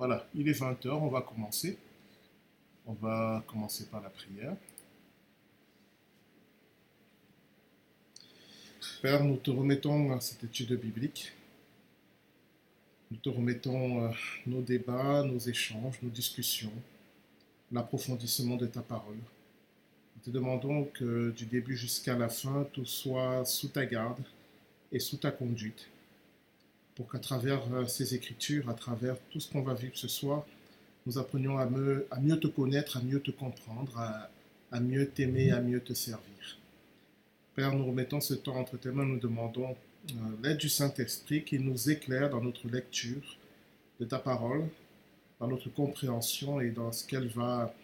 Voilà, il est 20h, on va commencer. On va commencer par la prière. Père, nous te remettons cette étude biblique. Nous te remettons euh, nos débats, nos échanges, nos discussions, l'approfondissement de ta parole. Nous te demandons que du début jusqu'à la fin, tout soit sous ta garde et sous ta conduite, pour qu'à travers euh, ces écritures, à travers tout ce qu'on va vivre ce soir, nous apprenions à, mieux te connaître, à mieux te comprendre, à mieux t'aimer, à mieux te servir. Père, nous remettons ce temps entre tes mains, nous demandons euh, l'aide du Saint-Esprit qui nous éclaire dans notre lecture de ta parole, dans notre compréhension et dans ce qu'elle va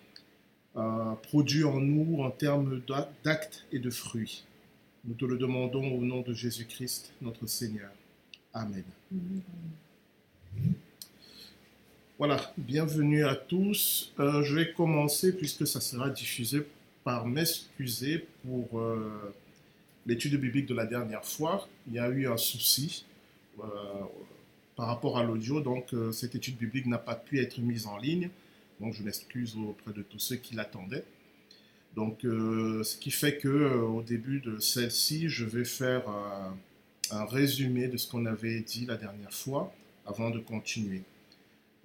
euh, produire en nous en termes d'actes et de fruits. Nous te le demandons au nom de Jésus-Christ, notre Seigneur. Amen. Voilà, bienvenue à tous. Euh, je vais commencer, puisque ça sera diffusé, par m'excuser pour l'étude biblique de la dernière fois, il y a eu un souci euh, par rapport à l'audio, donc euh, cette étude biblique n'a pas pu être mise en ligne. Donc je m'excuse auprès de tous ceux qui l'attendaient. Donc euh, ce qui fait que au début de celle-ci, je vais faire un résumé de ce qu'on avait dit la dernière fois avant de continuer.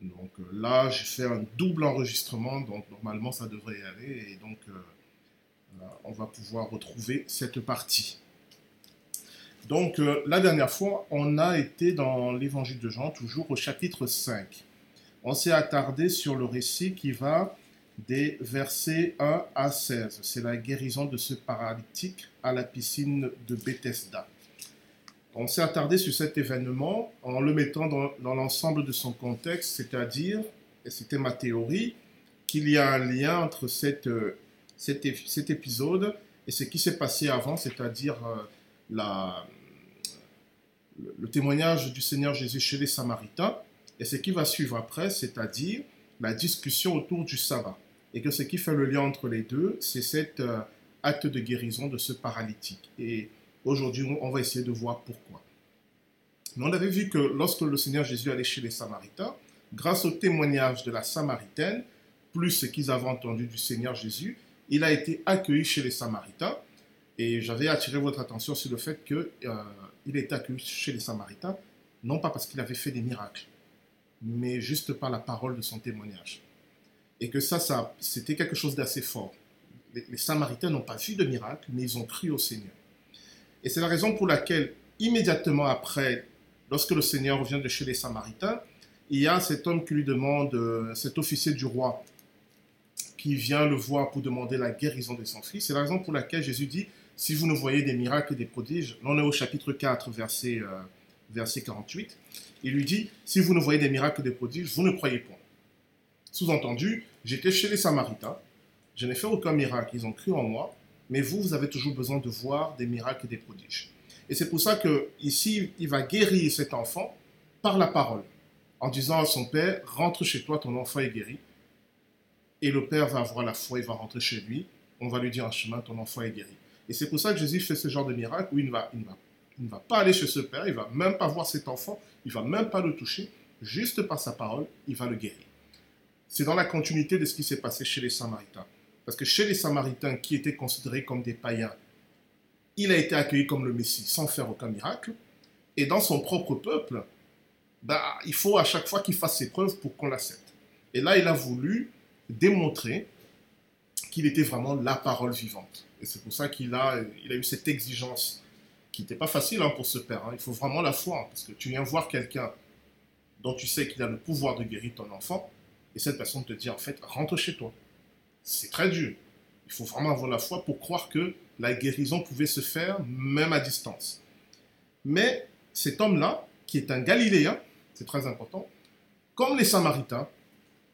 Donc là, j'ai fait un double enregistrement, donc normalement ça devrait y aller. Et donc on va pouvoir retrouver cette partie. Donc, euh, la dernière fois, on a été dans l'évangile de Jean, toujours au chapitre 5. On s'est attardé sur le récit qui va des versets 1 à 16. C'est la guérison de ce paralytique à la piscine de Bethesda. On s'est attardé sur cet événement en le mettant dans, l'ensemble de son contexte, c'est-à-dire, et c'était ma théorie, qu'il y a un lien entre euh, cet, épisode et ce qui s'est passé avant, c'est-à-dire euh, le, témoignage du Seigneur Jésus chez les Samaritains, et ce qui va suivre après, c'est-à-dire la discussion autour du sabbat. Et que ce qui fait le lien entre les deux, c'est cet euh, acte de guérison de ce paralytique. Et aujourd'hui, on va essayer de voir pourquoi. Mais on avait vu que lorsque le Seigneur Jésus allait chez les Samaritains, grâce au témoignage de la Samaritaine, plus ce qu'ils avaient entendu du Seigneur Jésus, il a été accueilli chez les Samaritains. Et j'avais attiré votre attention sur le fait qu'il euh, a été accueilli chez les Samaritains, non pas parce qu'il avait fait des miracles, mais juste par la parole de son témoignage. Et que ça, c'était quelque chose d'assez fort. Les, les Samaritains n'ont pas vu de miracle, mais ils ont cru au Seigneur. Et c'est la raison pour laquelle, immédiatement après, lorsque le Seigneur revient de chez les Samaritains, il y a cet homme qui lui demande, euh, cet officier du roi, qui vient le voir pour demander la guérison de son fils. C'est la raison pour laquelle Jésus dit, si vous ne voyez des miracles et des prodiges, on est au chapitre 4, verset, euh, verset 48, il lui dit, si vous ne voyez des miracles et des prodiges, vous ne croyez point. Sous-entendu, j'étais chez les Samaritains, je n'ai fait aucun miracle, ils ont cru en moi, mais vous, vous avez toujours besoin de voir des miracles et des prodiges. Et c'est pour ça que ici, il va guérir cet enfant par la parole, en disant à son père, rentre chez toi, ton enfant est guéri. Et le père va avoir la foi, il va rentrer chez lui. On va lui dire en chemin, ton enfant est guéri. Et c'est pour ça que Jésus fait ce genre de miracle où il ne va, il va, il ne va pas aller chez ce père, il ne va même pas voir cet enfant, il ne va même pas le toucher. Juste par sa parole, il va le guérir. C'est dans la continuité de ce qui s'est passé chez les Samaritains. Parce que chez les Samaritains, qui étaient considérés comme des païens, il a été accueilli comme le Messie sans faire aucun miracle. Et dans son propre peuple, bah, il faut à chaque fois qu'il fasse ses preuves pour qu'on l'accepte. Et là, il a voulu démontrer qu'il était vraiment la parole vivante. Et c'est pour ça qu'il a, eu cette exigence qui n'était pas facile hein, pour ce père. Hein. Il faut vraiment la foi, hein, parce que tu viens voir quelqu'un dont tu sais qu'il a le pouvoir de guérir ton enfant, et cette personne te dit en fait, rentre chez toi. C'est très dur. Il faut vraiment avoir la foi pour croire que la guérison pouvait se faire même à distance. Mais cet homme-là, qui est un Galiléen, c'est très important, comme les Samaritains,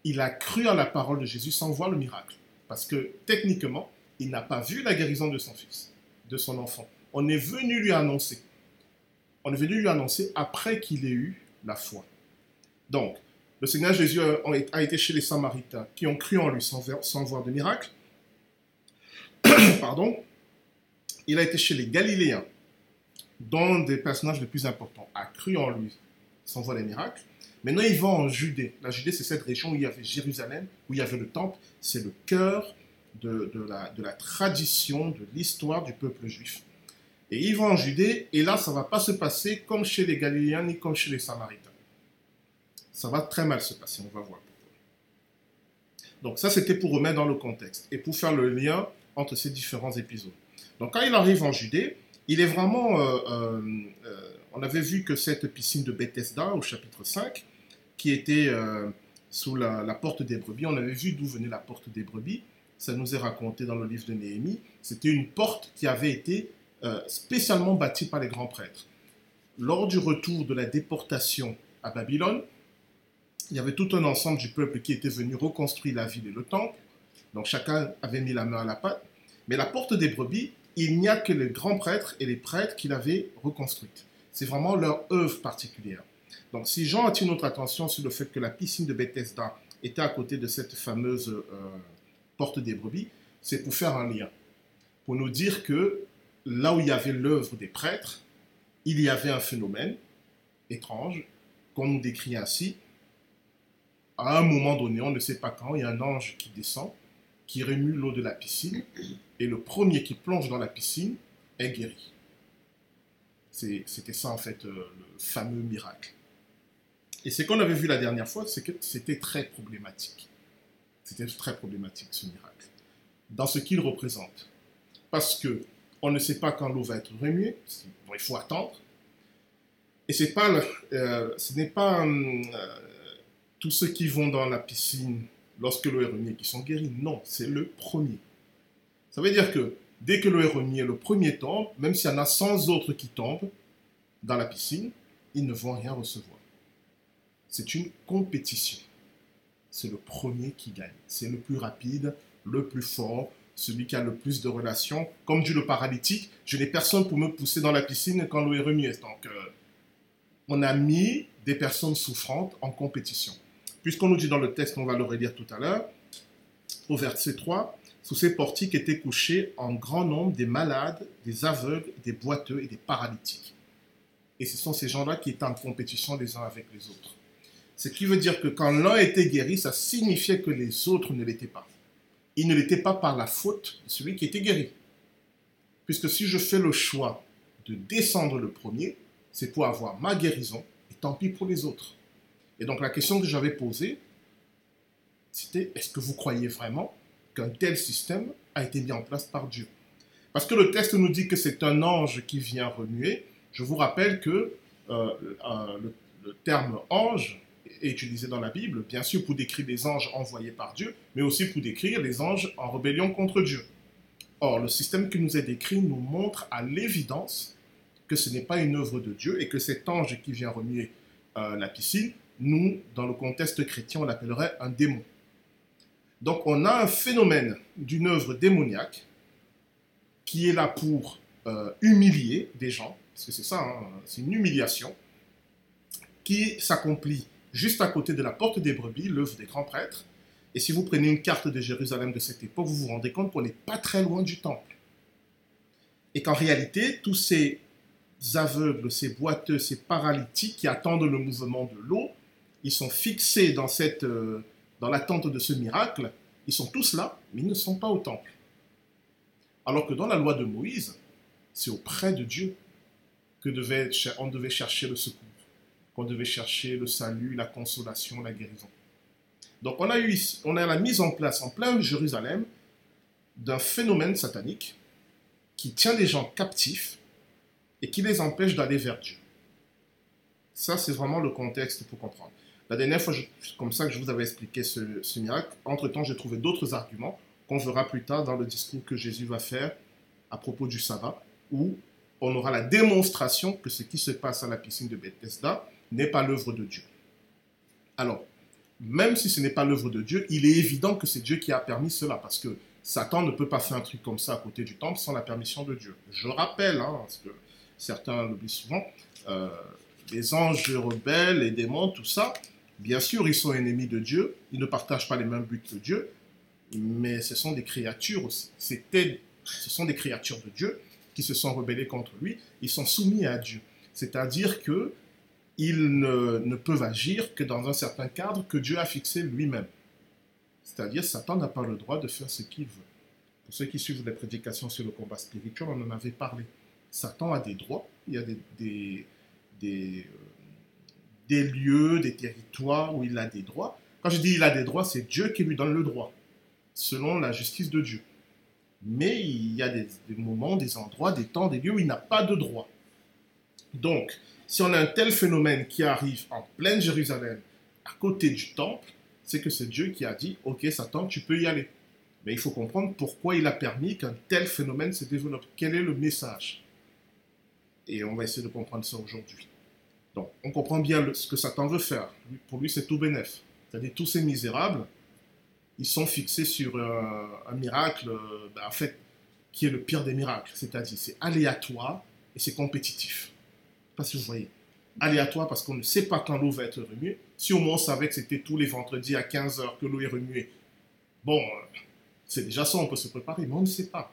il a cru à la parole de Jésus sans voir le miracle. Parce que techniquement, il n'a pas vu la guérison de son fils, de son enfant. On est venu lui annoncer. On est venu lui annoncer après qu'il ait eu la foi. Donc, le Seigneur Jésus a été chez les Samaritains qui ont cru en lui sans, voir de miracle. Pardon. Il a été chez les Galiléens, dont des personnages les plus importants a cru en lui sans voir les miracles. Maintenant, ils vont en Judée. La Judée, c'est cette région où il y avait Jérusalem, où il y avait le temple. C'est le cœur de, la, de la tradition, de l'histoire du peuple juif. Et ils vont en Judée, et là, ça ne va pas se passer comme chez les Galiléens ni comme chez les Samaritains. Ça va très mal se passer, on va voir. Donc ça, c'était pour remettre dans le contexte et pour faire le lien entre ces différents épisodes. Donc quand il arrive en Judée, il est vraiment... Euh, euh, euh, on avait vu que cette piscine de Bethesda au chapitre 5, qui était sous la, la, porte des brebis, on avait vu d'où venait la porte des brebis. Ça nous est raconté dans le livre de Néhémie. C'était une porte qui avait été spécialement bâtie par les grands prêtres. Lors du retour de la déportation à Babylone, il y avait tout un ensemble du peuple qui était venu reconstruire la ville et le temple. Donc chacun avait mis la main à la pâte. Mais la porte des brebis, il n'y a que les grands prêtres et les prêtres qui l'avaient reconstruite. C'est vraiment leur œuvre particulière. Donc si Jean attire notre attention sur le fait que la piscine de Bethesda était à côté de cette fameuse euh, porte des brebis, c'est pour faire un lien. Pour nous dire que là où il y avait l'œuvre des prêtres, il y avait un phénomène étrange qu'on nous décrit ainsi, à un moment donné, on ne sait pas quand, il y a un ange qui descend, qui remue l'eau de la piscine, et le premier qui plonge dans la piscine est guéri. C'était ça en fait euh, le fameux miracle. Et ce qu'on avait vu la dernière fois, c'est que c'était très problématique. C'était très problématique ce miracle. Dans ce qu'il représente. Parce que on ne sait pas quand l'eau va être remuée, il faut attendre. Et euh, ce n'est pas euh, tous ceux qui vont dans la piscine lorsque l'eau est remise qui sont guéris. Non, c'est le premier. Ça veut dire que dès que l'eau est remise, le premier tombe, même s'il y en a 100 autres qui tombent dans la piscine, ils ne vont rien recevoir. C'est une compétition. C'est le premier qui gagne. C'est le plus rapide, le plus fort, celui qui a le plus de relations. Comme dit le paralytique, je n'ai personne pour me pousser dans la piscine quand l'eau est remise. Donc, euh, on a mis des personnes souffrantes en compétition. Puisqu'on nous dit dans le texte, on va le relire tout à l'heure, au verset 3, sous ces portiques étaient couchés en grand nombre des malades, des aveugles, des boiteux et des paralytiques. Et ce sont ces gens-là qui étaient en compétition les uns avec les autres. Ce qui veut dire que quand l'un était guéri, ça signifiait que les autres ne l'étaient pas. Ils ne l'étaient pas par la faute de celui qui était guéri. Puisque si je fais le choix de descendre le premier, c'est pour avoir ma guérison, et tant pis pour les autres. Et donc la question que j'avais posée, c'était est-ce que vous croyez vraiment qu'un tel système a été mis en place par Dieu? Parce que le texte nous dit que c'est un ange qui vient remuer. Je vous rappelle que euh, euh, le, terme ange est utilisé dans la Bible, bien sûr pour décrire les anges envoyés par Dieu, mais aussi pour décrire les anges en rébellion contre Dieu. Or, le système qui nous est décrit nous montre à l'évidence que ce n'est pas une œuvre de Dieu et que cet ange qui vient remuer euh, la piscine nous, dans le contexte chrétien, on l'appellerait un démon. Donc on a un phénomène d'une œuvre démoniaque qui est là pour euh, humilier des gens, parce que c'est ça, hein, c'est une humiliation, qui s'accomplit juste à côté de la porte des brebis, l'œuvre des grands prêtres. Et si vous prenez une carte de Jérusalem de cette époque, vous vous rendez compte qu'on n'est pas très loin du temple. Et qu'en réalité, tous ces aveugles, ces boiteux, ces paralytiques qui attendent le mouvement de l'eau, ils sont fixés dans, cette, euh, dans l'attente de ce miracle, ils sont tous là, mais ils ne sont pas au temple. Alors que dans la loi de Moïse, c'est auprès de Dieu que devait, on devait chercher le secours, qu'on devait chercher le salut, la consolation, la guérison. Donc on a eu on a la mise en place en plein Jérusalem d'un phénomène satanique qui tient les gens captifs et qui les empêche d'aller vers Dieu. Ça, c'est vraiment le contexte pour comprendre. La dernière fois, c'est comme ça que je vous avais expliqué ce, miracle. Entre-temps, j'ai trouvé d'autres arguments qu'on verra plus tard dans le discours que Jésus va faire à propos du sabbat, où on aura la démonstration que ce qui se passe à la piscine de Bethesda n'est pas l'œuvre de Dieu. Alors, même si ce n'est pas l'œuvre de Dieu, il est évident que c'est Dieu qui a permis cela, parce que Satan ne peut pas faire un truc comme ça à côté du temple sans la permission de Dieu. Je rappelle, hein, parce que certains l'oublient souvent, euh, les anges rebelles, les démons, tout ça, Bien sûr, ils sont ennemis de Dieu, ils ne partagent pas les mêmes buts que Dieu, mais ce sont des créatures ce sont des créatures de Dieu qui se sont rebellées contre lui, ils sont soumis à Dieu. C'est-à-dire que ils ne, peuvent agir que dans un certain cadre que Dieu a fixé lui-même. C'est-à-dire, Satan n'a pas le droit de faire ce qu'il veut. Pour ceux qui suivent les prédications sur le combat spirituel, on en avait parlé. Satan a des droits, il y a des, des lieux, des territoires où il a des droits. Quand je dis il a des droits, c'est Dieu qui lui donne le droit, selon la justice de Dieu. Mais il y a des, moments, des endroits, des temps, des lieux où il n'a pas de droit. Donc, si on a un tel phénomène qui arrive en pleine Jérusalem, à côté du temple, c'est que c'est Dieu qui a dit, ok Satan, tu peux y aller. Mais il faut comprendre pourquoi il a permis qu'un tel phénomène se développe. Quel est le message? Et on va essayer de comprendre ça aujourd'hui. Donc, on comprend bien ce que Satan veut faire. Pour lui, c'est tout bénef. C'est-à-dire, tous ces misérables, ils sont fixés sur euh, un miracle, euh, ben, en fait, qui est le pire des miracles. C'est-à-dire, c'est aléatoire et c'est compétitif. Pas si vous voyez. Aléatoire parce qu'on ne sait pas quand l'eau va être remuée. Si au moins on savait que c'était tous les vendredis à 15h que l'eau est remuée, bon, euh, c'est déjà ça, on peut se préparer, mais on ne sait pas.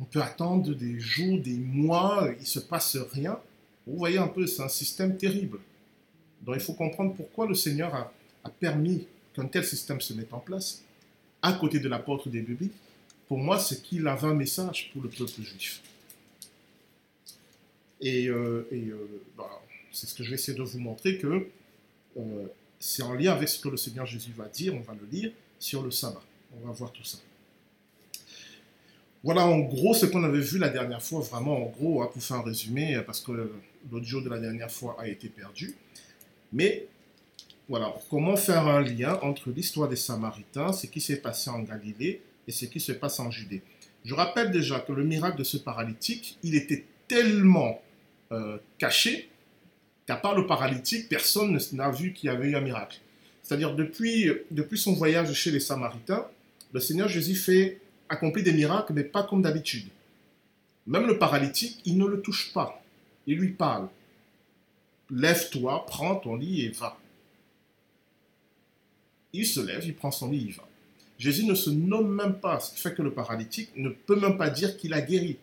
On peut attendre des jours, des mois, il ne se passe rien. Vous voyez un peu, c'est un système terrible. Donc il faut comprendre pourquoi le Seigneur a, permis qu'un tel système se mette en place à côté de l'apôtre des bébés. Pour moi, c'est qu'il avait un message pour le peuple juif. Et, euh, euh, bah, c'est ce que je vais essayer de vous montrer que euh, c'est en lien avec ce que le Seigneur Jésus va dire, on va le lire, sur le sabbat. On va voir tout ça. Voilà en gros ce qu'on avait vu la dernière fois, vraiment en gros, hein, pour faire un résumé, parce que l'audio de la dernière fois a été perdu. Mais voilà, comment faire un lien entre l'histoire des Samaritains, ce qui s'est passé en Galilée et ce qui se passe en Judée? Je rappelle déjà que le miracle de ce paralytique, il était tellement euh, caché qu'à part le paralytique, personne n'a vu qu'il y avait eu un miracle. C'est-à-dire depuis, depuis son voyage chez les Samaritains, le Seigneur Jésus fait accomplit des miracles, mais pas comme d'habitude. Même le paralytique, il ne le touche pas. Il lui parle. Lève-toi, prends ton lit et va. Il se lève, il prend son lit, il va. Jésus ne se nomme même pas, ce qui fait que le paralytique ne peut même pas dire qu'il a guéri.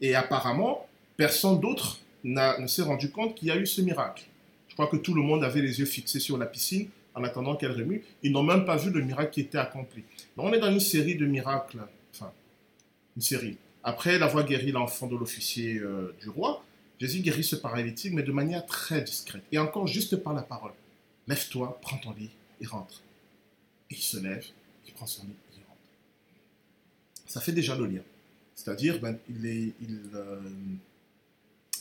Et apparemment, personne d'autre ne s'est rendu compte qu'il y a eu ce miracle. Je crois que tout le monde avait les yeux fixés sur la piscine en attendant qu'elle remue. Ils n'ont même pas vu le miracle qui était accompli. Donc on est dans une série de miracles, une série. Après l'avoir guéri l'enfant de l'officier euh, du roi, Jésus guérit ce paralytique, mais de manière très discrète. Et encore juste par la parole. Lève-toi, prends ton lit et rentre. Et il se lève, il prend son lit, il rentre. Ça fait déjà le lien. C'est-à-dire, ben, euh,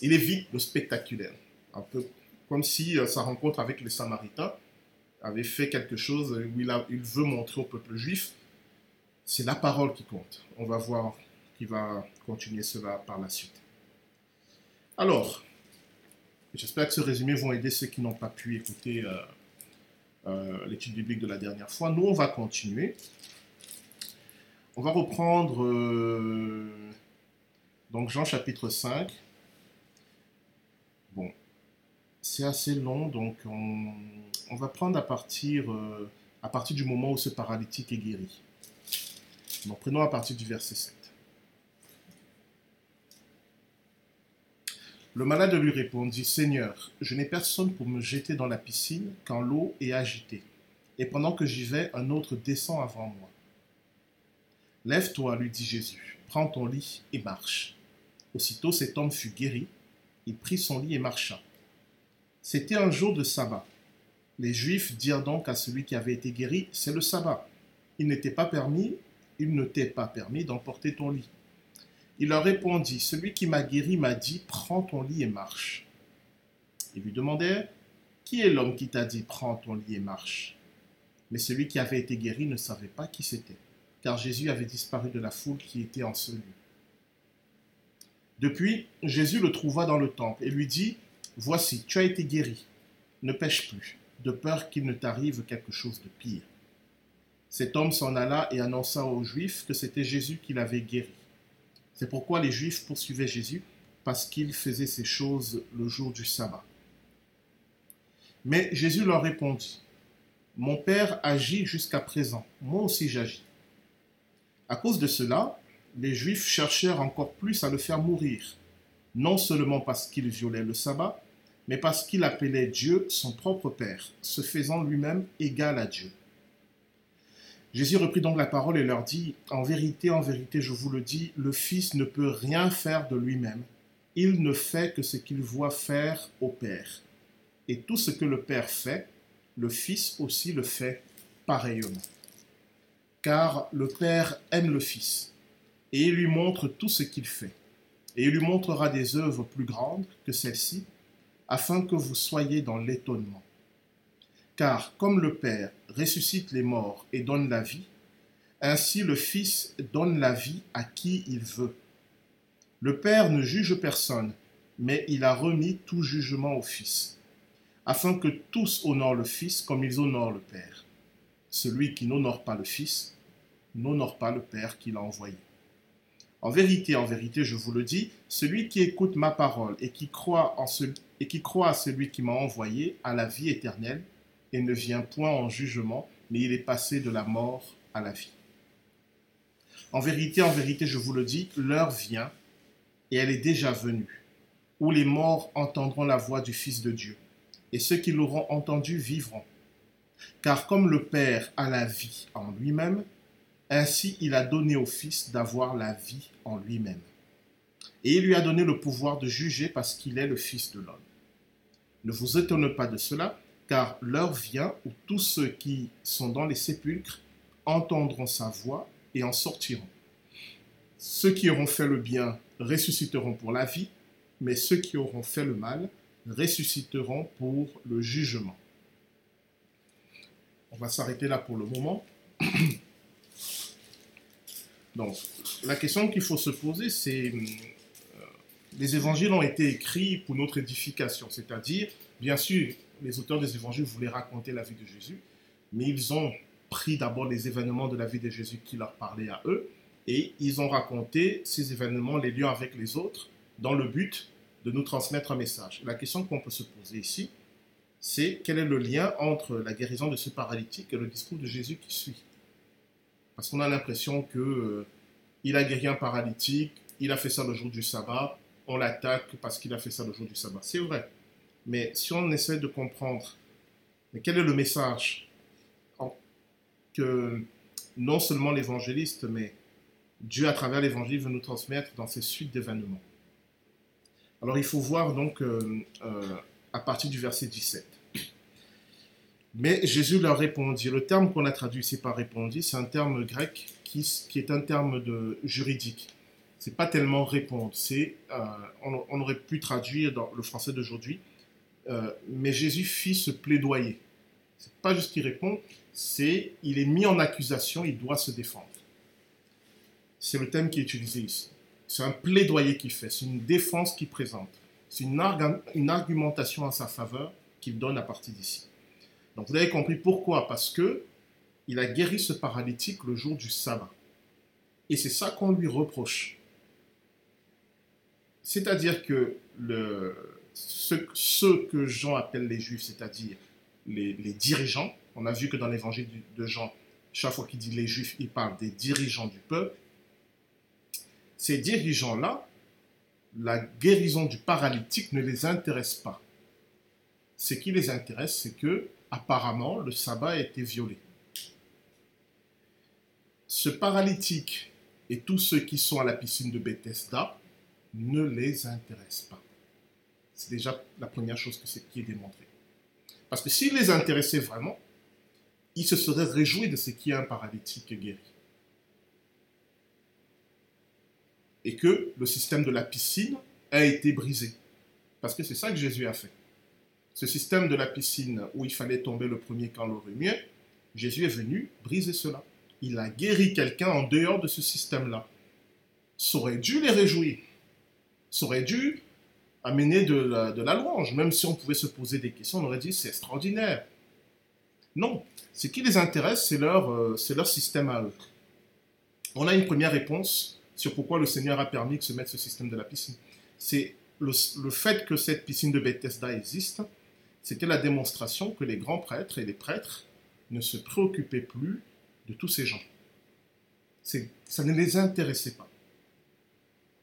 il évite le spectaculaire. Un peu comme si euh, sa rencontre avec les Samaritains avait fait quelque chose où il veut montrer au peuple juif, c'est la parole qui compte. On va voir qu'il va continuer cela par la suite. Alors, j'espère que ce résumé va aider ceux qui n'ont pas pu écouter euh, euh, l'étude biblique de la dernière fois. Nous, on va continuer. On va reprendre euh, donc Jean chapitre 5. Bon, c'est assez long, donc on, va prendre à partir, à partir du moment où ce paralytique est guéri. Prenons à partir du verset 7. Le malade lui répondit, Seigneur, je n'ai personne pour me jeter dans la piscine quand l'eau est agitée, et pendant que j'y vais, un autre descend avant moi. Lève-toi, lui dit Jésus, prends ton lit et marche. Aussitôt cet homme fut guéri, il prit son lit et marcha. C'était un jour de sabbat. Les Juifs dirent donc à celui qui avait été guéri, c'est le sabbat. Il n'était pas permis, il ne t'est pas permis d'emporter ton lit. Il leur répondit, celui qui m'a guéri m'a dit, prends ton lit et marche. Ils lui demandèrent, qui est l'homme qui t'a dit, prends ton lit et marche? Mais celui qui avait été guéri ne savait pas qui c'était, car Jésus avait disparu de la foule qui était en ce lieu. Depuis, Jésus le trouva dans le temple et lui dit, Voici, tu as été guéri, ne pêche plus, de peur qu'il ne t'arrive quelque chose de pire. Cet homme s'en alla et annonça aux Juifs que c'était Jésus qui l'avait guéri. C'est pourquoi les Juifs poursuivaient Jésus, parce qu'il faisait ces choses le jour du sabbat. Mais Jésus leur répondit, Mon Père agit jusqu'à présent, moi aussi j'agis. À cause de cela, les Juifs cherchèrent encore plus à le faire mourir, non seulement parce qu'il violait le sabbat, mais parce qu'il appelait Dieu son propre Père, se faisant lui-même égal à Dieu. Jésus reprit donc la parole et leur dit, En vérité, en vérité, je vous le dis, le Fils ne peut rien faire de lui-même. Il ne fait que ce qu'il voit faire au Père. Et tout ce que le Père fait, le Fils aussi le fait pareillement. Car le Père aime le Fils, et il lui montre tout ce qu'il fait. Et il lui montrera des œuvres plus grandes que celles-ci, afin que vous soyez dans l'étonnement. Car comme le Père ressuscite les morts et donne la vie, ainsi le Fils donne la vie à qui il veut. Le Père ne juge personne, mais il a remis tout jugement au Fils, afin que tous honorent le Fils comme ils honorent le Père. Celui qui n'honore pas le Fils n'honore pas le Père qui l'a envoyé. En vérité, en vérité, je vous le dis, celui qui écoute ma parole et qui croit, en et qui croit à celui qui m'a envoyé a la vie éternelle et ne vient point en jugement, mais il est passé de la mort à la vie. En vérité, en vérité, je vous le dis, l'heure vient, et elle est déjà venue, où les morts entendront la voix du Fils de Dieu, et ceux qui l'auront entendu vivront. Car comme le Père a la vie en lui-même, ainsi il a donné au Fils d'avoir la vie en lui-même. Et il lui a donné le pouvoir de juger parce qu'il est le Fils de l'homme. Ne vous étonnez pas de cela, car l'heure vient où tous ceux qui sont dans les sépulcres entendront sa voix et en sortiront. Ceux qui auront fait le bien ressusciteront pour la vie, mais ceux qui auront fait le mal ressusciteront pour le jugement. On va s'arrêter là pour le moment. Donc, la question qu'il faut se poser, c'est euh, les évangiles ont été écrits pour notre édification, c'est-à-dire, bien sûr, les auteurs des évangiles voulaient raconter la vie de Jésus, mais ils ont pris d'abord les événements de la vie de Jésus qui leur parlaient à eux, et ils ont raconté ces événements, les liens avec les autres, dans le but de nous transmettre un message. La question qu'on peut se poser ici, c'est quel est le lien entre la guérison de ce paralytique et le discours de Jésus qui suit? Parce qu'on a l'impression que euh, il a guéri un paralytique, il a fait ça le jour du sabbat, on l'attaque parce qu'il a fait ça le jour du sabbat. C'est vrai. Mais si on essaie de comprendre, quel est le message que non seulement l'évangéliste, mais Dieu à travers l'évangile veut nous transmettre dans ces suites d'événements? Alors il faut voir donc euh, euh, à partir du verset 17. Mais Jésus leur répondit. Le terme qu'on a traduit ici par répondit, c'est un terme grec qui, qui, est un terme de juridique. C'est pas tellement répondre, c'est euh, on, aurait pu traduire dans le français d'aujourd'hui euh, mais Jésus fit ce plaidoyer. C'est pas juste qu'il répond, c'est il est mis en accusation, il doit se défendre. C'est le thème qui est utilisé ici. C'est un plaidoyer qu'il fait, c'est une défense qu'il présente, c'est une, une, argumentation en sa faveur qu'il donne à partir d'ici. Donc vous avez compris pourquoi? Parce que il a guéri ce paralytique le jour du sabbat. Et c'est ça qu'on lui reproche. C'est-à-dire que le, ceux, que Jean appelle les juifs, c'est-à-dire les, dirigeants. On a vu que dans l'évangile de Jean, chaque fois qu'il dit les juifs, il parle des dirigeants du peuple. Ces dirigeants-là, la guérison du paralytique ne les intéresse pas. Ce qui les intéresse, c'est que apparemment le sabbat a été violé. Ce paralytique et tous ceux qui sont à la piscine de Bethesda ne les intéressent pas. C'est déjà la première chose qui est démontrée. Parce que s'il les intéressait vraiment, ils se seraient réjouis de ce qui est un paralytique guéri. Et que le système de la piscine a été brisé. Parce que c'est ça que Jésus a fait. Ce système de la piscine où il fallait tomber le premier quand l'eau mieux, Jésus est venu briser cela. Il a guéri quelqu'un en dehors de ce système-là. Ça aurait dû les réjouir. Ça aurait dû amener de la, louange. Même si on pouvait se poser des questions, on aurait dit c'est extraordinaire. Non, ce qui les intéresse, c'est leur, euh, c'est leur système à eux. On a une première réponse sur pourquoi le Seigneur a permis de se mettre ce système de la piscine. C'est le fait que cette piscine de Bethesda existe, c'était la démonstration que les grands prêtres et les prêtres ne se préoccupaient plus de tous ces gens. Ça ne les intéressait pas.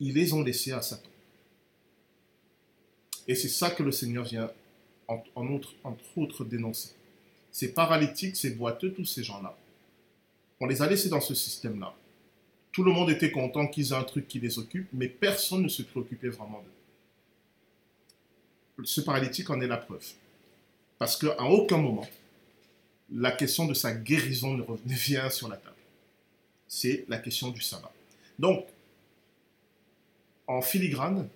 Ils les ont laissés à Satan. Et c'est ça que le Seigneur vient, entre autres, dénoncer. Ces paralytiques, ces boiteux, tous ces gens-là, on les a laissés dans ce système-là. Tout le monde était content qu'ils aient un truc qui les occupe, mais personne ne se préoccupait vraiment d'eux. Ce paralytique en est la preuve. Parce qu'à aucun moment, la question de sa guérison ne vient sur la table. C'est la question du sabbat. Donc, en filigrane,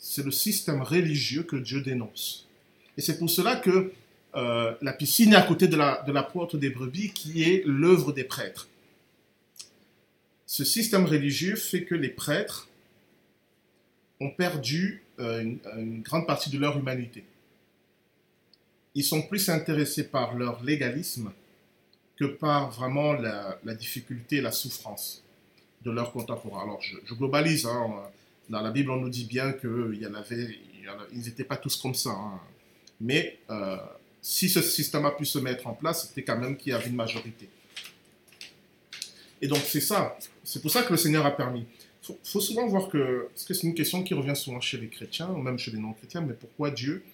c'est le système religieux que Dieu dénonce. Et c'est pour cela que euh, la piscine est à côté de la, de la porte des brebis, qui est l'œuvre des prêtres. Ce système religieux fait que les prêtres ont perdu euh, une, grande partie de leur humanité. Ils sont plus intéressés par leur légalisme que par vraiment la, difficulté et la souffrance de leurs contemporains. Alors, je, globalise. Hein, la Bible, nous dit bien qu'ils n'étaient pas tous comme ça. Hein. Mais euh, si ce système a pu se mettre en place, c'était quand même qu'il y avait une majorité. Et donc c'est ça, c'est pour ça que le Seigneur a permis. Il faut, souvent voir que, parce que c'est une question qui revient souvent chez les chrétiens, ou même chez les non-chrétiens, mais pourquoi Dieu,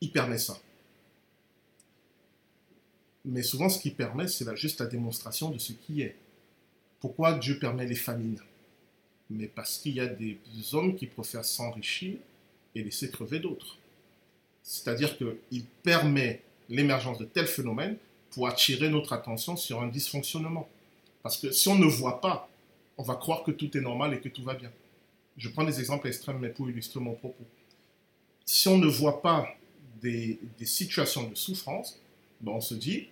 il permet ça? Mais souvent ce qu'il permet, c'est juste la démonstration de ce qui est. Pourquoi Dieu permet les famines? Mais parce qu'il y a des hommes qui préfèrent s'enrichir et laisser crever d'autres. C'est-à-dire qu'il permet l'émergence de tels phénomènes pour attirer notre attention sur un dysfonctionnement. Parce que si on ne voit pas, on va croire que tout est normal et que tout va bien. Je prends des exemples extrêmes, mais pour illustrer mon propos. Si on ne voit pas des, situations de souffrance, ben on se dit,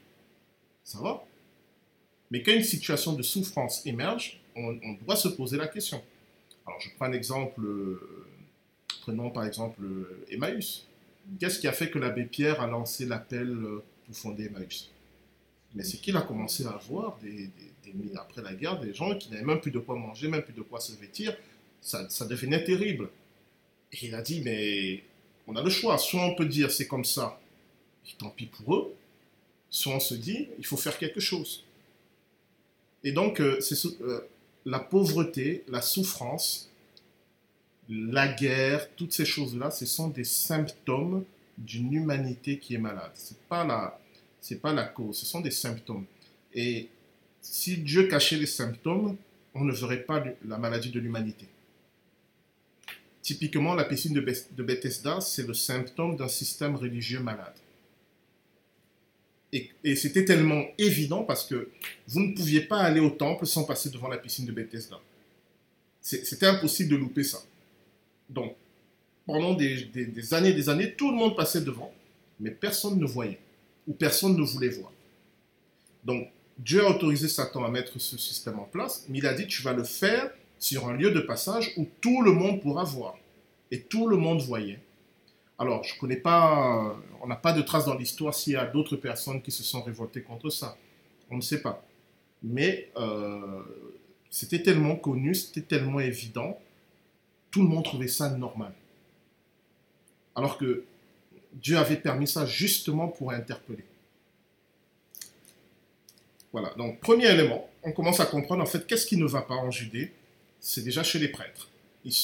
ça va. Mais quand une situation de souffrance émerge, on, doit se poser la question. Alors, je prends un exemple, euh, prenons par exemple euh, Emmaüs. Qu'est-ce qui a fait que l'abbé Pierre a lancé l'appel euh, pour fonder Emmaüs? Mais c'est qu'il a commencé à voir des, après la guerre des gens qui n'avaient même plus de quoi manger, même plus de quoi se vêtir. Ça, ça devenait terrible. Et il a dit, mais on a le choix. Soit on peut dire c'est comme ça, et tant pis pour eux. Soit on se dit, il faut faire quelque chose. Et donc, c'est euh, la pauvreté, la souffrance, la guerre, toutes ces choses-là, ce sont des symptômes d'une humanité qui est malade. C'est pas la, pas la cause, ce sont des symptômes. Et si Dieu cachait les symptômes, on ne verrait pas la maladie de l'humanité. Typiquement, la piscine de Bethesda, c'est le symptôme d'un système religieux malade. Et, c'était tellement évident parce que vous ne pouviez pas aller au temple sans passer devant la piscine de Bethesda. C'était impossible de louper ça. Donc, pendant des, des, années et des années, tout le monde passait devant, mais personne ne voyait, ou personne ne voulait voir. Donc, Dieu a autorisé Satan à mettre ce système en place, mais il a dit, tu vas le faire sur un lieu de passage où tout le monde pourra voir. Et tout le monde voyait. Alors, je ne connais pas, on n'a pas de traces dans l'histoire s'il y a d'autres personnes qui se sont révoltées contre ça. On ne sait pas. Mais euh, c'était tellement connu, c'était tellement évident, tout le monde trouvait ça normal. Alors que Dieu avait permis ça justement pour interpeller. Voilà, donc premier élément, on commence à comprendre en fait qu'est-ce qui ne va pas en Judée? C'est déjà chez les prêtres. Ils,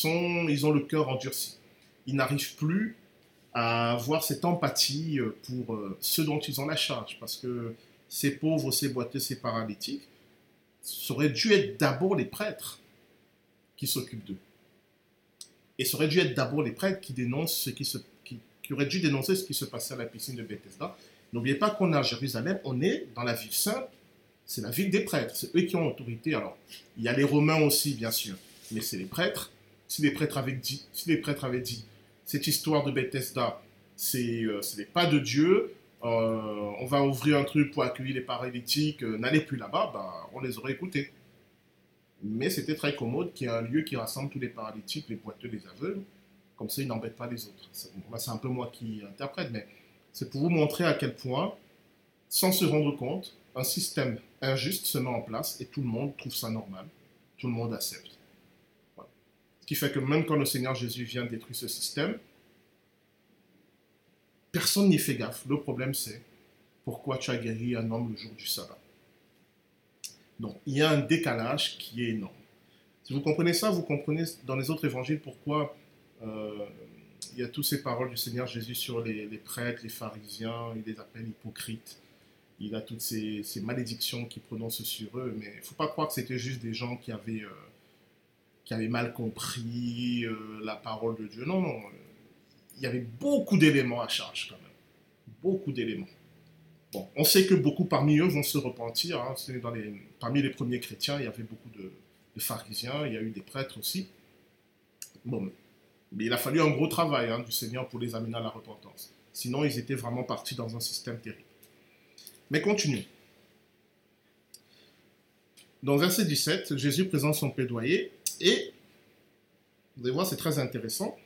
ils ont le cœur endurci. Ils n'arrivent plus à avoir cette empathie euh, pour euh, ceux dont ils ont la charge. Parce que ces pauvres, ces boiteux, ces paralytiques, ça aurait dû être d'abord les prêtres qui s'occupent d'eux. Et ça aurait dû être d'abord les prêtres qui dénoncent ce qui se, qui, qui auraient dû dénoncer ce qui se passait à la piscine de Bethesda. N'oubliez pas qu'on est à Jérusalem, on est dans la ville sainte, c'est la ville des prêtres, c'est eux qui ont autorité. Alors, il y a les Romains aussi, bien sûr, mais c'est les prêtres. Si les prêtres avaient dit, si les prêtres avaient dit cette histoire de Bethesda, c'est euh, ce n'est pas de Dieu, euh, on va ouvrir un truc pour accueillir les paralytiques, euh, n'allez plus là-bas, ben, on les aurait écoutés. Mais c'était très commode qu'il y ait un lieu qui rassemble tous les paralytiques, les boiteux, les aveugles, comme ça ils n'embêtent pas les autres. C'est un peu moi qui interprète, mais c'est pour vous montrer à quel point, sans se rendre compte, un système injuste se met en place et tout le monde trouve ça normal. Tout le monde accepte. Ce qui fait que même quand le Seigneur Jésus vient détruire ce système, personne n'y fait gaffe. Le problème, c'est pourquoi tu as guéri un homme le jour du sabbat. Donc, il y a un décalage qui est énorme. Si vous comprenez ça, vous comprenez dans les autres évangiles pourquoi euh, il y a toutes ces paroles du Seigneur Jésus sur les, prêtres, les pharisiens, il les appelle hypocrites. Il a toutes ces, malédictions qu'il prononce sur eux, mais il ne faut pas croire que c'était juste des gens qui avaient, euh, qui avaient mal compris euh, la parole de Dieu. Non, non, il y avait beaucoup d'éléments à charge quand même. Beaucoup d'éléments. Bon, on sait que beaucoup parmi eux vont se repentir. Hein. Dans les, parmi les premiers chrétiens, il y avait beaucoup de, de pharisiens, il y a eu des prêtres aussi. Bon, mais il a fallu un gros travail hein, du Seigneur pour les amener à la repentance. Sinon, ils étaient vraiment partis dans un système terrible. Mais continuons. Dans verset 17, Jésus présente son plaidoyer et, vous allez voir, c'est très intéressant.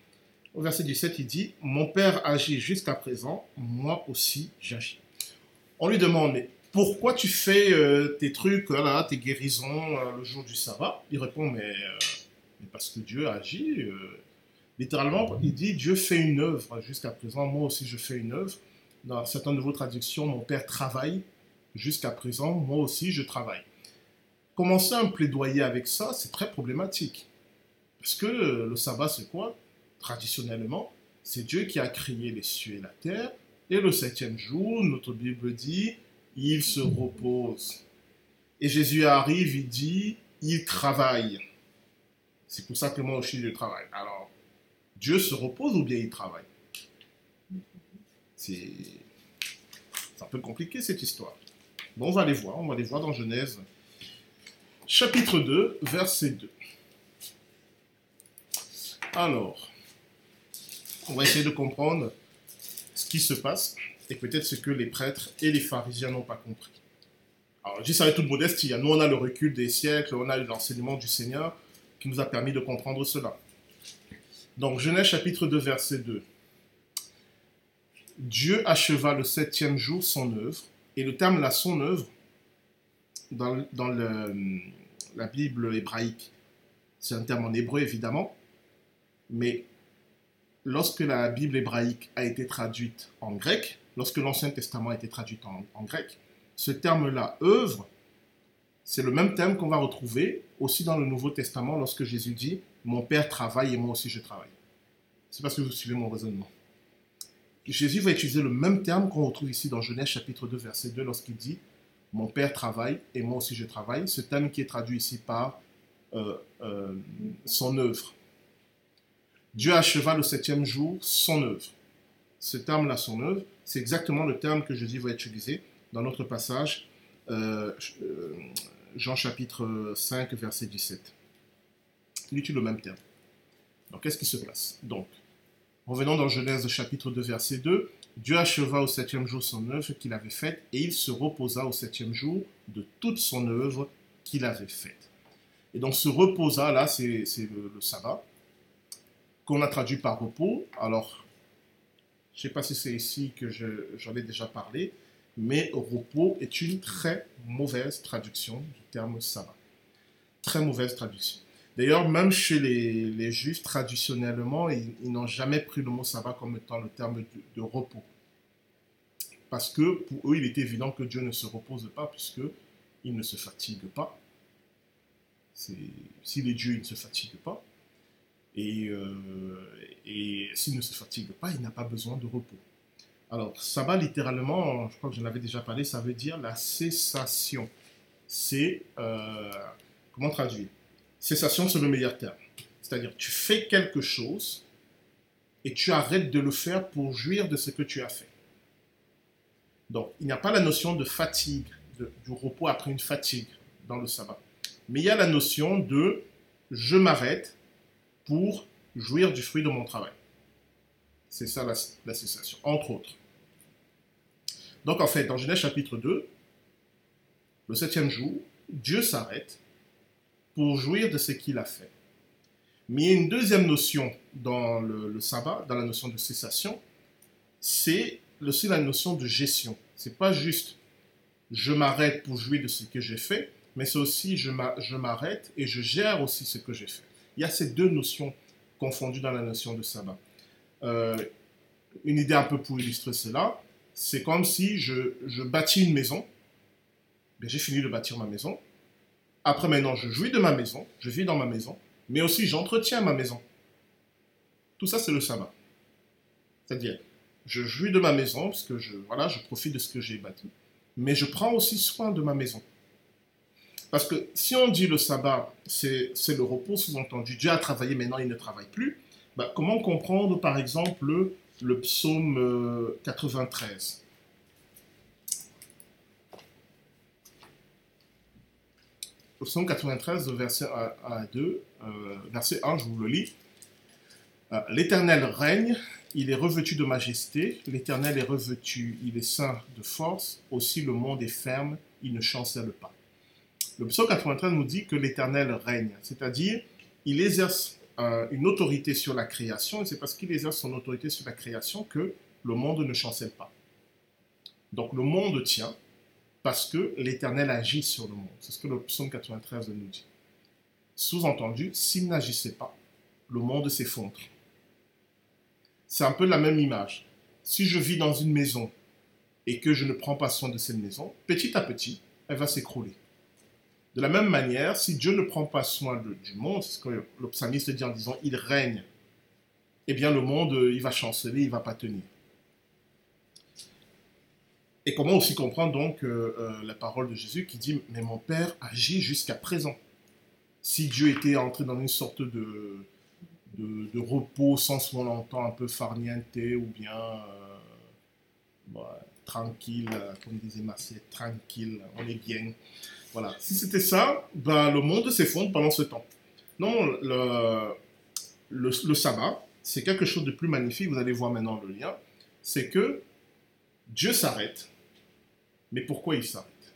Au verset 17, il dit, Mon Père agit jusqu'à présent, moi aussi j'agis. On lui demande, mais pourquoi tu fais euh, tes trucs, tes guérisons euh, le jour du sabbat? Il répond, mais, euh, mais, parce que Dieu agit. littéralement, il dit, Dieu fait une œuvre jusqu'à présent, moi aussi je fais une œuvre. Dans certaines de vos traductions, mon Père travaille jusqu'à présent, moi aussi je travaille. Commencer un plaidoyer avec ça, c'est très problématique. Parce que le sabbat, c'est quoi? Traditionnellement, c'est Dieu qui a créé les cieux et la terre. Et le septième jour, notre Bible dit, il se repose. Et Jésus arrive, il dit, il travaille. C'est pour ça que moi aussi je travaille. Alors, Dieu se repose ou bien il travaille? C'est un peu compliqué cette histoire. Bon, on va aller voir, on va aller voir dans Genèse, chapitre 2, verset 2. Alors, on va essayer de comprendre ce qui se passe et peut-être ce que les prêtres et les pharisiens n'ont pas compris. Alors, je dis ça avec toute modestie. Nous, on a le recul des siècles, on a l'enseignement du Seigneur qui nous a permis de comprendre cela. Donc, Genèse chapitre 2, verset 2. Dieu acheva le septième jour son œuvre, et le terme là, son œuvre, dans, dans le, la Bible hébraïque, c'est un terme en hébreu évidemment, mais lorsque la Bible hébraïque a été traduite en grec, lorsque l'Ancien Testament a été traduit en, grec, ce terme-là, œuvre, c'est le même terme qu'on va retrouver aussi dans le Nouveau Testament lorsque Jésus dit Mon Père travaille et moi aussi je travaille. C'est parce que vous suivez mon raisonnement. Jésus va utiliser le même terme qu'on retrouve ici dans Genèse chapitre 2, verset 2, lorsqu'il dit Mon Père travaille et moi aussi je travaille. Ce terme qui est traduit ici par euh, euh, son œuvre. Dieu acheva le septième jour son œuvre. Ce terme-là, son œuvre, c'est exactement le terme que Jésus va utiliser dans notre passage, euh, Jean chapitre 5, verset 17. Il utilise le même terme? Donc, qu'est-ce qui se passe? Donc, revenons dans Genèse chapitre 2, verset 2. Dieu acheva au septième jour son œuvre qu'il avait faite, et il se reposa au septième jour de toute son œuvre qu'il avait faite. Et donc, se reposa, là, c'est le, le sabbat, qu'on a traduit par repos. Alors, je ne sais pas si c'est ici que j'en ai déjà parlé, mais repos est une très mauvaise traduction du terme sabbat. Très mauvaise traduction. D'ailleurs, même chez les, juifs, traditionnellement, ils, n'ont jamais pris le mot sabbat comme étant le terme de, repos. Parce que pour eux, il est évident que Dieu ne se repose pas, puisque il ne se fatigue pas. S'il est Dieu, il ne se fatigue pas. Et, euh, et s'il ne se fatigue pas, il n'a pas besoin de repos. Alors, sabbat, littéralement, je crois que je l'avais déjà parlé, ça veut dire la cessation. C'est, euh, comment traduire? Cessation, c'est le meilleur terme. C'est-à-dire, tu fais quelque chose et tu arrêtes de le faire pour jouir de ce que tu as fait. Donc, il n'y a pas la notion de fatigue, du repos après une fatigue dans le sabbat. Mais il y a la notion de je m'arrête pour jouir du fruit de mon travail. C'est ça la, cessation, entre autres. Donc en fait, dans Genèse chapitre 2, le septième jour, Dieu s'arrête pour jouir de ce qu'il a fait. Mais il y a une deuxième notion dans le, sabbat, dans la notion de cessation, c'est aussi la notion de gestion. C'est pas juste je m'arrête pour jouir de ce que j'ai fait, mais c'est aussi je m'arrête et je gère aussi ce que j'ai fait. Il y a ces deux notions confondues dans la notion de sabbat. Euh, une idée un peu pour illustrer cela, c'est comme si je, bâtis une maison. J'ai fini de bâtir ma maison. Après, maintenant, je jouis de ma maison, je vis dans ma maison, mais aussi j'entretiens ma maison. Tout ça, c'est le sabbat. C'est-à-dire, je jouis de ma maison parce que je, voilà, je profite de ce que j'ai bâti, mais je prends aussi soin de ma maison. Parce que si on dit le sabbat, c'est le repos, sous-entendu, Dieu a travaillé, maintenant il ne travaille plus, bah, comment comprendre par exemple le, le psaume 93 Le psaume 93, verset 1 à 2, euh, verset 1, je vous le lis. Euh, L'Éternel règne, il est revêtu de majesté, l'Éternel est revêtu, il est saint de force, aussi le monde est ferme, il ne chancelle pas. Le psaume 93 nous dit que l'Éternel règne, c'est-à-dire il exerce euh, une autorité sur la création, et c'est parce qu'il exerce son autorité sur la création que le monde ne chancelle pas. Donc le monde tient parce que l'Éternel agit sur le monde. C'est ce que le psaume 93 nous dit. Sous-entendu, s'il n'agissait pas, le monde s'effondre. C'est un peu la même image. Si je vis dans une maison et que je ne prends pas soin de cette maison, petit à petit, elle va s'écrouler. De la même manière, si Dieu ne prend pas soin du monde, c'est ce que le psalmiste dit en disant il règne, eh bien le monde, euh, il va chanceler, il va pas tenir. Et comment aussi comprendre donc euh, euh, la parole de Jésus qui dit Mais mon Père agit jusqu'à présent. Si Dieu était entré dans une sorte de, de, repos sans ce qu'on entend un peu farniente ou bien tranquille, comme disait Marseille, tranquille, on est bien. Voilà. Si c'était ça, ben, le monde s'effondre pendant ce temps. Non, le, le, sabbat, c'est quelque chose de plus magnifique, vous allez voir maintenant le lien, c'est que Dieu s'arrête, mais pourquoi il s'arrête?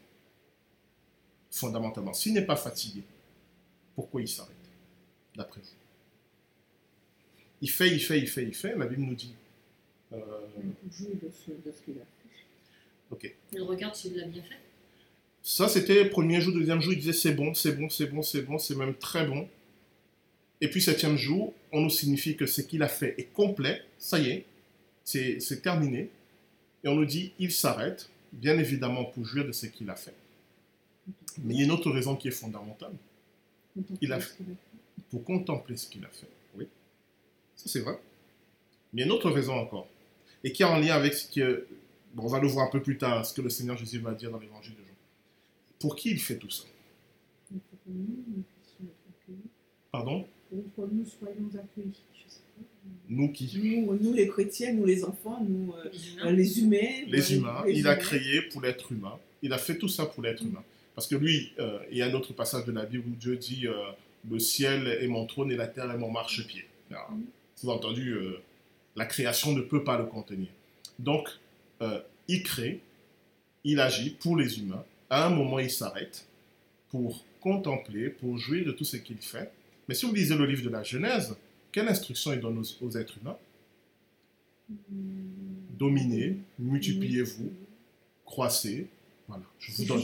Fondamentalement, s'il n'est pas fatigué, pourquoi il s'arrête D'après vous? Il fait, il fait, il fait, il fait, la Bible nous dit. Euh... Il de ce, de ce qu'il a fait. Ok. Il regarde s'il l'a bien fait. Ça, c'était le premier jour, deuxième jour, il disait c'est bon, c'est bon, c'est bon, c'est bon, c'est même très bon. Et puis septième jour, on nous signifie que ce qu'il a fait est complet, ça y est, c'est terminé. Et on nous dit, il s'arrête, bien évidemment pour jouir de ce qu'il a fait. Mais il y a une autre raison qui est fondamentale. Il a pour contempler ce qu'il a fait. Oui, ça c'est vrai. Mais il y a une autre raison encore. Et qui est en lien avec ce que, bon, on va le voir un peu plus tard, ce que le Seigneur Jésus va dire dans l'évangile de Jean. Pour qui il fait tout ça? Pardon? Pour que nous soyons accueillis. Nous qui nous, les chrétiens, nous les enfants, nous les humains. Les humains. il a créé pour l'être humain. Il a fait tout ça pour l'être humain. Parce que lui, euh, il y a un autre passage de la Bible où Dieu dit euh, Le ciel est mon trône et la terre est mon marchepied. Vous avez entendu, euh, la création ne peut pas le contenir. Donc, il crée, il agit pour les humains à un moment, il s'arrête pour contempler, pour jouir de tout ce qu'il fait. Mais si vous lisez le livre de la Genèse, quelle instruction il donne aux, êtres humains? Dominez, multipliez-vous, croissez. Voilà, je vous donne.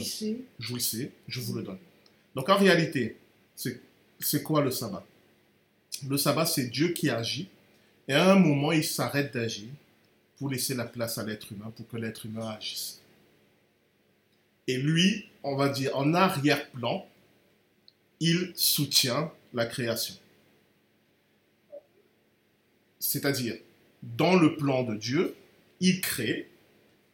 Jouissez, je vous le donne. Donc en réalité, c'est quoi le sabbat? Le sabbat, c'est Dieu qui agit. Et à un moment, il s'arrête d'agir pour laisser la place à l'être humain, pour que l'être humain agisse. Et lui, on va dire en arrière-plan, il soutient la création. C'est-à-dire, dans le plan de Dieu, il crée,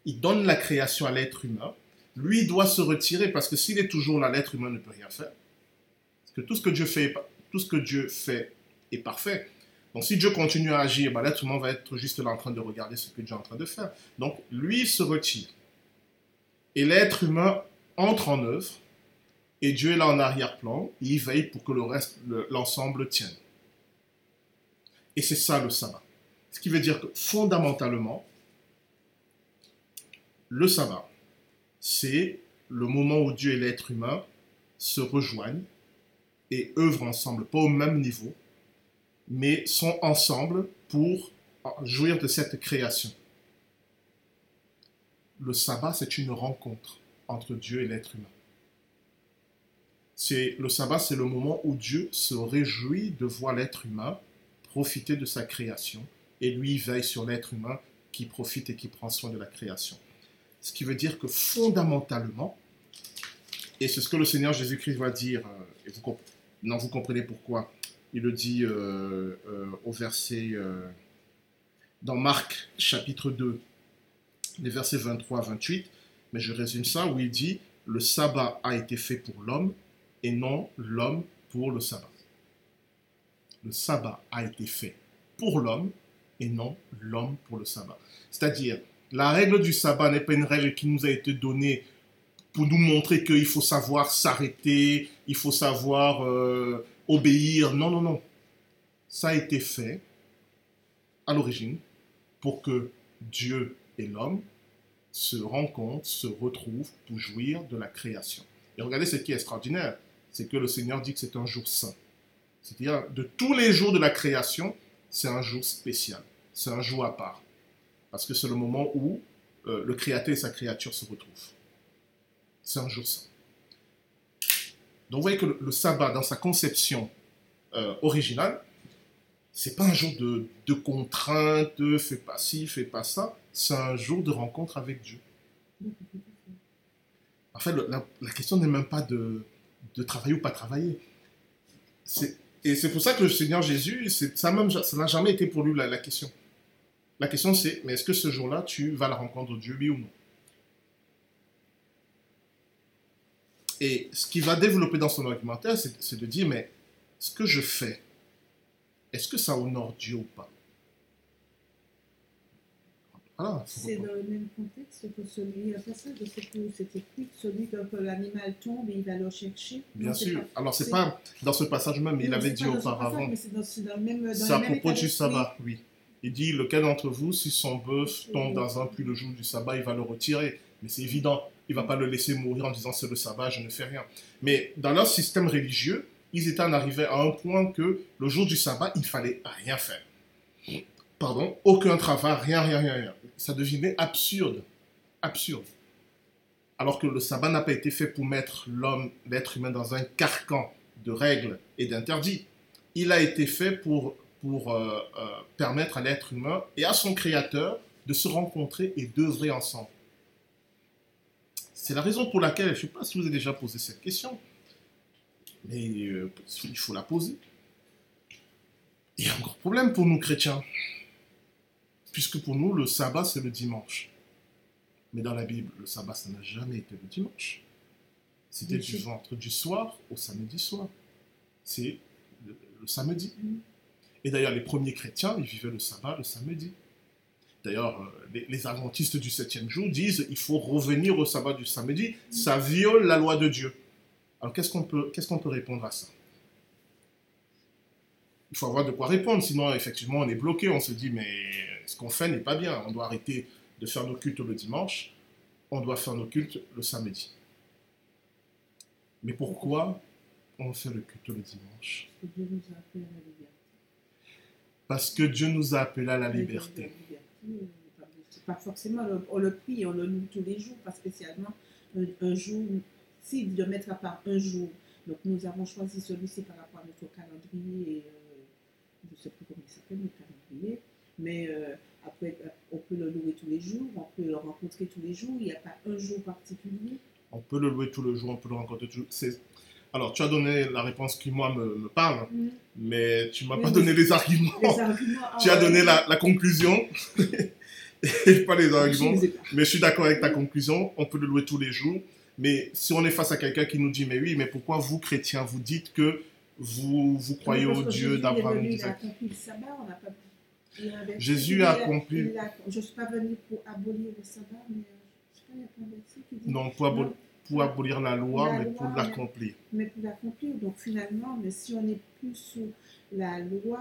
il donne la création à l'être humain. Lui doit se retirer parce que s'il est toujours là, l'être humain ne peut rien faire. Parce que tout ce que Dieu fait, est parfait. Donc si Dieu continue à agir, ben, l'être humain va être juste là en train de regarder ce que Dieu est en train de faire. Donc lui se retire. Et l'être humain entre en œuvre, et Dieu est là en arrière-plan, il veille pour que le reste, l'ensemble tienne. Et c'est ça le sabbat. Ce qui veut dire que fondamentalement, le sabbat, c'est le moment où Dieu et l'être humain se rejoignent et œuvrent ensemble, pas au même niveau, mais sont ensemble pour jouir de cette création le sabbat, c'est une rencontre entre Dieu et l'être humain. C'est le sabbat, c'est le moment où Dieu se réjouit de voir l'être humain profiter de sa création et lui veille sur l'être humain qui profite et qui prend soin de la création. Ce qui veut dire que fondamentalement, et c'est ce que le Seigneur Jésus-Christ va dire, euh, et vous, non, vous comprenez pourquoi, il le dit euh, euh, au verset dans Marc chapitre 2, les versets 23 à 28, mais je résume ça, où il dit, le sabbat a été fait pour l'homme et non l'homme pour le sabbat. Le sabbat a été fait pour l'homme et non l'homme pour le sabbat. C'est-à-dire, la règle du sabbat n'est pas une règle qui nous a été donnée pour nous montrer qu'il faut savoir s'arrêter, il faut savoir euh, obéir. Non, non, non. Ça a été fait à l'origine pour que Dieu et l'homme se rencontrent, se retrouvent pour jouir de la création. Et regardez ce qui est extraordinaire, c'est que le Seigneur dit que c'est un jour saint. C'est-à-dire, de tous les jours de la création, c'est un jour spécial, c'est un jour à part. Parce que c'est le moment où euh, le Créateur et sa créature se retrouvent. C'est un jour saint. Donc vous voyez que le, sabbat, dans sa conception euh, originale, c'est pas un jour de, contrainte, fais pas ci, fais pas ça. C'est un jour de rencontre avec Dieu. En fait, la, question n'est même pas de, de, travailler ou pas travailler. Et c'est pour ça que le Seigneur Jésus, ça n'a jamais été pour lui la, question. La question c'est, mais est-ce que ce jour-là, tu vas la rencontre Dieu, oui ou non? Et ce qu'il va développer dans son argumentaire, c'est de dire, mais ce que je fais, est-ce que ça honore Dieu ou pas? C'est dans le même contexte que celui, a passage de ce que c'était écrit, celui que, l'animal tombe et il va le chercher. Bien sûr. Alors, c'est pas dans ce passage même, il avait dit auparavant. C'est à propos du sabbat, oui. Il dit lequel d'entre vous, si son bœuf tombe dans un puits le jour du sabbat, il va le retirer. Mais c'est évident, il va pas le laisser mourir en disant c'est le sabbat, je ne fais rien. Mais dans leur système religieux, ils étaient en arrivés à un point que le jour du sabbat, il fallait rien faire. Pardon, aucun travail, rien, rien, rien, rien. Ça devenait absurde. Absurde. Alors que le sabbat n'a pas été fait pour mettre l'homme, l'être humain, dans un carcan de règles et d'interdits. Il a été fait pour, pour euh, euh, permettre à l'être humain et à son créateur de se rencontrer et d'œuvrer ensemble. C'est la raison pour laquelle, je ne sais pas si vous avez déjà posé cette question, mais euh, il faut la poser. Il y a un gros problème pour nous chrétiens, puisque pour nous, le sabbat, c'est le dimanche. Mais dans la Bible, le sabbat, ça n'a jamais été le dimanche. C'était du ventre du soir au samedi soir. C'est le, samedi. Et d'ailleurs, les premiers chrétiens, ils vivaient le sabbat le samedi. D'ailleurs, euh, les, adventistes du septième jour disent il faut revenir au sabbat du samedi, ça viole la loi de Dieu. Alors qu'est-ce qu'on peut, qu'est-ce qu'on peut répondre à ça? Il faut avoir de quoi répondre, sinon effectivement on est bloqué, on se dit mais ce qu'on fait n'est pas bien, on doit arrêter de faire nos cultes le dimanche, on doit faire nos cultes le samedi. Mais pourquoi on fait le culte le dimanche? Parce que Dieu nous a appelés à la liberté. Pas forcément, on le prie, on le loue tous les jours, pas spécialement un, jour, si de mettre à part un jour. Donc nous avons choisi celui-ci par rapport à notre calendrier, euh, je ne sais plus comment il s'appelle, le calendrier, mais euh, après euh, on peut le louer tous les jours, on peut le rencontrer tous les jours, il n'y a pas un jour particulier? On peut le louer tous les jours, on peut le rencontrer tous les jours. Alors, tu as donné la réponse qui, moi, me, parle, mm. mais tu ne m'as pas donné les arguments. tu as donné la, la conclusion. et pas les arguments. Mais je suis d'accord avec ta conclusion. On peut le louer tous les jours. Mais si on est face à quelqu'un qui nous dit, mais oui, mais pourquoi vous, chrétiens, vous dites que vous, vous croyez au Dieu d'Abraham Jésus a accompli le sabbat, on n'a pas... Jésus a accompli... Je ne suis pas venu pour abolir le sabbat, mais je sais pas, il y a. Non, pour, abolir, pour abolir la loi, mais pour l'accomplir. Mais, pour l'accomplir. Donc finalement, mais si on n'est plus sous la loi,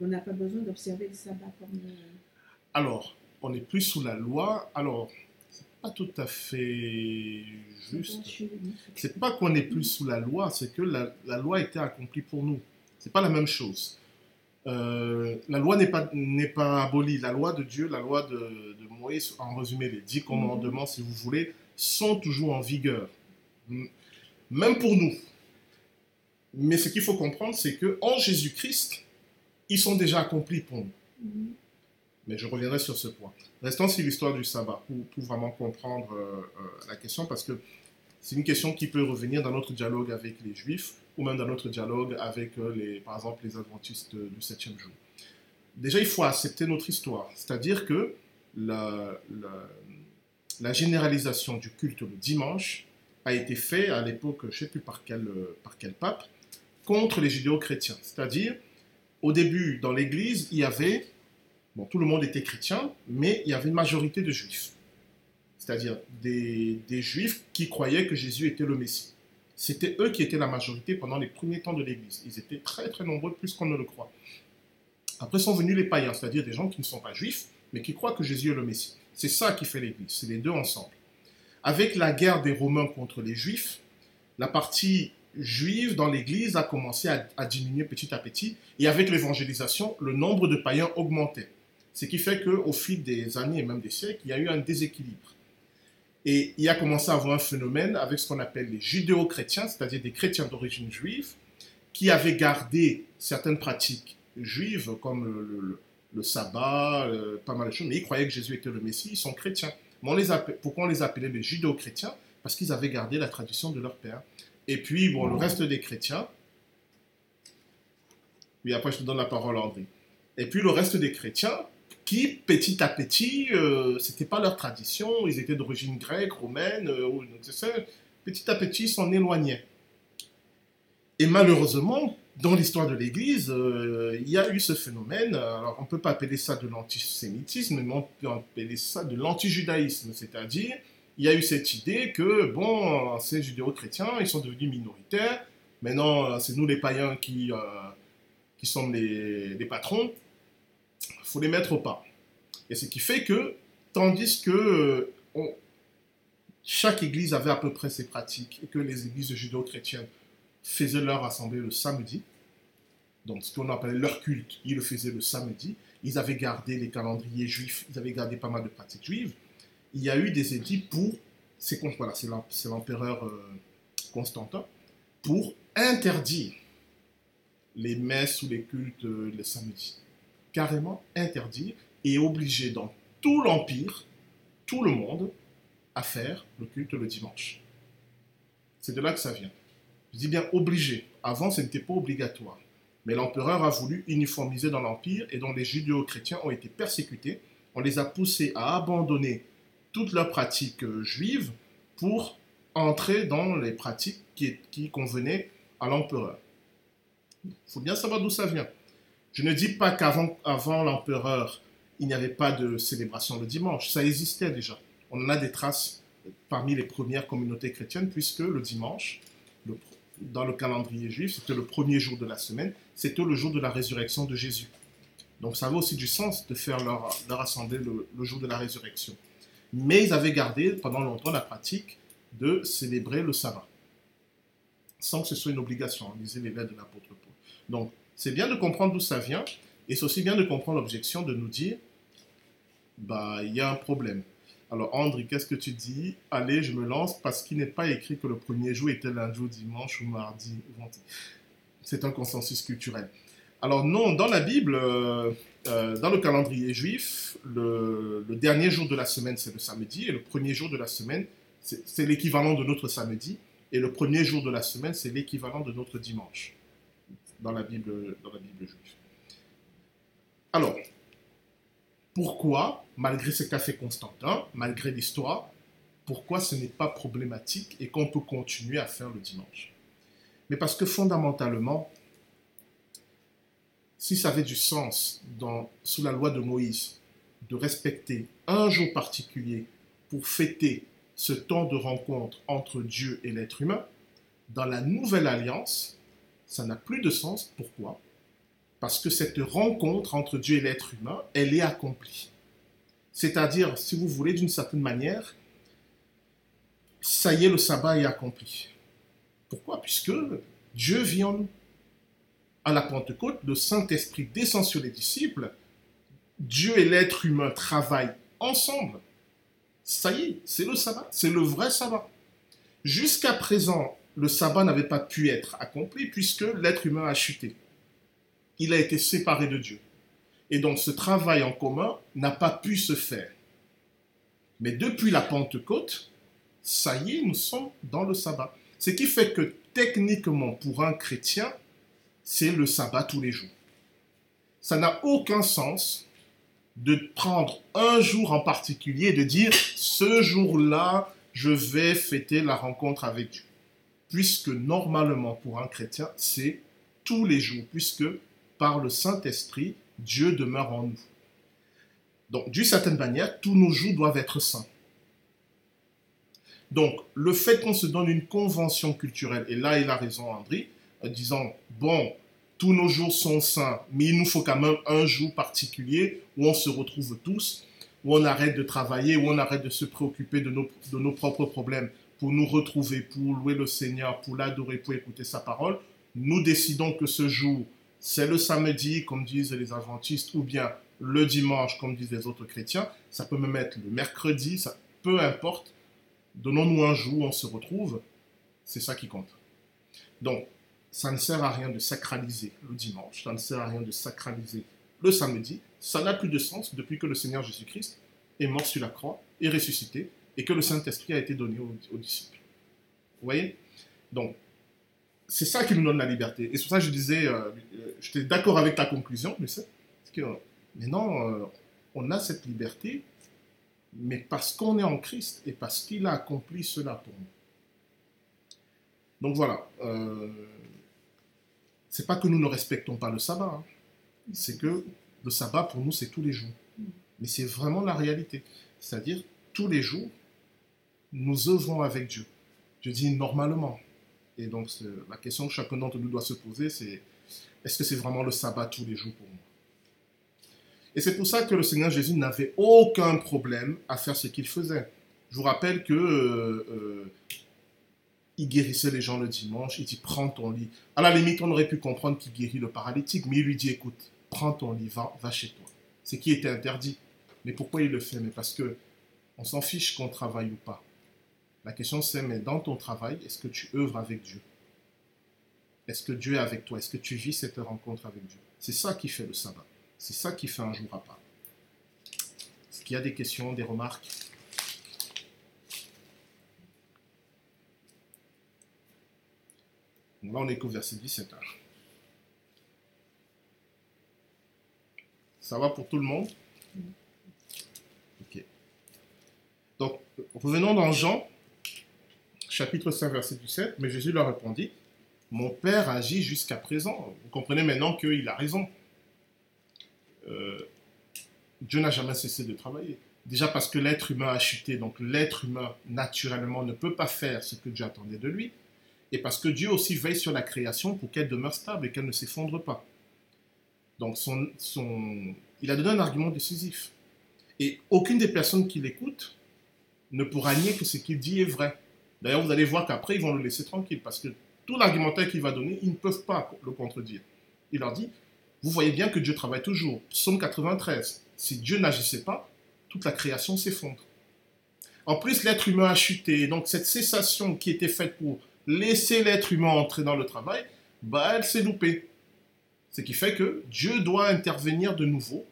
on n'a pas besoin d'observer le sabbat comme... Alors, on n'est plus sous la loi. Alors, pas tout à fait juste. C'est pas qu'on n'est plus sous la loi, c'est que la, loi été accomplie pour nous. C'est pas la même chose. Euh, la loi n'est pas, n'est pas abolie. La loi de Dieu, la loi de, Moïse, en résumé, les dix commandements, si vous voulez, sont toujours en vigueur. Même pour nous. Mais ce qu'il faut comprendre, c'est que en Jésus-Christ, ils sont déjà accomplis pour nous. Mais je reviendrai sur ce point. Restons sur l'histoire du sabbat pour, vraiment comprendre euh, euh, la question parce que c'est une question qui peut revenir dans notre dialogue avec les juifs ou même dans notre dialogue avec, euh, les, par exemple, les adventistes du septième jour. déjà, il faut accepter notre histoire. C'est-à-dire que la généralisation du culte le dimanche a été faite à l'époque, je ne sais plus par quel, par quel pape, contre les judéo-chrétiens. C'est-à-dire, au début, dans l'Église, il y avait, bon, tout le monde était chrétien, mais il y avait une majorité de juifs. C'est-à-dire des, juifs qui croyaient que Jésus était le Messie. C'était eux qui étaient la majorité pendant les premiers temps de l'Église. Ils étaient très très nombreux, plus qu'on ne le croit. Après sont venus les païens, c'est-à-dire des gens qui ne sont pas juifs, mais qui croient que Jésus est le Messie. C'est ça qui fait l'Église, c'est les deux ensemble. Avec la guerre des Romains contre les Juifs, la partie juive dans l'Église a commencé à, diminuer petit à petit, et avec l'évangélisation, le nombre de païens augmentait. Ce qui fait qu'au fil des années et même des siècles, il y a eu un déséquilibre. Et il a commencé à avoir un phénomène avec ce qu'on appelle les judéo-chrétiens, c'est-à-dire des chrétiens d'origine juive, qui avaient gardé certaines pratiques juives, comme le, sabbat, euh, pas mal de choses, mais ils croyaient que Jésus était le Messie, ils sont chrétiens. Pourquoi on les appelait les judéo-chrétiens? Parce qu'ils avaient gardé la tradition de leur père. Et puis, bon, le reste des chrétiens, oui, après je te donne la parole André. Et puis le reste des chrétiens, petit à petit, euh, c'était pas leur tradition, ils étaient d'origine grecque, romaine, euh, petit à petit, s'en éloignaient. Et malheureusement, dans l'histoire de l'Église, euh, il y a eu ce phénomène. Alors, on ne peut pas appeler ça de l'antisémitisme, mais on peut appeler ça de l'antijudaïsme. C'est-à-dire, il y a eu cette idée que, bon, ces judéo-chrétiens, ils sont devenus minoritaires. Maintenant, c'est nous les païens qui, qui sommes les, patrons. Il faut les mettre au pas. Et ce qui fait que, tandis que chaque église avait à peu près ses pratiques, et que les églises judéo-chrétiennes faisaient leur assemblée le samedi. Donc, ce qu'on appelait leur culte, ils le faisaient le samedi. Ils avaient gardé les calendriers juifs, ils avaient gardé pas mal de pratiques juives. Il y a eu des édits pour, c'est l'empereur euh, Constantin, pour interdire les messes ou les cultes euh, le samedi. Carrément interdire et obliger dans tout l'empire, tout le monde, à faire le culte le dimanche. C'est de là que ça vient. Je dis bien obligé. Avant, ce n'était pas obligatoire. Mais l'empereur a voulu uniformiser dans l'Empire et dont les judéo-chrétiens ont été persécutés. On les a poussés à abandonner toutes leurs pratiques euh, juives pour entrer dans les pratiques qui, qui convenaient à l'empereur. Il faut bien savoir d'où ça vient. Je ne dis pas qu'avant avant, l'empereur, il n'y avait pas de célébration le dimanche. Ça existait déjà. On en a des traces parmi les premières communautés chrétiennes, puisque le dimanche, dans le calendrier juif, c'était le premier jour de la semaine, c'était le jour de la résurrection de Jésus. Donc ça avait aussi du sens de faire leur, leur le, jour de la résurrection. Mais ils avaient gardé pendant longtemps la pratique de célébrer le sabbat, sans que ce soit une obligation, on disait les lettres de l'apôtre Paul. Donc c'est bien de comprendre d'où ça vient, et c'est aussi bien de comprendre l'objection de nous dire, bah il y a un problème. Alors, André, qu'est-ce que tu dis? Allez, je me lance parce qu'il n'est pas écrit que le premier jour était lundi ou dimanche ou mardi C'est un consensus culturel. Alors non, dans la Bible, euh, euh, dans le calendrier juif, le, dernier jour de la semaine, c'est le samedi, et le premier jour de la semaine, c'est l'équivalent de notre samedi, et le premier jour de la semaine, c'est l'équivalent de notre dimanche, dans la Bible, juive. Alors, pourquoi, malgré ce qu'a fait Constantin, malgré l'histoire, pourquoi ce n'est pas problématique et qu'on peut continuer à faire le dimanche? Mais parce que fondamentalement, si ça avait du sens dans, sous la loi de Moïse de respecter un jour particulier pour fêter ce temps de rencontre entre Dieu et l'être humain, dans la nouvelle alliance, ça n'a plus de sens. Pourquoi? Parce que cette rencontre entre Dieu et l'être humain, elle est accomplie. C'est-à-dire, si vous voulez, d'une certaine manière, ça y est, le sabbat est accompli. Pourquoi? Puisque Dieu vient à la Pentecôte, le Saint-Esprit descend sur les disciples, Dieu et l'être humain travaillent ensemble. Ça y est, c'est le sabbat, c'est le vrai sabbat. Jusqu'à présent, le sabbat n'avait pas pu être accompli puisque l'être humain a chuté il a été séparé de Dieu. Et donc ce travail en commun n'a pas pu se faire. Mais depuis la Pentecôte, ça y est, nous sommes dans le sabbat. Ce qui fait que techniquement, pour un chrétien, c'est le sabbat tous les jours. Ça n'a aucun sens de prendre un jour en particulier et de dire ce jour-là, je vais fêter la rencontre avec Dieu. Puisque normalement, pour un chrétien, c'est tous les jours, puisque par le Saint-Esprit, Dieu demeure en nous. Donc, d'une certaine manière, tous nos jours doivent être saints. Donc, le fait qu'on se donne une convention culturelle, et là il a raison André, en disant, bon, tous nos jours sont saints, mais il nous faut quand même un jour particulier où on se retrouve tous, où on arrête de travailler, où on arrête de se préoccuper de nos, de nos propres problèmes, pour nous retrouver, pour louer le Seigneur, pour l'adorer, pour écouter sa parole. Nous décidons que ce jour, c'est le samedi, comme disent les adventistes, ou bien le dimanche, comme disent les autres chrétiens. Ça peut même être le mercredi, ça, peu importe. Donnons-nous un jour où on se retrouve. C'est ça qui compte. Donc, ça ne sert à rien de sacraliser le dimanche, ça ne sert à rien de sacraliser le samedi. Ça n'a plus de sens depuis que le Seigneur Jésus-Christ est mort sur la croix, est ressuscité, et que le Saint-Esprit a été donné aux, disciples. Vous voyez? Donc, c'est ça qui nous donne la liberté. Et c'est pour ça je disais, euh, euh, j'étais d'accord avec ta conclusion, mais c'est que maintenant, euh, on a cette liberté, mais parce qu'on est en Christ et parce qu'il a accompli cela pour nous. Donc voilà, c'est pas que nous ne respectons pas le sabbat, hein. c'est que le sabbat pour nous c'est tous les jours. Mais c'est vraiment la réalité. C'est-à-dire, tous les jours, nous œuvrons avec Dieu. Je dis normalement. Et donc, la question que chacun d'entre nous doit se poser, c'est est-ce que c'est vraiment le sabbat tous les jours pour moi? Et c'est pour ça que le Seigneur Jésus n'avait aucun problème à faire ce qu'il faisait. Je vous rappelle que euh, euh, il guérissait les gens le dimanche, il dit prends ton lit. À la limite, on aurait pu comprendre qu'il guérit le paralytique, mais il lui dit écoute, prends ton lit, va, chez toi. C'est qui était interdit. Mais pourquoi il le fait? Mais parce que on s'en fiche qu'on travaille ou pas. La question c'est mais dans ton travail, est-ce que tu œuvres avec Dieu? Est-ce que Dieu est avec toi? Est-ce que tu vis cette rencontre avec Dieu? C'est ça qui fait le sabbat. C'est ça qui fait un jour à part. Est-ce qu'il y a des questions, des remarques? Là, on est qu'au verset 17. Ça va pour tout le monde? Ok. Donc, revenons dans Jean, chapitre 5, verset 17. Mais Jésus leur répondit Mon Père agit jusqu'à présent. Vous comprenez maintenant qu'il a raison. Euh, Dieu n'a jamais cessé de travailler. Déjà parce que l'être humain a chuté, donc l'être humain naturellement ne peut pas faire ce que Dieu attendait de lui et parce que Dieu aussi veille sur la création pour qu'elle demeure stable et qu'elle ne s'effondre pas. Donc son, son, il a donné un argument décisif. Et aucune des personnes qui l'écoutent ne pourra nier que ce qu'il dit est vrai. D'ailleurs, vous allez voir qu'après, ils vont le laisser tranquille parce que tout l'argumentaire qu'il va donner, ils ne peuvent pas le contredire. Il leur dit, vous voyez bien que Dieu travaille toujours. Psaume 93. Si Dieu n'agissait pas, toute la création s'effondre. En plus, l'être humain a chuté. Donc cette cessation qui était faite pour laisser l'être humain entrer dans le travail, bah, elle s'est loupée. Ce qui fait que Dieu doit intervenir de nouveau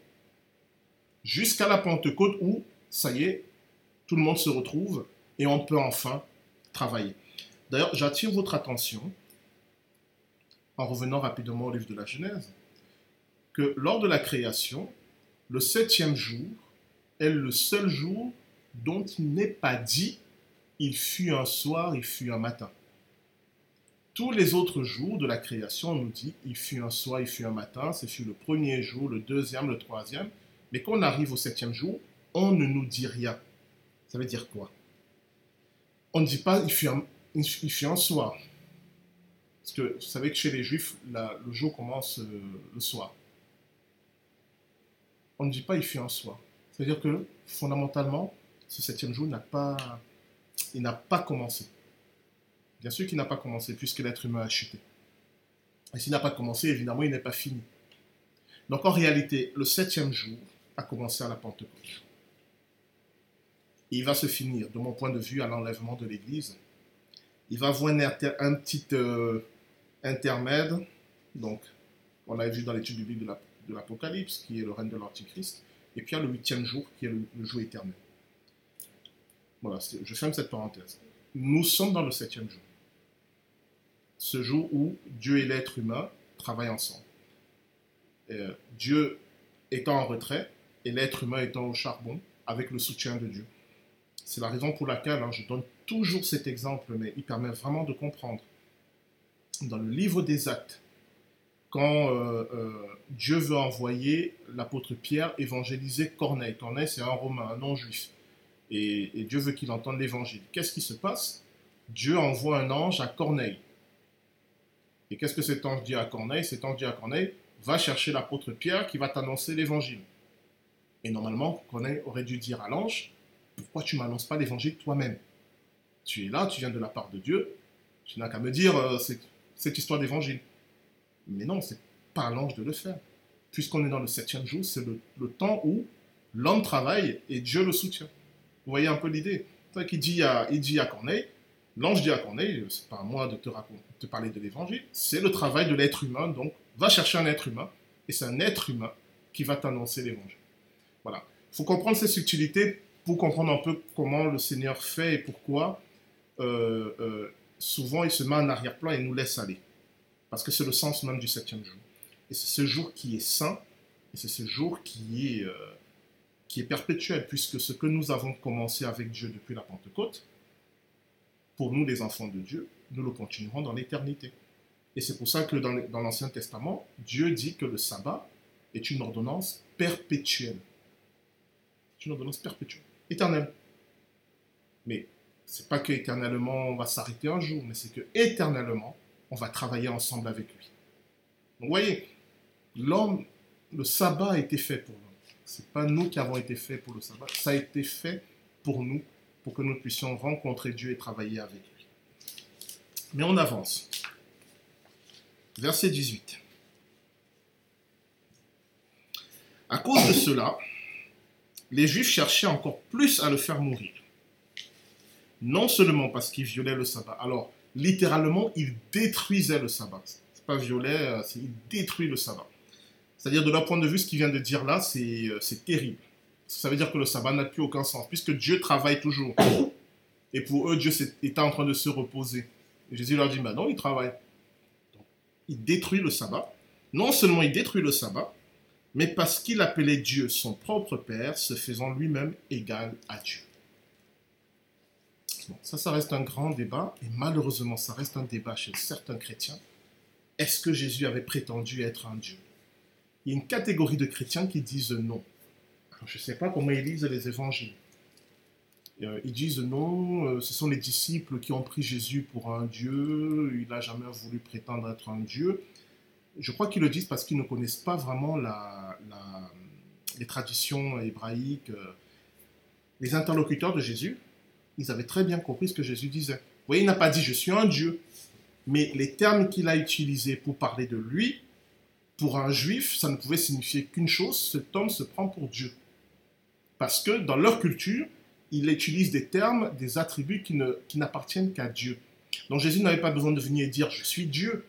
jusqu'à la Pentecôte où, ça y est, tout le monde se retrouve et on peut enfin D'ailleurs, j'attire votre attention, en revenant rapidement au livre de la Genèse, que lors de la création, le septième jour est le seul jour dont il n'est pas dit il fut un soir, il fut un matin. Tous les autres jours de la création, on nous dit, il fut un soir, il fut un matin, c'est fut le premier jour, le deuxième, le troisième. Mais quand on arrive au septième jour, on ne nous dit rien. Ça veut dire quoi? On ne dit pas, il fut un, il. Parce que vous savez que chez les Juifs, le jour commence euh, le soir. On ne dit pas, il fut un soir. C'est-à-dire que, fondamentalement, ce septième jour n'a pas, il n'a pas commencé. Bien sûr qu'il n'a pas commencé, puisque l'être humain a chuté. Et s'il n'a pas commencé, évidemment, il n'est pas fini. Donc en réalité, le septième jour a commencé à la Pentecôte. Il va se finir, de mon point de vue, à l'enlèvement de l'Église. Il va avoir un, petit euh, intermède, donc on l'a vu dans l'étude du de l'Apocalypse, qui est le règne de l'Antichrist, et puis il y a le huitième jour, qui est le, le jour éternel. Voilà, je ferme cette parenthèse. Nous sommes dans le septième jour ce jour où Dieu et l'être humain travaillent ensemble. Euh, Dieu étant en retrait et l'être humain étant au charbon avec le soutien de Dieu. C'est la raison pour laquelle hein, je donne toujours cet exemple, mais il permet vraiment de comprendre. Dans le livre des actes, quand euh, euh, Dieu veut envoyer l'apôtre Pierre évangéliser Corneille. Corneille, c'est un Romain, un non-juif. Et, et, Dieu veut qu'il entende l'évangile. Qu'est-ce qui se passe? Dieu envoie un ange à Corneille. Et qu'est-ce que cet ange dit à Corneille? Cet ange dit à Corneille, va chercher l'apôtre Pierre qui va t'annoncer l'évangile. Et normalement, Corneille aurait dû dire à l'ange, pourquoi tu m'annonces pas l'évangile toi-même? Tu es là, tu viens de la part de Dieu, tu n'as qu'à me dire euh, cette, histoire d'évangile. Mais non, c'est pas à l'ange de le faire. Puisqu'on est dans le septième jour, c'est le, temps où l'homme travaille et Dieu le soutient. Vous voyez un peu l'idée? Il dit, à, dit à Corneille, l'ange dit à Corneille, c'est pas à moi de te, raconter, de te parler de l'évangile, c'est le travail de l'être humain, donc va chercher un être humain, et c'est un être humain qui va t'annoncer l'évangile. Voilà. Il faut comprendre ces subtilités pour comprendre un peu comment le Seigneur fait et pourquoi euh, euh, souvent il se met en arrière-plan et nous laisse aller. Parce que c'est le sens même du septième jour. Et c'est ce jour qui est saint, et c'est ce jour qui est, euh, qui est perpétuel, puisque ce que nous avons commencé avec Dieu depuis la Pentecôte, pour nous les enfants de Dieu, nous le continuerons dans l'éternité. Et c'est pour ça que dans l'Ancien Testament, Dieu dit que le sabbat est une ordonnance perpétuelle. C'est une ordonnance perpétuelle, éternelle. Mais c'est pas que éternellement on va s'arrêter un jour, mais c'est que éternellement on va travailler ensemble avec lui. Vous voyez, l'homme, le sabbat a été fait pour nous. C'est pas nous qui avons été faits pour le sabbat, ça a été fait pour nous, pour que nous puissions rencontrer Dieu et travailler avec lui. Mais on avance verset 18. À cause de cela, les Juifs cherchaient encore plus à le faire mourir. Non seulement parce qu'il violait le sabbat. Alors, littéralement, il détruisait le sabbat. C'est pas violer, euh, c'est il détruit le sabbat. C'est-à-dire, de leur point de vue, ce qu'il vient de dire là, c'est euh, terrible. Ça veut dire que le sabbat n'a plus aucun sens, puisque Dieu travaille toujours. Et pour eux, Dieu était en train de se reposer. Et Jésus leur dit, bah non, il travaille il détruit le sabbat. Non seulement il détruit le sabbat, mais parce qu'il appelait Dieu son propre Père, se faisant lui-même égal à Dieu. ça, ça reste un grand débat, et malheureusement, ça reste un débat chez certains chrétiens. Est-ce que Jésus avait prétendu être un Dieu? Il y a une catégorie de chrétiens qui disent non. je ne sais pas comment ils lisent les évangiles. Euh, ils disent non, euh, ce sont les disciples qui ont pris Jésus pour un Dieu, il n'a jamais voulu prétendre être un Dieu. Je crois qu'ils le disent parce qu'ils ne connaissent pas vraiment les traditions hébraïques. Les interlocuteurs de Jésus, ils avaient très bien compris ce que Jésus disait. Vous voyez, il n'a pas dit je suis un Dieu, mais les termes qu'il a utilisés pour parler de lui, pour un juif, ça ne pouvait signifier qu'une chose, cet homme se prend pour Dieu. Parce que dans leur culture, il utilise des termes, des attributs qui n'appartiennent qu'à Dieu. Donc Jésus n'avait pas besoin de venir dire je suis Dieu.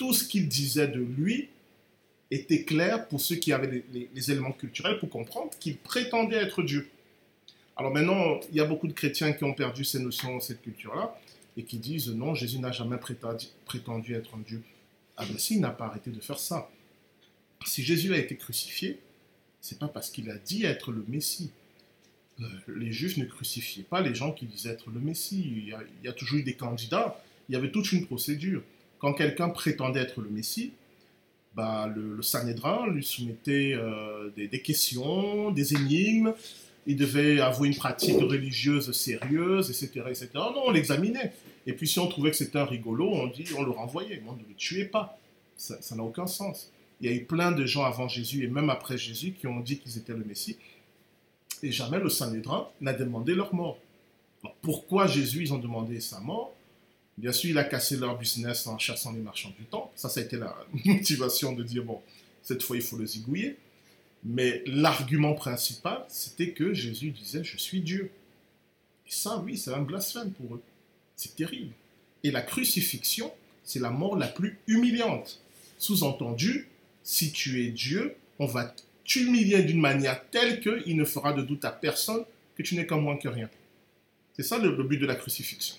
Tout ce qu'il disait de lui était clair pour ceux qui avaient les, éléments culturels pour comprendre qu'il prétendait être Dieu. Alors maintenant, il y a beaucoup de chrétiens qui ont perdu ces notions, cette culture-là, et qui disent non, Jésus n'a jamais prétendu, être un Dieu. Ah ben si, il n'a pas arrêté de faire ça. Si Jésus a été crucifié, c'est pas parce qu'il a dit être le Messie. Euh, les Juifs ne crucifiaient pas les gens qui disaient être le Messie. Il y, a, toujours eu des candidats. Il y avait toute une procédure. Quand quelqu'un prétendait être le Messie, bah, le, le Sanhédrin lui soumettait euh, des, questions, des énigmes. Il devait avouer une pratique religieuse sérieuse, etc. etc. Non, on l'examinait. Et puis si on trouvait que c'était un rigolo, on dit, on le renvoyait. On ne le tuait pas. Ça n'a aucun sens. Il y a eu plein de gens avant Jésus et même après Jésus qui ont dit qu'ils étaient le Messie et jamais le Sanhédrin n'a demandé leur mort. pourquoi Jésus, ils ont demandé sa mort? Bien sûr, il a cassé leur business en chassant les marchands du temps. Ça, ça a été la motivation de dire, bon, cette fois, il faut le zigouiller. Mais l'argument principal, c'était que Jésus disait, je suis Dieu. Et ça, oui, c'est un blasphème pour eux. C'est terrible. Et la crucifixion, c'est la mort la plus humiliante. Sous-entendu, si tu es Dieu, on va t'humilier d'une manière telle qu'il ne fera de doute à personne que tu n'es qu'un moins que rien. C'est ça le, but de la crucifixion.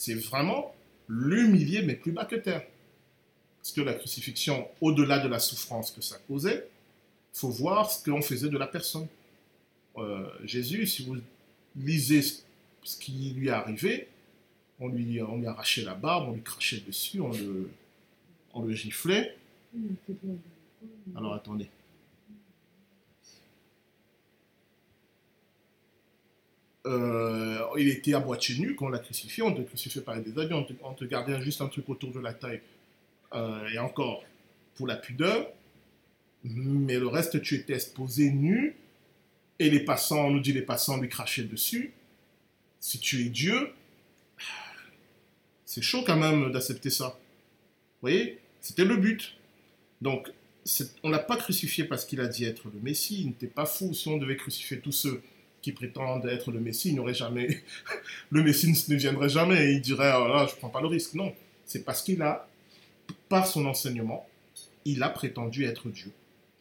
C'est vraiment l'humilier, mais plus bas que terre. Parce que la crucifixion, au-delà de la souffrance que ça causait, il faut voir ce qu'on faisait de la personne. Euh, Jésus, si vous lisez ce qui lui est arrivé, on lui, on lui arrachait la barbe, on lui crachait dessus, on le, on le giflait. Alors attendez. Euh, il était à moitié nu quand on l'a crucifié, on te crucifiait par des habits, on te, gardait juste un truc autour de la taille. Euh, et encore, pour la pudeur, mais le reste, tu étais exposé nu, et les passants, on nous dit les passants lui crachaient dessus. Si tu es Dieu, c'est chaud quand même d'accepter ça. Vous voyez? C'était le but. Donc, on ne l'a pas crucifié parce qu'il a dit être le Messie. Il n'était pas fou. Si on devait crucifier tous ceux qui prétendent être le Messie, n'aurait jamais. le Messie ne viendrait jamais. il dirait oh là, je ne prends pas le risque. Non. C'est parce qu'il a, par son enseignement, il a prétendu être Dieu.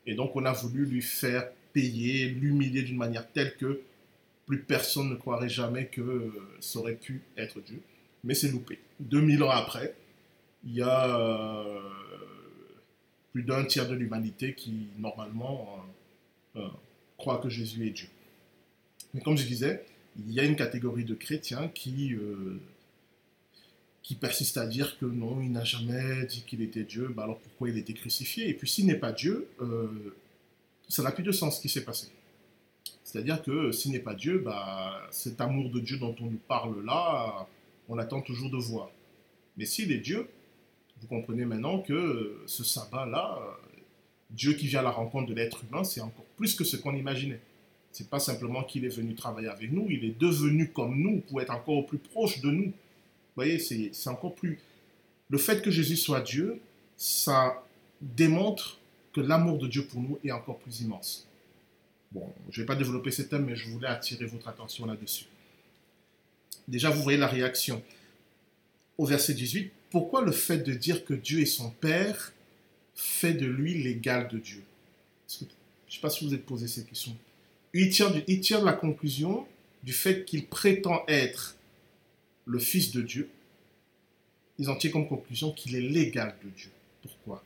Et donc, on a voulu lui faire payer, l'humilier d'une manière telle que plus personne ne croirait jamais que ça aurait pu être Dieu. Mais c'est loupé. 2000 ans après, il y a euh, plus d'un tiers de l'humanité qui, normalement, euh, euh, croit que Jésus est Dieu. Mais comme je disais, il y a une catégorie de chrétiens qui, qui persiste à dire que non, il n'a jamais dit qu'il était Dieu, bah alors pourquoi il était crucifié? Et puis s'il n'est pas Dieu, ça n'a plus de sens ce qui s'est passé. C'est-à-dire que s'il n'est pas Dieu, bah, cet amour de Dieu dont on nous parle là, on attend toujours de voir. Mais s'il est Dieu, vous comprenez maintenant que ce sabbat-là, Dieu qui vient à la rencontre de l'être humain, c'est encore plus que ce qu'on imaginait. C'est pas simplement qu'il est venu travailler avec nous, il est devenu comme nous pour être encore plus proche de nous. Vous voyez, c'est encore plus. Le fait que Jésus soit Dieu, ça démontre que l'amour de Dieu pour nous est encore plus immense. Bon, je ne vais pas développer ce thème, mais je voulais attirer votre attention là-dessus. Déjà, vous voyez la réaction. Au verset 18, pourquoi le fait de dire que Dieu est son Père fait de lui l'égal de Dieu? Je ne sais pas si vous vous êtes posé cette question. Il tire, la conclusion du fait qu'il prétend être le Fils de Dieu. Ils en tirent comme conclusion qu'il est l'égal de Dieu. Pourquoi?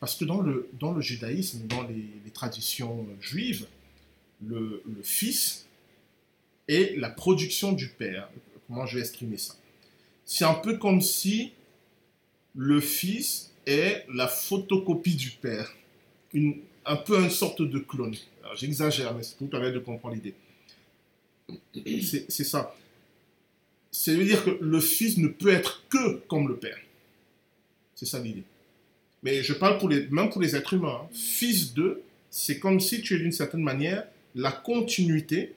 Parce que dans le, judaïsme, dans les, traditions juives, le, fils est la production du père. Comment je vais exprimer ça? C'est un peu comme si le fils est la photocopie du père. Un peu une sorte de clone. J'exagère, mais c'est pour permettre de comprendre l'idée. C'est ça. C'est veut dire que le fils ne peut être que comme le père. C'est ça l'idée. Mais je parle pour les, même pour les êtres humains. Hein. Fils d'eux, c'est comme si tu es d'une certaine manière la continuité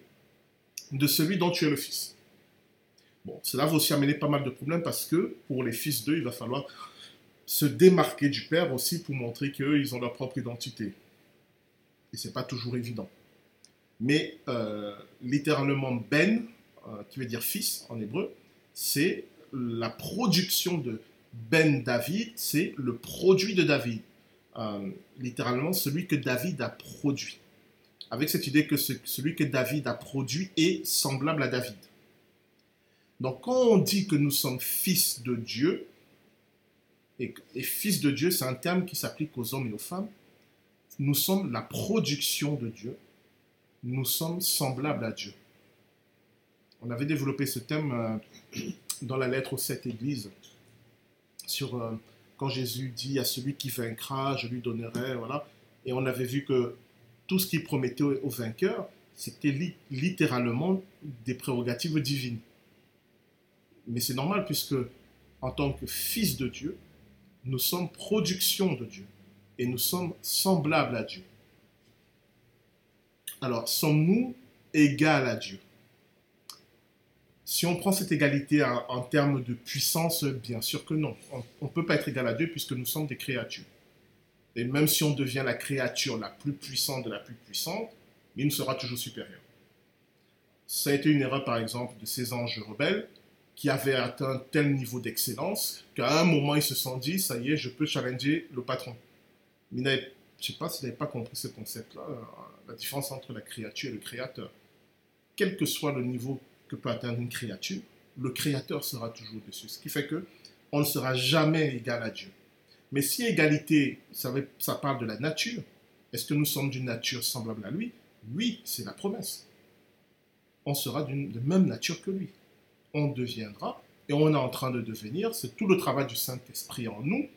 de celui dont tu es le fils. Bon, cela va aussi amener pas mal de problèmes parce que pour les fils d'eux, il va falloir se démarquer du père aussi pour montrer qu'ils ont leur propre identité. Et c'est pas toujours évident. Mais euh, littéralement ben, euh, qui veut dire fils en hébreu, c'est la production de, ben David, c'est le produit de David. Euh, littéralement, celui que David a produit. Avec cette idée que celui que David a produit est semblable à David. Donc, quand on dit que nous sommes fils de Dieu, et, et fils de Dieu, c'est un terme qui s'applique aux hommes et aux femmes, nous sommes la production de Dieu, nous sommes semblables à Dieu. On avait développé ce thème euh, dans la lettre aux sept églises sur euh, quand Jésus dit à celui qui vaincra, je lui donnerai, voilà. Et on avait vu que tout ce qu'il promettait aux, vainqueurs, c'était littéralement des prérogatives divines. Mais c'est normal puisque en tant que fils de Dieu, nous sommes production de Dieu et nous sommes semblables à Dieu. Alors, sommes-nous égales à Dieu? Si on prend cette égalité en, termes de puissance, bien sûr que non. On ne peut pas être égal à Dieu puisque nous sommes des créatures. Et même si on devient la créature la plus puissante de la plus puissante, il nous sera toujours supérieur. Ça a été une erreur, par exemple, de ces anges rebelles qui avaient atteint tel niveau d'excellence qu'à un moment, ils se sont dit, ça y est, je peux challenger le patron. Mais je ne sais pas s'ils n'avaient pas compris ce concept-là, euh, la différence entre la créature et le créateur. Quel que soit le niveau peut atteindre une créature, le Créateur sera toujours dessus. Ce qui fait que on ne sera jamais égal à Dieu. Mais si égalité, ça, ça parle de la nature, est-ce que nous sommes d'une nature semblable à lui? Oui, c'est la promesse. On sera de même nature que lui. On deviendra, et on est en train de devenir, c'est tout le travail du Saint-Esprit en nous,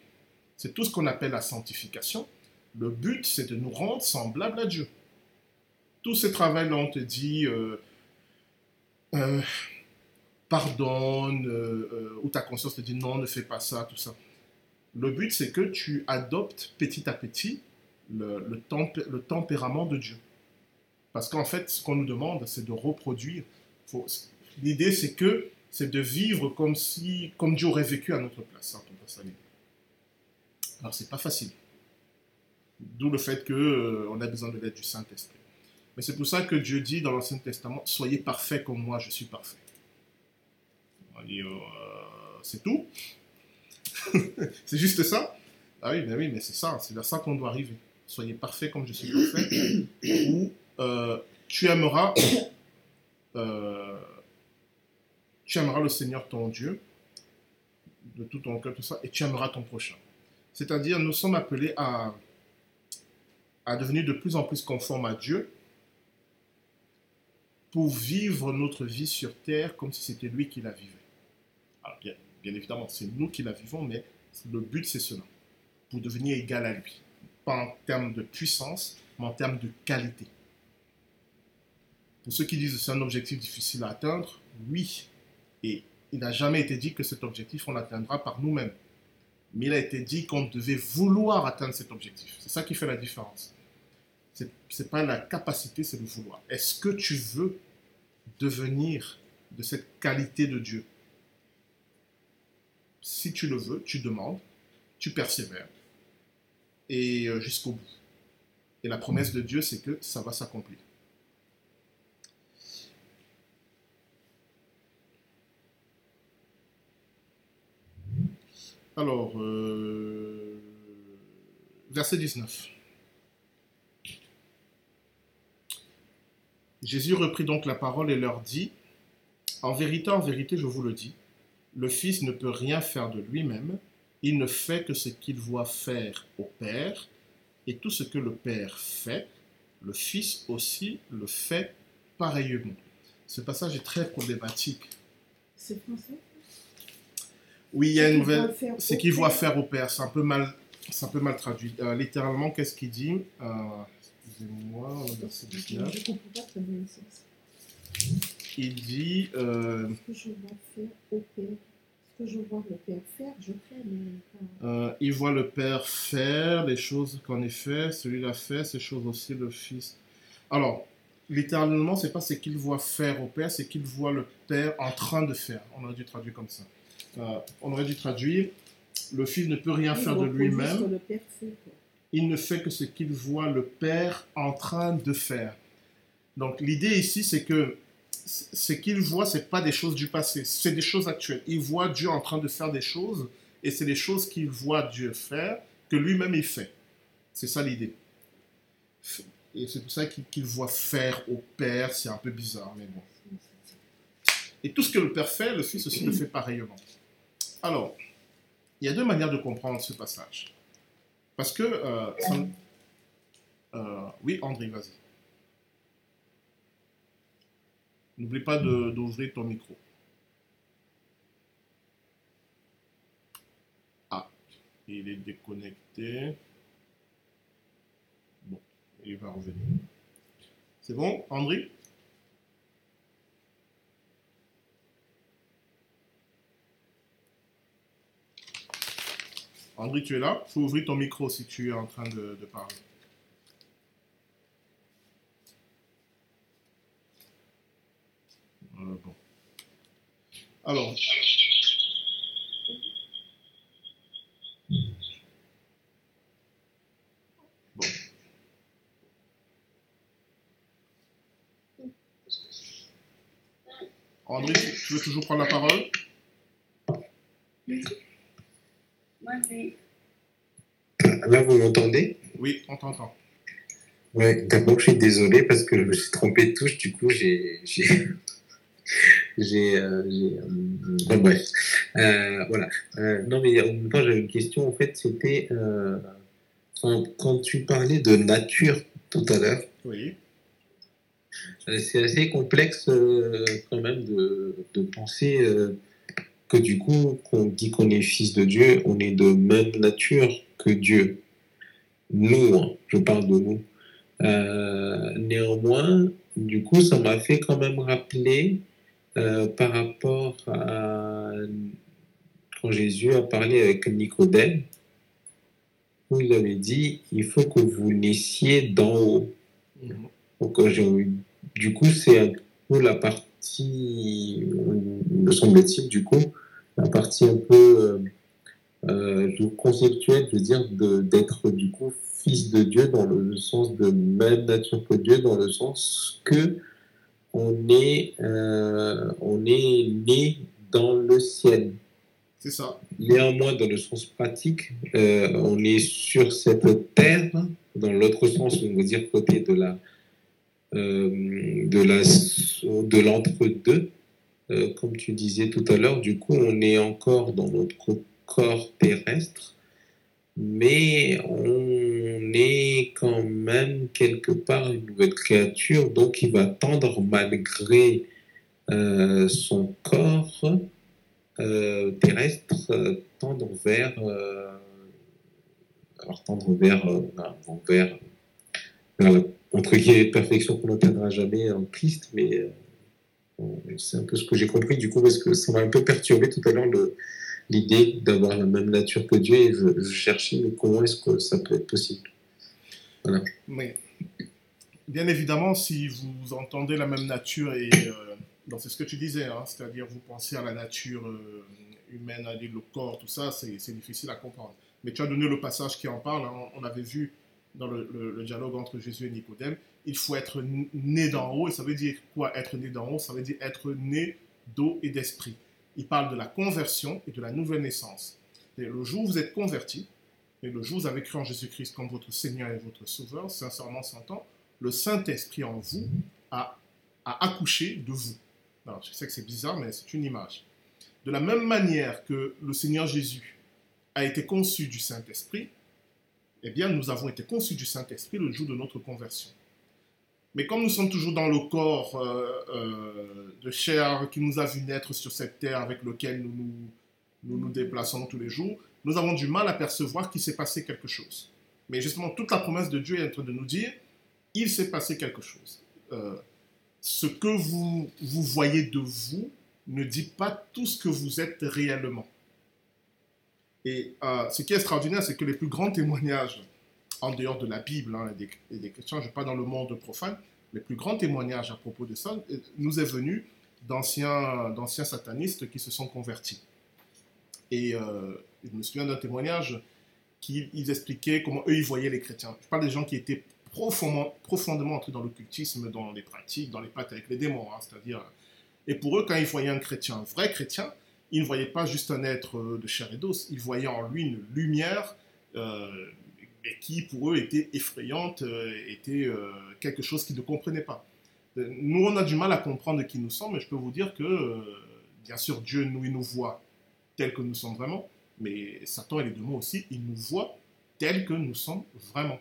c'est tout ce qu'on appelle la sanctification. Le but, c'est de nous rendre semblables à Dieu. Tout ce travail-là, on te dit, euh, euh, pardonne, euh, ou ta conscience te dit non, ne fais pas ça, tout ça. Le but, c'est que tu adoptes petit à petit le, le, tempé- le tempérament de Dieu. Parce qu'en fait, ce qu'on nous demande, c'est de reproduire. L'idée, c'est que c'est de vivre comme si, comme Dieu aurait vécu à notre place. hein, quand on passe à l'idée. Alors, c'est pas facile. D'où le fait que euh, a besoin de l'aide du Saint-Esprit. Mais c'est pour ça que Dieu dit dans l'Ancien Testament Soyez parfaits comme moi, je suis parfait. On dit euh, C'est tout C'est juste ça Ah oui, ben oui, mais c'est ça, c'est vers ça qu'on doit arriver. Soyez parfaits comme je suis parfait. Ou euh, tu aimeras. tu aimeras le Seigneur ton Dieu de tout ton cœur, tout ça, et tu aimeras ton prochain. C'est-à-dire, nous sommes appelés à, devenir de plus en plus conformes à Dieu pour vivre notre vie sur terre comme si c'était lui qui la vivait. Alors, bien évidemment, c'est nous qui la vivons, mais le but, c'est cela, pour devenir égal à lui. Pas en termes de puissance, mais en termes de qualité. Pour ceux qui disent que c'est un objectif difficile à atteindre, oui. Et il n'a jamais été dit que cet objectif, on l'atteindra par nous-mêmes. Mais il a été dit qu'on devait vouloir atteindre cet objectif. C'est ça qui fait la différence. Ce n'est pas la capacité, c'est le vouloir. Est-ce que tu veux devenir de cette qualité de Dieu? Si tu le veux, tu demandes, tu persévères, et euh, jusqu'au bout. Et la promesse de Dieu, c'est que ça va s'accomplir. Alors, euh, verset 19. Jésus reprit donc la parole et leur dit, En vérité, en vérité, je vous le dis, le Fils ne peut rien faire de lui-même, il ne fait que ce qu'il voit faire au Père, et tout ce que le Père fait, le Fils aussi le fait pareillement. Ce passage est très problématique. Oui, il y a une nouvelle. C'est qu'il voit faire au Père. C'est un peu mal, c'est un peu mal traduit. Euh, littéralement, qu'est-ce qu'il dit? Euh, Excusez-moi, verset 19. Je comprends pas très bien le sens. Il dit. euh, Ce que je vois faire au Père, ce que je vois le Père faire, je fais, mais il voit le Père faire les choses qu'en effet, celui-là fait, ces choses aussi le Fils. Alors, littéralement, c'est pas ce qu'il voit faire au Père, c'est qu'il voit le Père en train de faire. On aurait dû traduire comme ça. Euh, on aurait dû traduire le Fils ne peut rien Il faire de Ce lui-même, il ne fait que ce qu'il voit le Père en train de faire. Donc, l'idée ici, c'est que ce qu'il voit, c'est pas des choses du passé, c'est des choses actuelles. Il voit Dieu en train de faire des choses, et c'est des choses qu'il voit Dieu faire que lui-même il fait. C'est ça l'idée. Et c'est pour ça qu'il qu'il voit faire au Père, c'est un peu bizarre, mais bon. Et tout ce que le Père fait, le Fils aussi le fait pareillement. Alors, il y a deux manières de comprendre ce passage. Parce que... euh, euh, oui, André, vas-y. N'oublie pas d'ouvrir ton micro. Ah, il est déconnecté. Bon, il va revenir. C'est bon, André? André, tu es là faut ouvrir ton micro si tu es en train de, parler. Bon. Alors. Bon. André, tu veux toujours prendre la parole? Là, vous m'entendez? Oui, on t'entend. Ouais, d'abord, je suis désolé parce que je me suis trompé de touche, du coup, j'ai j'ai- euh, euh, bon, bref, Euh, voilà. Non, mais en même temps, j'avais une question. En fait, c'était quand, quand tu parlais de nature tout à l'heure. Oui. C'est assez complexe quand même de, de penser que du coup, qu'on dit qu'on est fils de Dieu, on est de même nature que Dieu. Nous, hein, je parle de nous. Euh, néanmoins, du coup, ça m'a fait quand même rappeler euh, par rapport à quand Jésus a parlé avec Nicodème, où il avait dit, il faut que vous naissiez d'en haut. Mhm. Donc, euh, du coup, c'est la partie, me semble-t-il, du coup, la partie un peu euh, euh, conceptuelle, je veux dire, de- d'être du coup fils de Dieu dans le sens de même nature que Dieu, dans le sens que on est, euh, on est né dans le ciel. C'est ça. Néanmoins, dans le sens pratique, euh, on est sur cette terre, dans l'autre sens, on veut dire côté de la, de la, de l'entre-deux, Euh, comme tu disais tout à l'heure. Du coup, on est encore dans notre corps terrestre, mais on est quand même quelque part une nouvelle créature, donc il va tendre malgré euh, son corps euh, terrestre euh, tendre vers euh, alors tendre vers euh, entre guillemets perfection qu'on n'atteindra jamais en Christ mais euh, c'est un peu ce que j'ai compris du coup parce que ça m'a un peu perturbé tout à l'heure l'idée d'avoir la même nature que Dieu et je, je cherchais mais comment est-ce que ça peut être possible? Mais bien évidemment, si vous entendez la même nature, et euh, c'est ce que tu disais, hein, c'est-à-dire vous pensez à la nature euh, humaine, à le corps, tout ça, c'est c'est difficile à comprendre. Mais tu as donné le passage qui en parle, hein, on avait vu dans le, dialogue entre Jésus et Nicodème, il faut être né d'en haut, et ça veut dire quoi être né d'en haut? Ça veut dire être né d'eau et d'esprit. Il parle de la conversion et de la nouvelle naissance. Le jour où vous êtes converti, et le jour où vous avez cru en Jésus-Christ comme votre Seigneur et votre Sauveur, sincèrement s'entend, le Saint-Esprit en vous a, accouché de vous. Je sais que c'est bizarre, mais c'est une image. De la même manière que le Seigneur Jésus a été conçu du Saint-Esprit, eh bien, nous avons été conçus du Saint-Esprit le jour de notre conversion. Mais comme nous sommes toujours dans le corps euh, euh, de chair qui nous a vu naître sur cette terre avec lequel nous nous, déplaçons tous les jours, nous avons du mal à percevoir qu'il s'est passé quelque chose. Mais justement, toute la promesse de Dieu est en train de nous dire, il s'est passé quelque chose. Euh, ce que vous, vous voyez de vous ne dit pas tout ce que vous êtes réellement. Et euh, ce qui est extraordinaire, c'est que les plus grands témoignages, en dehors de la Bible hein, et, des, et chrétiens, je ne pas dans le monde profane, les plus grands témoignages à propos de ça euh, nous est venu d'anciens d'anciens satanistes qui se sont convertis. Et euh, je me souviens d'un témoignage qui ils expliquaient comment eux ils voyaient les chrétiens. Je parle des gens qui étaient profondément, profondément entrés dans l'occultisme, dans les pratiques, dans les pactes avec les démons, hein, c'est-à-dire. Et pour eux, quand ils voyaient un chrétien, un vrai chrétien, ils ne voyaient pas juste un être euh, de chair et d'os, ils voyaient en lui une lumière euh, qui pour eux était effrayante, euh, était euh, quelque chose qu'ils ne comprenaient pas. Nous, on a du mal à comprendre qui nous sommes, mais je peux vous dire que, bien sûr, Dieu, nous, il nous voit tels que nous sommes vraiment, mais Satan et les démons aussi, ils nous voient tels que nous sommes vraiment.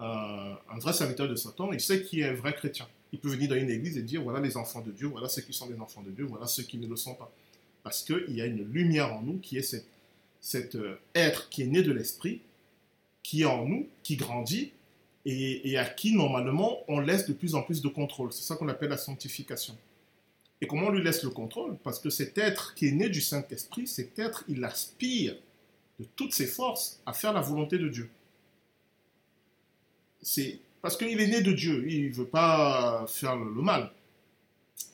Un vrai serviteur de Satan, il sait qui est un vrai chrétien. Il peut venir dans une église et dire, voilà les enfants de Dieu, voilà ceux qui sont des enfants de Dieu, voilà ceux qui ne le sont pas. Parce qu'il y a une lumière en nous qui est cet, euh, être qui est né de l'esprit, qui est en nous, qui grandit, et, et à qui normalement on laisse de plus en plus de contrôle. C'est ça qu'on appelle la sanctification. Et comment on lui laisse le contrôle? Parce que cet être qui est né du Saint-Esprit, cet être, il aspire de toutes ses forces à faire la volonté de Dieu. C'est parce qu'il est né de Dieu, il ne veut pas faire le mal.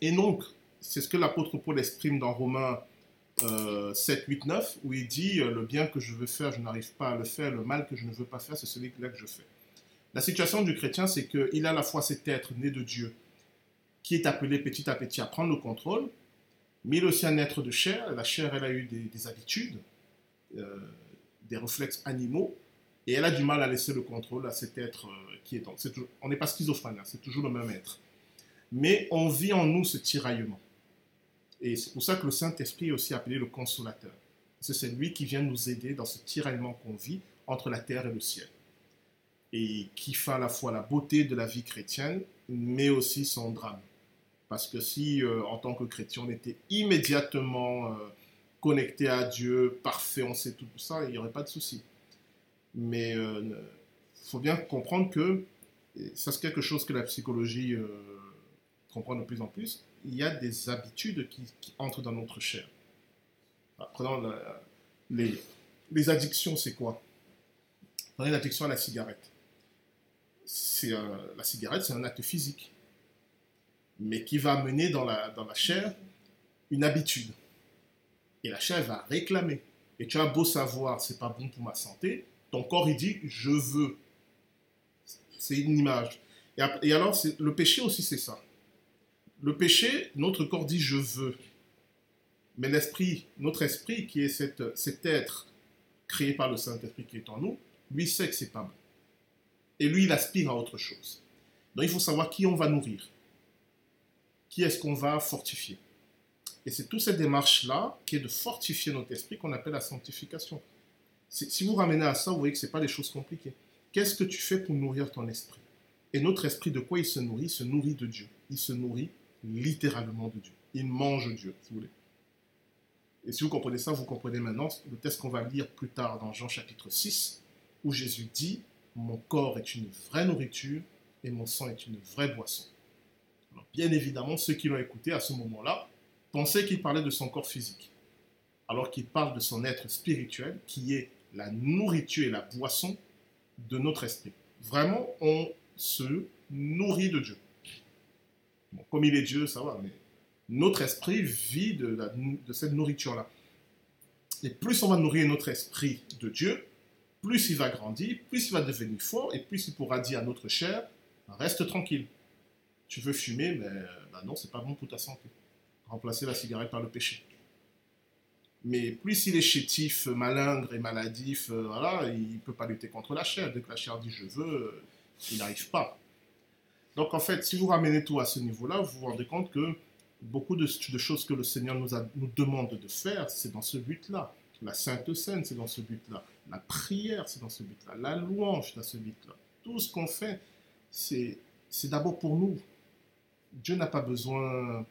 Et donc, c'est ce que l'apôtre Paul exprime dans Romains euh, 7, 8, 9, où il dit euh, Le bien que je veux faire, je n'arrive pas à le faire, le mal que je ne veux pas faire, c'est celui-là que je fais. La situation du chrétien, c'est qu'il a à la fois cet être né de Dieu qui est appelé petit à petit à prendre le contrôle, mais il est aussi un être de chair. La chair, elle a eu des, des habitudes, euh, des réflexes animaux, et elle a du mal à laisser le contrôle à cet être euh, qui est toujours- on n'est pas schizophrène, hein, c'est toujours le même être. Mais on vit en nous ce tiraillement. Et c'est pour ça que le Saint-Esprit est aussi appelé le consolateur. C'est lui qui vient nous aider dans ce tiraillement qu'on vit entre la terre et le ciel. Et qui fait à la fois la beauté de la vie chrétienne, mais aussi son drame. Parce que si, euh, en tant que chrétien, on était immédiatement euh, connecté à Dieu, parfait, on sait tout ça, il n'y aurait pas de souci. Mais il euh, faut bien comprendre que, ça c'est quelque chose que la psychologie comprend de plus en plus, il y a des habitudes qui, entrent dans notre chair. Prenons les, addictions, c'est quoi? Prenez l'addiction à la cigarette. C'est la cigarette, c'est un acte physique mais qui va la, dans la chair une habitude. Et la chair va réclamer. Et tu as beau savoir, c'est pas bon pour ma santé, ton corps il dit je veux. C'est une image. Et, alors, le péché aussi, c'est ça. Le péché, notre corps dit je veux. Mais l'esprit, notre esprit, qui est cet être créé par le Saint-Esprit qui est en nous, lui sait que c'est pas bon. Et lui, il aspire à autre chose. Donc il faut savoir qui on va nourrir qui est-ce qu'on va fortifier. Et c'est toute cette démarche-là qui est de fortifier notre esprit qu'on appelle la sanctification. Si vous ramenez à ça, vous voyez que ce n'est pas des choses compliquées. Qu'est-ce que tu fais pour nourrir ton esprit? Et notre esprit, de quoi il se nourrit? Il se nourrit de Dieu. Il se nourrit littéralement de Dieu. Il mange Dieu, si vous voulez. Et si vous comprenez ça, vous comprenez maintenant le texte qu'on va lire plus tard dans Jean chapitre 6, où Jésus dit, mon corps est une vraie nourriture et mon sang est une vraie boisson bien évidemment, ceux qui l'ont écouté à ce moment-là pensaient qu'il parlait de son corps physique, alors qu'il parle de son être spirituel, qui est la nourriture et la boisson de notre esprit. Vraiment, on se nourrit de Dieu. Comme il est Dieu, ça va, mais notre esprit vit de, cette nourriture-là. Et plus on va nourrir notre esprit de Dieu, plus il va grandir, plus il va devenir fort, et plus il pourra dire à notre chair, reste tranquille tu veux fumer, mais bah non, c'est pas bon pour ta santé. Remplacer la cigarette par le péché. Mais plus il est chétif, malingre et maladif, euh, voilà, il ne peut pas lutter contre la chair. Dès que la chair dit je veux, euh, il n'arrive pas. Donc en fait, si vous ramenez tout à ce niveau-là, vous vous rendez compte que beaucoup de, choses que le Seigneur nous, demande de faire, c'est dans ce but-là. La Sainte Seine, c'est dans ce but-là. La prière, c'est dans ce but-là. La louange, c'est dans ce but-là. Tout ce qu'on fait, c'est d'abord pour nous. Dieu n'a pas besoin.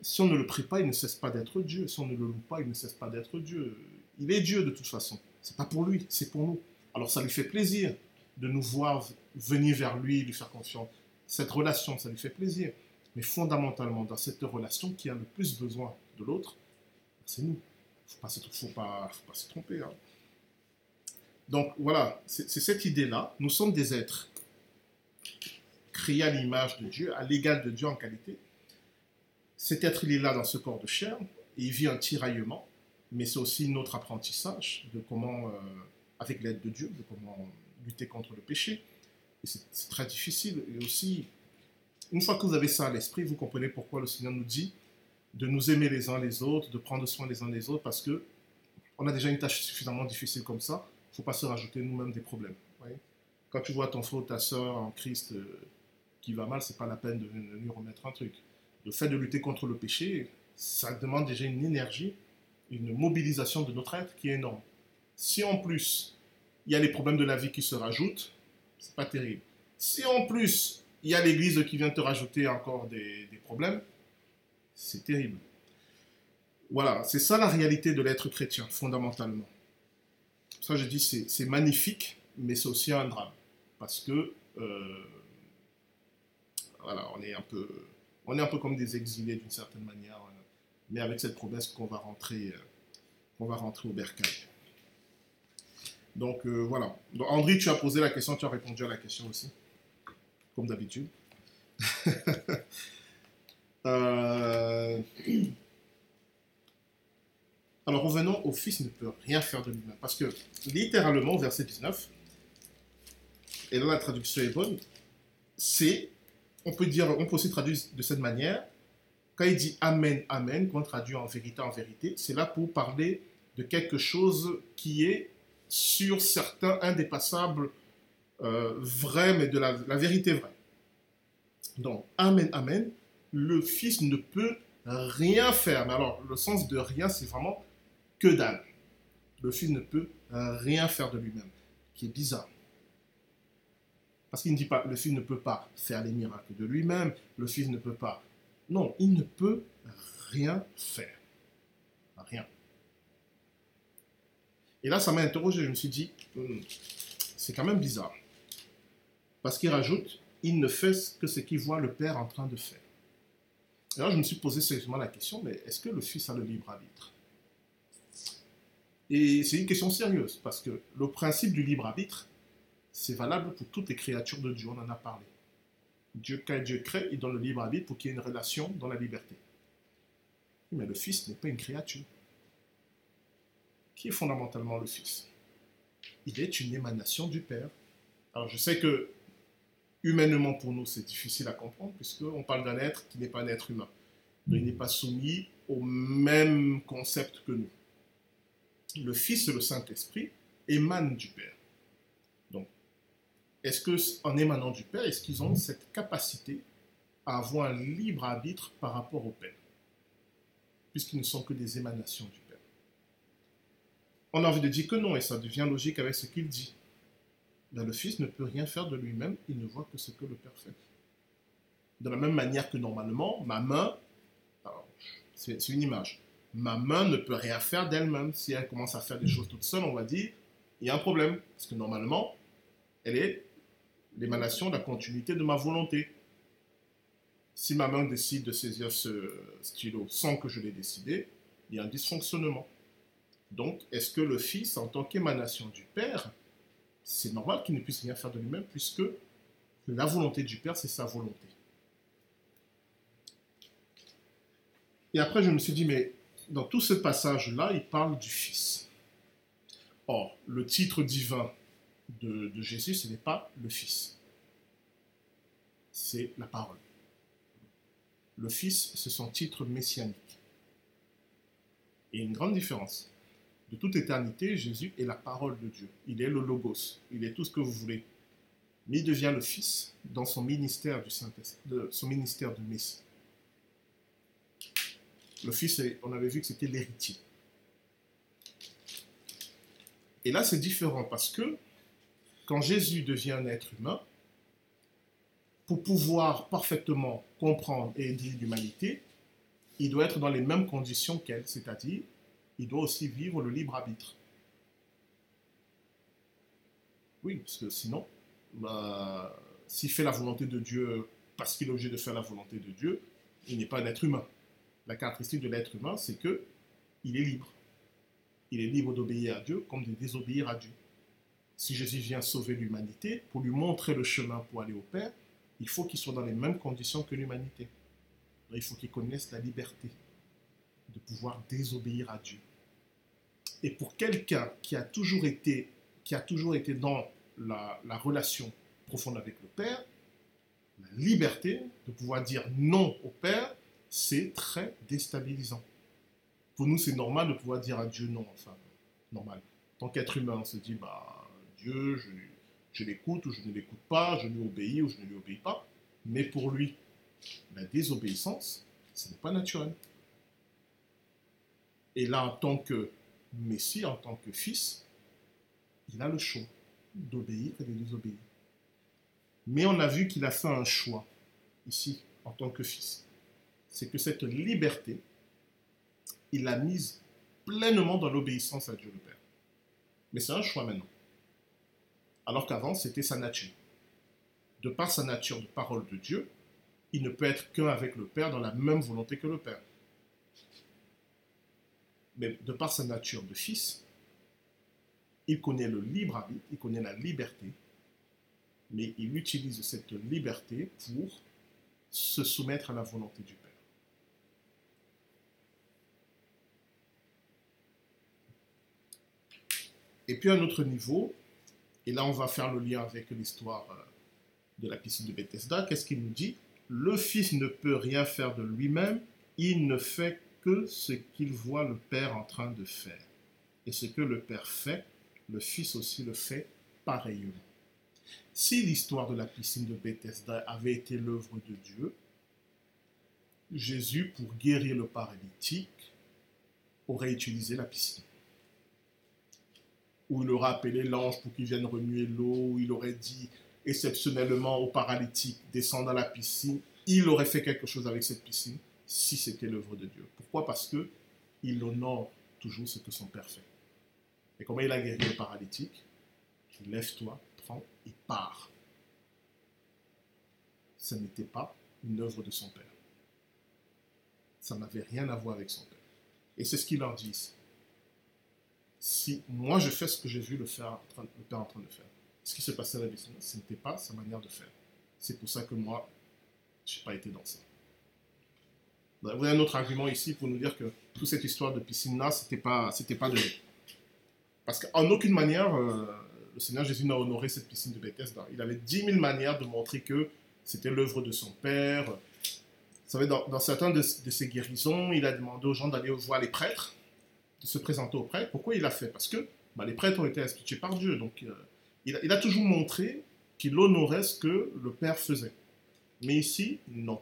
si on ne le prie pas, il ne cesse pas d'être Dieu. Si on ne le loue pas, il ne cesse pas d'être Dieu. Il est Dieu de toute façon. C'est pas pour lui, c'est pour nous. Alors ça lui fait plaisir de nous voir venir vers lui, lui faire confiance. Cette relation, ça lui fait plaisir. Mais fondamentalement, dans cette relation, qui a le plus besoin de l'autre, c'est nous. Il ne faut, pas, se tromper. Hein. Donc voilà, c'est cette idée-là. Nous sommes des êtres créé à l'image de Dieu, à l'égal de Dieu en qualité. Cet être, il est là dans ce corps de chair, et il vit un tiraillement, mais c'est aussi notre apprentissage de comment, euh, avec l'aide de Dieu, de comment lutter contre le péché. C'est très difficile. Et aussi, une fois que vous avez ça à l'esprit, vous comprenez pourquoi le Seigneur nous dit de nous aimer les uns les autres, de prendre soin les uns des autres, parce que on a déjà une tâche suffisamment difficile comme ça. Il ne faut pas se rajouter nous-mêmes des problèmes. Quand tu vois ton frère ou ta soeur en Christ euh, qui va mal, c'est pas la peine de lui remettre un truc. Le fait de lutter contre le péché, ça demande déjà une énergie, une mobilisation de notre être qui est énorme. Si en plus, il y a les problèmes de la vie qui se rajoutent, c'est pas terrible. Si en plus, il y a l'Église qui vient te rajouter encore des, problèmes, c'est terrible. Voilà, c'est ça la réalité de l'être chrétien, fondamentalement. Ça, je dis, c'est magnifique, mais c'est aussi un drame. Parce que euh, voilà, on est un peu, on est un peu comme des exilés d'une certaine manière, euh, mais avec cette promesse qu'on va rentrer, euh, qu'on va rentrer au bercail. Donc euh, voilà. André, tu as posé la question, tu as répondu à la question aussi, comme d'habitude. Alors revenons au Fils ne peut rien faire de lui-même. Parce que littéralement, verset 19, et là la traduction est bonne, c'est on peut dire, on peut aussi traduire de cette manière. Quand il dit Amen, Amen, qu'on traduit en vérité, en vérité, c'est là pour parler de quelque chose qui est sur certains indépassables euh, vrai, mais de la, vérité vraie. Donc, Amen, Amen, le Fils ne peut rien faire. Mais alors, le sens de rien, c'est vraiment que dalle. Le Fils ne peut rien faire de lui-même, qui est bizarre. Parce qu'il ne dit pas, le Fils ne peut pas faire les miracles de lui-même, le Fils ne peut pas. Non, il ne peut rien faire. Rien. Et là, ça m'a interrogé. Je me suis dit, hmm, c'est quand même bizarre. Parce qu'il rajoute, il ne fait que ce qu'il voit le Père en train de faire. Alors, je me suis posé sérieusement la question, mais est-ce que le Fils a le libre arbitre? Et c'est une question sérieuse, parce que le principe du libre arbitre, c'est valable pour toutes les créatures de Dieu, on en a parlé. Dieu, quand Dieu crée, il donne le libre arbitre pour qu'il y ait une relation dans la liberté. Mais le Fils n'est pas une créature. Qui est fondamentalement le Fils Il est une émanation du Père. Alors je sais que humainement pour nous c'est difficile à comprendre puisqu'on parle d'un être qui n'est pas un être humain. il n'est pas soumis au même concept que nous. Le Fils et le Saint-Esprit émanent du Père. Donc, est-ce que en émanant du Père, est-ce qu'ils ont cette capacité à avoir un libre arbitre par rapport au Père? Puisqu'ils ne sont que des émanations du Père. On a envie de dire que non, et ça devient logique avec ce qu'il dit. Ben, le Fils ne peut rien faire de lui-même, il ne voit que ce que le Père fait. De la même manière que normalement, ma main, c'est une image, ma main ne peut rien faire d'elle-même. Si elle commence à faire des choses toute seule, on va dire, il y a un problème. Parce que normalement, elle est l'émanation, la continuité de ma volonté. Si ma main décide de saisir ce stylo sans que je l'ai décidé, il y a un dysfonctionnement. Donc, est-ce que le Fils, en tant qu'émanation du Père, c'est normal qu'il ne puisse rien faire de lui-même puisque la volonté du Père, c'est sa volonté. Et après, je me suis dit, mais dans tout ce passage-là, il parle du Fils. Or, le titre divin de, Jésus, ce n'est pas le Fils. C'est la parole. Le Fils, c'est son titre messianique. Et une grande différence de toute éternité, Jésus est la parole de Dieu. Il est le Logos. Il est tout ce que vous voulez. Mais il devient le Fils dans son ministère du saint de son ministère de Messie. Le Fils, on avait vu que c'était l'héritier. Et là, c'est différent parce que quand Jésus devient un être humain, pour pouvoir parfaitement comprendre et aider l'humanité, il doit être dans les mêmes conditions qu'elle, c'est-à-dire il doit aussi vivre le libre arbitre. Oui, parce que sinon, bah, s'il fait la volonté de Dieu parce qu'il est obligé de faire la volonté de Dieu, il n'est pas un être humain. La caractéristique de l'être humain, c'est que il est libre. Il est libre d'obéir à Dieu comme de désobéir à Dieu. Si Jésus vient sauver l'humanité, pour lui montrer le chemin pour aller au Père, il faut qu'il soit dans les mêmes conditions que l'humanité. Il faut qu'il connaisse la liberté de pouvoir désobéir à Dieu. Et pour quelqu'un qui a toujours été, qui a toujours été dans la, relation profonde avec le Père, la liberté de pouvoir dire non au Père, c'est très déstabilisant. Pour nous, c'est normal de pouvoir dire à Dieu non, enfin, normal. Tant qu'être humain, on se dit, bah, Dieu, je l'écoute ou je ne l'écoute pas, je lui obéis ou je ne lui obéis pas. Mais pour lui, la désobéissance, ce n'est pas naturel. Et là, en tant que Messie, en tant que fils, il a le choix d'obéir et de désobéir. Mais on a vu qu'il a fait un choix ici, en tant que fils. C'est que cette liberté, il l'a mise pleinement dans l'obéissance à Dieu le Père. Mais c'est un choix maintenant. Alors qu'avant, c'était sa nature. De par sa nature de parole de Dieu, il ne peut être qu'un avec le Père dans la même volonté que le Père mais de par sa nature de fils, il connaît le libre arbitre, il connaît la liberté, mais il utilise cette liberté pour se soumettre à la volonté du Père. Et puis à un autre niveau, et là on va faire le lien avec l'histoire euh, de la piscine de Bethesda, qu'est-ce qu'il nous dit? Le Fils ne peut rien faire de lui-même, il ne fait ce qu'il voit le Père en train de faire. Et ce que le Père fait, le Fils aussi le fait pareillement. Si l'histoire de la piscine de Bethesda avait été l'œuvre de Dieu, Jésus, pour guérir le paralytique, aurait utilisé la piscine. Ou il aurait appelé l'ange pour qu'il vienne remuer l'eau, il aurait dit exceptionnellement au paralytique, descend dans la piscine. Il aurait fait quelque chose avec cette piscine si c'était l'œuvre de Dieu. Pourquoi? Parce que il honore toujours ce que son Père fait. Et comment il a guéri le paralytique Lève-toi, prends et pars. Ce n'était pas une œuvre de son Père. Ça n'avait rien à voir avec son Père. Et c'est ce qu'il leur dit Si moi je fais ce que j'ai vu le, faire, le Père en train de faire, ce qui se passait à la ce n'était pas sa manière de faire. C'est pour ça que moi, je n'ai pas été dans ça. Vous avez un autre argument ici pour nous dire que toute cette histoire de piscine-là, ce n'était pas, pas de. Parce qu'en aucune manière, euh, le Seigneur Jésus n'a honoré cette piscine de Bethesda. Il avait dix mille manières de montrer que c'était l'œuvre de son Père. Vous savez, dans, dans certaines de, ses guérisons, il a demandé aux gens d'aller voir les prêtres, de se présenter aux prêtres. Pourquoi il l'a fait? Parce que bah, les prêtres ont été institués par Dieu. Donc, euh, il, a, toujours montré qu'il honorait ce que le Père faisait. Mais ici, non.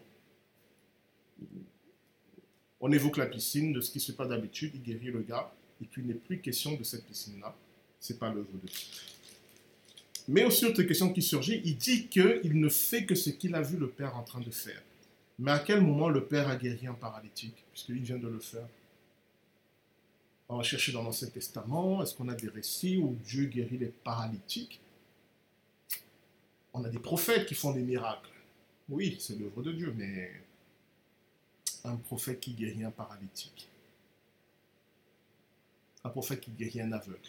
On évoque la piscine, de ce qui se passe d'habitude, il guérit le gars, et puis il n'est plus question de cette piscine-là. Ce n'est pas l'œuvre de Dieu. Mais aussi, autre question qui surgit, il dit qu'il ne fait que ce qu'il a vu le Père en train de faire. Mais à quel moment le Père a guéri un paralytique, puisqu'il vient de le faire? On va chercher dans l'Ancien Testament, est-ce qu'on a des récits où Dieu guérit les paralytiques? On a des prophètes qui font des miracles. Oui, c'est l'œuvre de Dieu, mais un prophète qui guérit un paralytique. Un prophète qui guérit un aveugle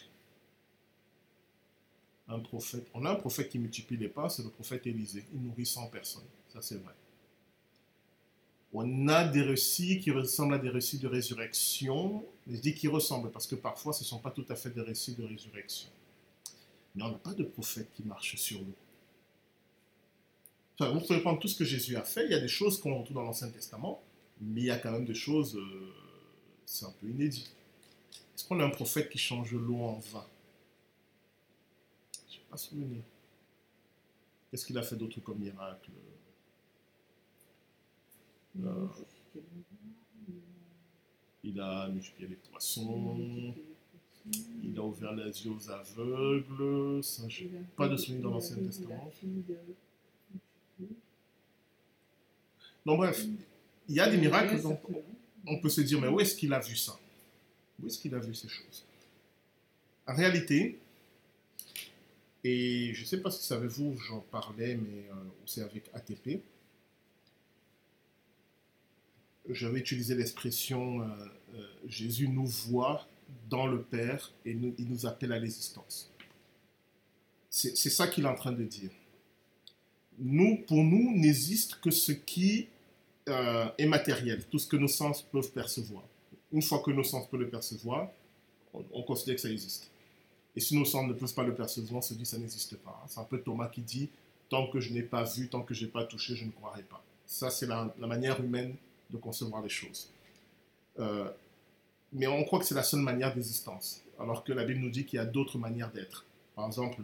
un prophète. On a un prophète qui multiplie les pas, c'est le prophète Élisée. Il nourrit 100 personnes. Ça, c'est vrai. On a des récits qui ressemblent à des récits de résurrection. Je dis qu'ils ressemblent parce que parfois, ce ne sont pas tout à fait des récits de résurrection. Mais on n'a pas de prophète qui marche sur l'eau. Enfin, vous pouvez prendre tout ce que Jésus a fait. Il y a des choses qu'on retrouve dans l'Ancien Testament, mais il y a quand même des choses, euh, c'est un peu inédit. Est-ce qu'on a un prophète qui change l'eau en vin? Pas souvenir. Qu'est-ce qu'il a fait d'autre comme miracle? Euh, Il a multiplié les poissons. Il a ouvert les yeux aux aveugles. Ça, pas de souvenir dans l'Ancien Testament. Donc bref, il y a des miracles, donc on peut se dire, mais où est-ce qu'il a vu ça? Où est-ce qu'il a vu ces choses? En réalité, et je ne sais pas si savez-vous, j'en parlais, mais euh, c'est avec ATP. J'avais utilisé l'expression euh, euh, Jésus nous voit dans le Père et il nous appelle à l'existence. C'est ça qu'il est en train de dire. Nous, pour nous, n'existe que ce qui est matériel, tout ce que nos sens peuvent percevoir. Une fois que nos sens peuvent le percevoir, on considère que ça existe. Et si nos sens ne peuvent pas le percevoir, on se dit ça n'existe pas. C'est un peu Thomas qui dit tant que je n'ai pas vu, tant que je n'ai pas touché, je ne croirai pas. Ça, c'est la, manière humaine de concevoir les choses. Euh, mais on croit que c'est la seule manière d'existence, alors que la Bible nous dit qu'il y a d'autres manières d'être. Par exemple,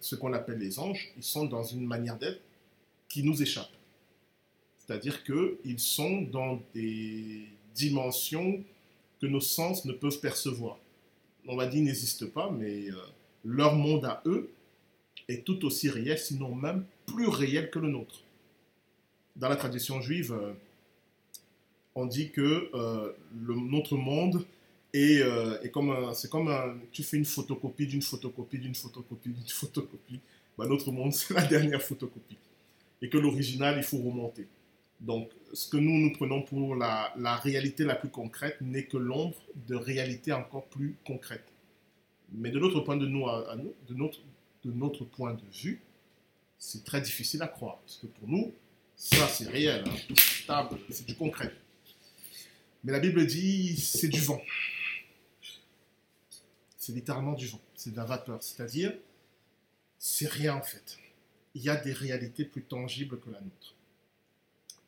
ce qu'on appelle les anges, ils sont dans une manière d'être qui nous échappe. C'est-à-dire qu'ils sont dans des dimensions que nos sens ne peuvent percevoir on va dire, n'existe pas, mais euh, leur monde à eux est tout aussi réel, sinon même plus réel que le nôtre. Dans la tradition juive, euh, on dit que euh, notre monde est, comme c'est comme tu fais une photocopie d'une photocopie d'une photocopie d'une photocopie. Ben, notre monde, c'est la dernière photocopie. Et que l'original, il faut remonter. Donc, ce que nous, nous prenons pour la, réalité la plus concrète n'est que l'ombre de réalité encore plus concrète. Mais de notre point de, nous, de, notre, point de vue, c'est très difficile à croire. Parce que pour nous, ça, c'est réel, hein, c'est du concret. Mais la Bible dit, c'est du vent. C'est littéralement du vent, c'est de la vapeur. C'est-à-dire, c'est rien en fait. Il y a des réalités plus tangibles que la nôtre.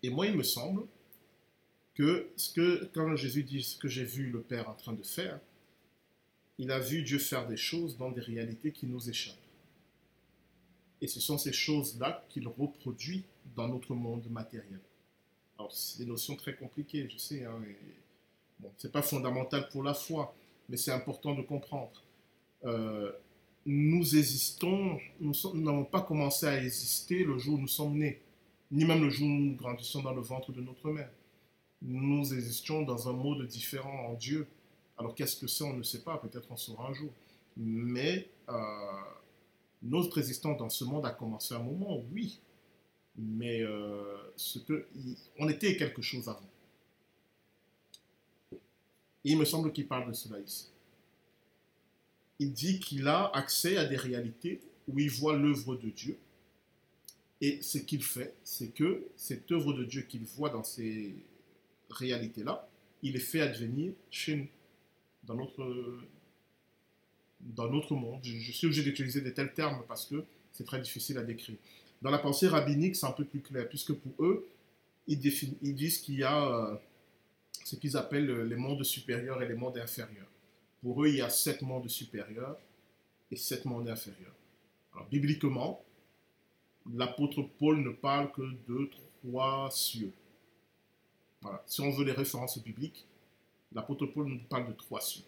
Et moi, il me semble que, ce que quand Jésus dit ce que j'ai vu le Père en train de faire, il a vu Dieu faire des choses dans des réalités qui nous échappent. Et ce sont ces choses-là qu'il reproduit dans notre monde matériel. Alors, c'est des notions très compliquées, je sais. Hein, bon, c'est pas fondamental pour la foi, mais c'est important de comprendre. Euh, nous existons, nous n'avons pas commencé à exister le jour où nous sommes nés, ni même le jour où nous grandissons dans le ventre de notre mère. Nous existons dans un mode différent en Dieu. Alors qu'est-ce que c'est, on ne sait pas, peut-être on saura un jour. Mais euh, notre existence dans ce monde a commencé à un moment, oui. Mais euh, ce que, on était quelque chose avant. il me semble qu'il parle de cela ici il dit qu'il a accès à des réalités où il voit l'œuvre de Dieu. Et ce qu'il fait, c'est que cette œuvre de Dieu qu'il voit dans ces réalités-là, il est fait advenir chez nous, dans notre, dans notre monde. Je, suis obligé d'utiliser de tels termes parce que c'est très difficile à décrire. Dans la pensée rabbinique, c'est un peu plus clair, puisque pour eux, ils, ils disent qu'il y a euh, ce qu'ils appellent les mondes supérieurs et les mondes inférieurs. Pour eux, il y a sept mondes supérieurs et sept mondes inférieurs. Alors, bibliquement, l'apôtre Paul ne parle que de trois cieux. Voilà. Si on veut les références bibliques, l'apôtre Paul nous parle de trois cieux.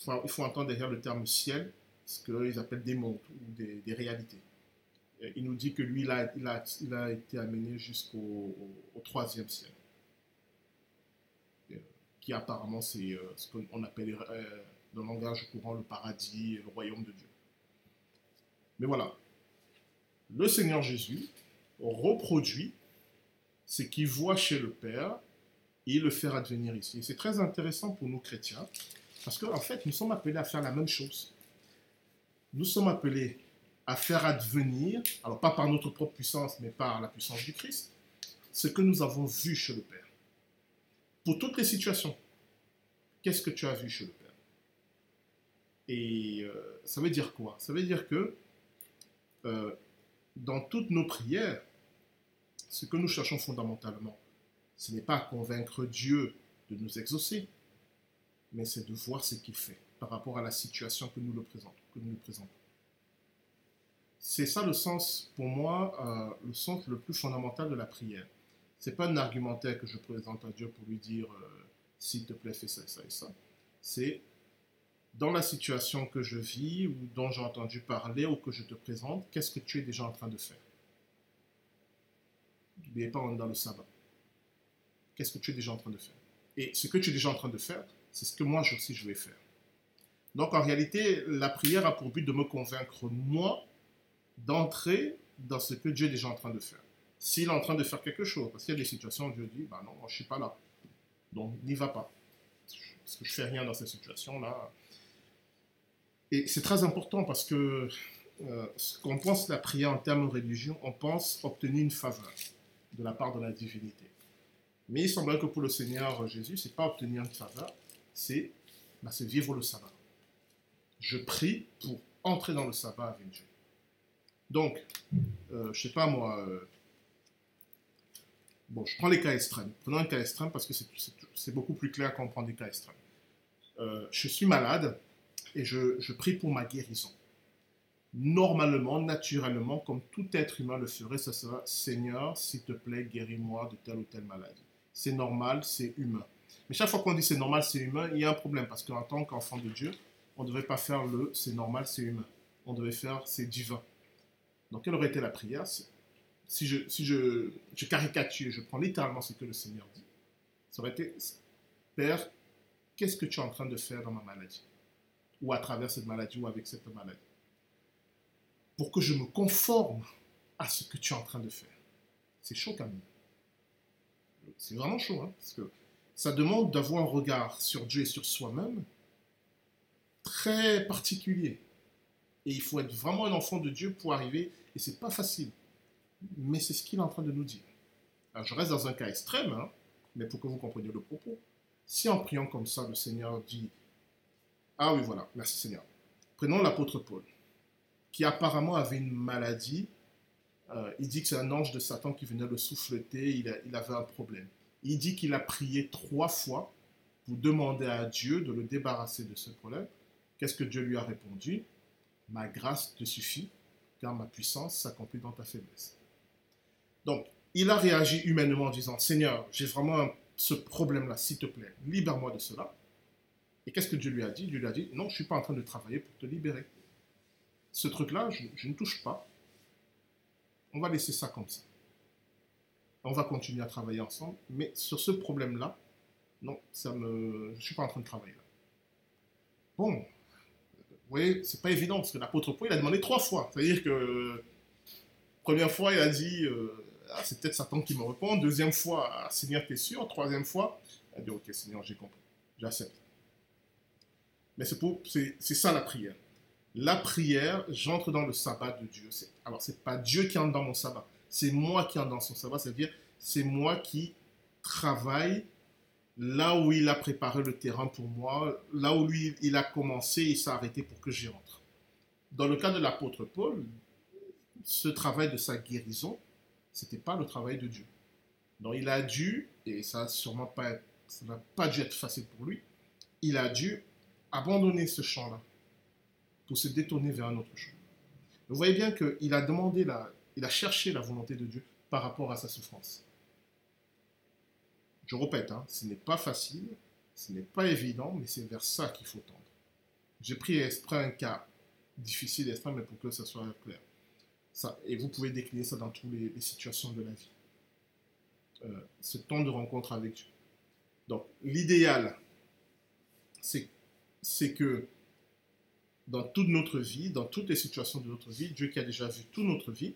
Il faut, entendre derrière le terme ciel ce qu'ils appellent des mondes ou des, réalités. il nous dit que lui, il a, été amené jusqu'au troisième ciel qui apparemment c'est euh, ce qu'on appelle euh, dans le langage courant le paradis le royaume de Dieu. Mais voilà, le Seigneur Jésus reproduit ce qu'il voit chez le Père et le fait advenir ici. C'est très intéressant pour nous chrétiens, parce qu'en en fait, nous sommes appelés à faire la même chose. Nous sommes appelés à faire advenir, alors pas par notre propre puissance, mais par la puissance du Christ, ce que nous avons vu chez le Père pour toutes les situations. Qu'est-ce que tu as vu chez le Père? Et euh, ça veut dire quoi? Ça veut dire que euh, dans toutes nos prières, ce que nous cherchons fondamentalement, ce n'est pas à convaincre Dieu de nous exaucer, mais c'est de voir ce qu'il fait par rapport à la situation que nous le présentons. Nous présentons. C'est ça le sens, pour moi, euh, le sens le plus fondamental de la prière c'est pas un argumentaire que je présente à Dieu pour lui dire euh, s'il te plaît, fais ça, ça et ça. C'est dans la situation que je vis ou dont j'ai entendu parler ou que je te présente, qu'est-ce que tu es déjà en train de faire? N'oubliez pas, on est dans le sabbat. Qu'est-ce que tu es déjà en train de faire? Et ce que tu es déjà en train de faire, c'est ce que moi aussi je vais faire. Donc en réalité, la prière a pour but de me convaincre, moi, d'entrer dans ce que Dieu est déjà en train de faire s'il est en train de faire quelque chose. Parce qu'il y a des situations où Dieu dit, bah non, je ne suis pas là. Donc, n'y va pas. Parce que je ne fais rien dans cette situation-là. Et c'est très important parce que euh, qu'on pense la prière en termes de religion, on pense obtenir une faveur de la part de la divinité. Mais il semblerait que pour le Seigneur Jésus, ce n'est pas obtenir une faveur, c'est bah, vivre le sabbat. Je prie pour entrer dans le sabbat avec Dieu. Donc, euh, je sais pas moi, euh, Bon, je prends les cas extrêmes. Prenons un cas extrême parce que c'est beaucoup plus clair quand on prend des cas extrêmes. Euh, je suis malade et je, prie pour ma guérison. Normalement, naturellement, comme tout être humain le ferait, ça sera Seigneur, s'il te plaît, guéris-moi de telle ou telle maladie. C'est normal, c'est humain. Mais chaque fois qu'on dit c'est normal, c'est humain, il y a un problème parce qu'en tant qu'enfant de Dieu, on ne devait pas faire le c'est normal, c'est humain. On devait faire c'est divin. Donc, quelle aurait été la prière? Si je, caricature, je prends littéralement ce que le Seigneur dit, ça aurait été, Père, qu'est-ce que tu es en train de faire dans ma maladie? Ou à travers cette maladie ou avec cette maladie Pour que je me conforme à ce que tu es en train de faire. C'est chaud quand même. C'est vraiment chaud, hein, parce que ça demande d'avoir un regard sur Dieu et sur soi-même très particulier. Et il faut être vraiment un enfant de Dieu pour arriver, et c'est pas facile mais c'est ce qu'il est en train de nous dire. Alors, je reste dans un cas extrême, hein, mais pour que vous compreniez le propos. Si en priant comme ça, le Seigneur dit Ah oui, voilà, merci Seigneur. Prenons l'apôtre Paul, qui apparemment avait une maladie. Euh, il dit que c'est un ange de Satan qui venait le souffleter, il, il avait un problème. Il dit qu'il a prié trois fois pour demander à Dieu de le débarrasser de ce problème. Qu'est-ce que Dieu lui a répondu? Ma grâce te suffit, car ma puissance s'accomplit dans ta faiblesse. Donc, il a réagi humainement en disant Seigneur, j'ai vraiment ce problème-là, s'il te plaît, libère-moi de cela. Et qu'est-ce que Dieu lui a dit? Dieu lui a dit Non, je ne suis pas en train de travailler pour te libérer. Ce truc-là, je, ne touche pas. On va laisser ça comme ça. On va continuer à travailler ensemble, mais sur ce problème-là, non, ça me, je ne suis pas en train de travailler là. Bon, vous voyez, c'est pas évident parce que l'apôtre Paul, il a demandé trois fois. C'est-à-dire que, première fois, il a dit euh, ah, c'est peut-être Satan qui me répond. Deuxième fois, ah, Seigneur, t'es sûr? Troisième fois, il a dit ok, Seigneur, j'ai compris, j'accepte. Mais c'est pour- c'est c'est ça la prière. La prière, j'entre dans le sabbat de Dieu. C'est- Alors, c'est pas Dieu qui entre dans mon sabbat, c'est moi qui entre dans son sabbat. C'est-à-dire, c'est moi qui travaille là où il a préparé le terrain pour moi, là où lui, il a commencé, il s'est arrêté pour que j'y entre. Dans le cas de l'apôtre Paul, ce travail de sa guérison, c'était pas le travail de Dieu. Donc il a dû, et ça sûrement pas, ça n'a pas dû être facile pour lui, il a dû abandonner ce champ-là pour se détourner vers un autre champ. Vous voyez bien qu'il a demandé la, il a cherché la volonté de Dieu par rapport à sa souffrance. Je répète, hein, ce n'est pas facile, ce n'est pas évident, mais c'est vers ça qu'il faut tendre. J'ai pris exprès un cas difficile, extrême, mais pour que ça soit clair. Ça, et vous pouvez décliner ça dans toutes les, les situations de la vie. Euh, ce temps de rencontre avec Dieu. Donc, l'idéal, c'est c'est que dans toute notre vie, dans toutes les situations de notre vie, Dieu qui a déjà vu toute notre vie,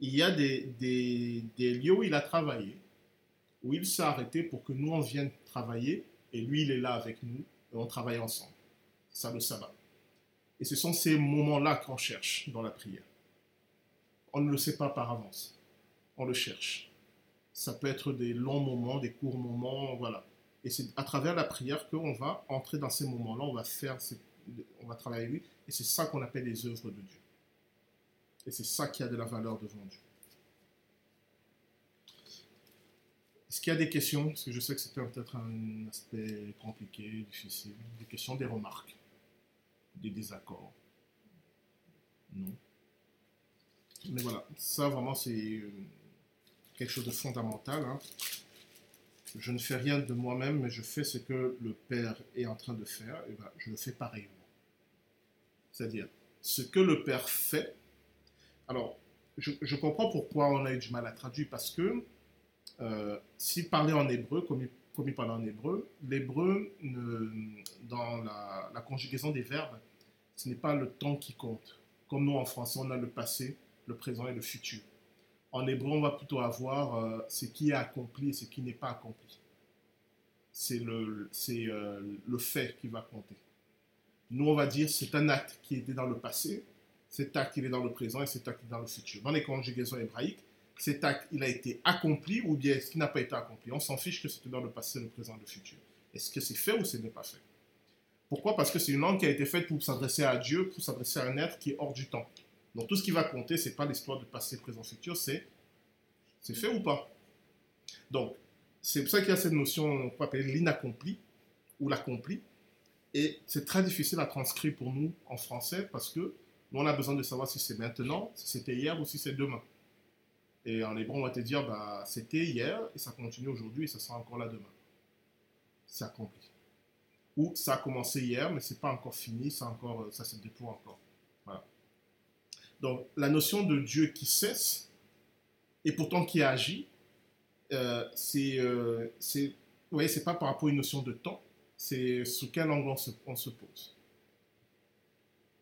il y a des, lieux où il a travaillé, où il s'est arrêté pour que nous, on vienne travailler, et lui, il est là avec nous, et on travaille ensemble. Ça le sabbat. Et ce sont ces moments-là qu'on cherche dans la prière. On ne le sait pas par avance. On le cherche. Ça peut être des longs moments, des courts moments, voilà. Et c'est à travers la prière qu'on va entrer dans ces moments-là, on va faire, on va travailler lui, et c'est ça qu'on appelle les œuvres de Dieu. Et c'est ça qui a de la valeur devant Dieu. Est-ce qu'il y a des questions? Parce que je sais que c'était peut-être un aspect compliqué, difficile. Des questions, des remarques, des désaccords? Non. Mais voilà, ça vraiment c'est euh, quelque chose de fondamental. hein. Je ne fais rien de moi-même, mais je fais ce que le Père est en train de faire, et ben, je le fais pareillement. C'est-à-dire, ce que le Père fait. Alors, je, comprends pourquoi on a eu du mal à traduire, parce que euh, s'il parlait en hébreu, comme il, parlait en hébreu, l'hébreu, dans la, la conjugaison des verbes, ce n'est pas le temps qui compte. Comme nous en français, on a le passé, le présent et le futur. En hébreu, on va plutôt avoir euh, ce qui est accompli et ce qui n'est pas accompli. C'est le, c'est, euh, le fait qui va compter. Nous, on va dire c'est un acte qui était dans le passé, cet acte il est dans le présent et cet acte il est dans le futur. Dans les conjugaisons hébraïques, cet acte il a été accompli ou bien est-ce qu'il n'a pas été accompli? On s'en fiche que c'était dans le passé, le présent, le futur. Est-ce que c'est fait ou ce n'est pas fait? Pourquoi? Parce que c'est une langue qui a été faite pour s'adresser à Dieu, pour s'adresser à un être qui est hors du temps. Donc tout ce qui va compter, c'est pas l'histoire de passé, présent, futur, c'est c'est fait ou pas. Donc c'est pour ça qu'il y a cette notion qu'on appelle l'inaccompli ou l'accompli. Et c'est très difficile à transcrire pour nous en français parce que nous on a besoin de savoir si c'est maintenant, si c'était hier ou si c'est demain. Et en hébreu, on va te dire, bah, c'était hier et ça continue aujourd'hui et ça sera encore là demain. C'est accompli. Ou ça a commencé hier, mais c'est pas encore fini, encore, ça se déploie encore. Donc, la notion de Dieu qui cesse et pourtant qui agit, euh, c'est, euh, c'est, vous voyez, c'est pas par rapport à une notion de temps, c'est sous quel angle on se, pose.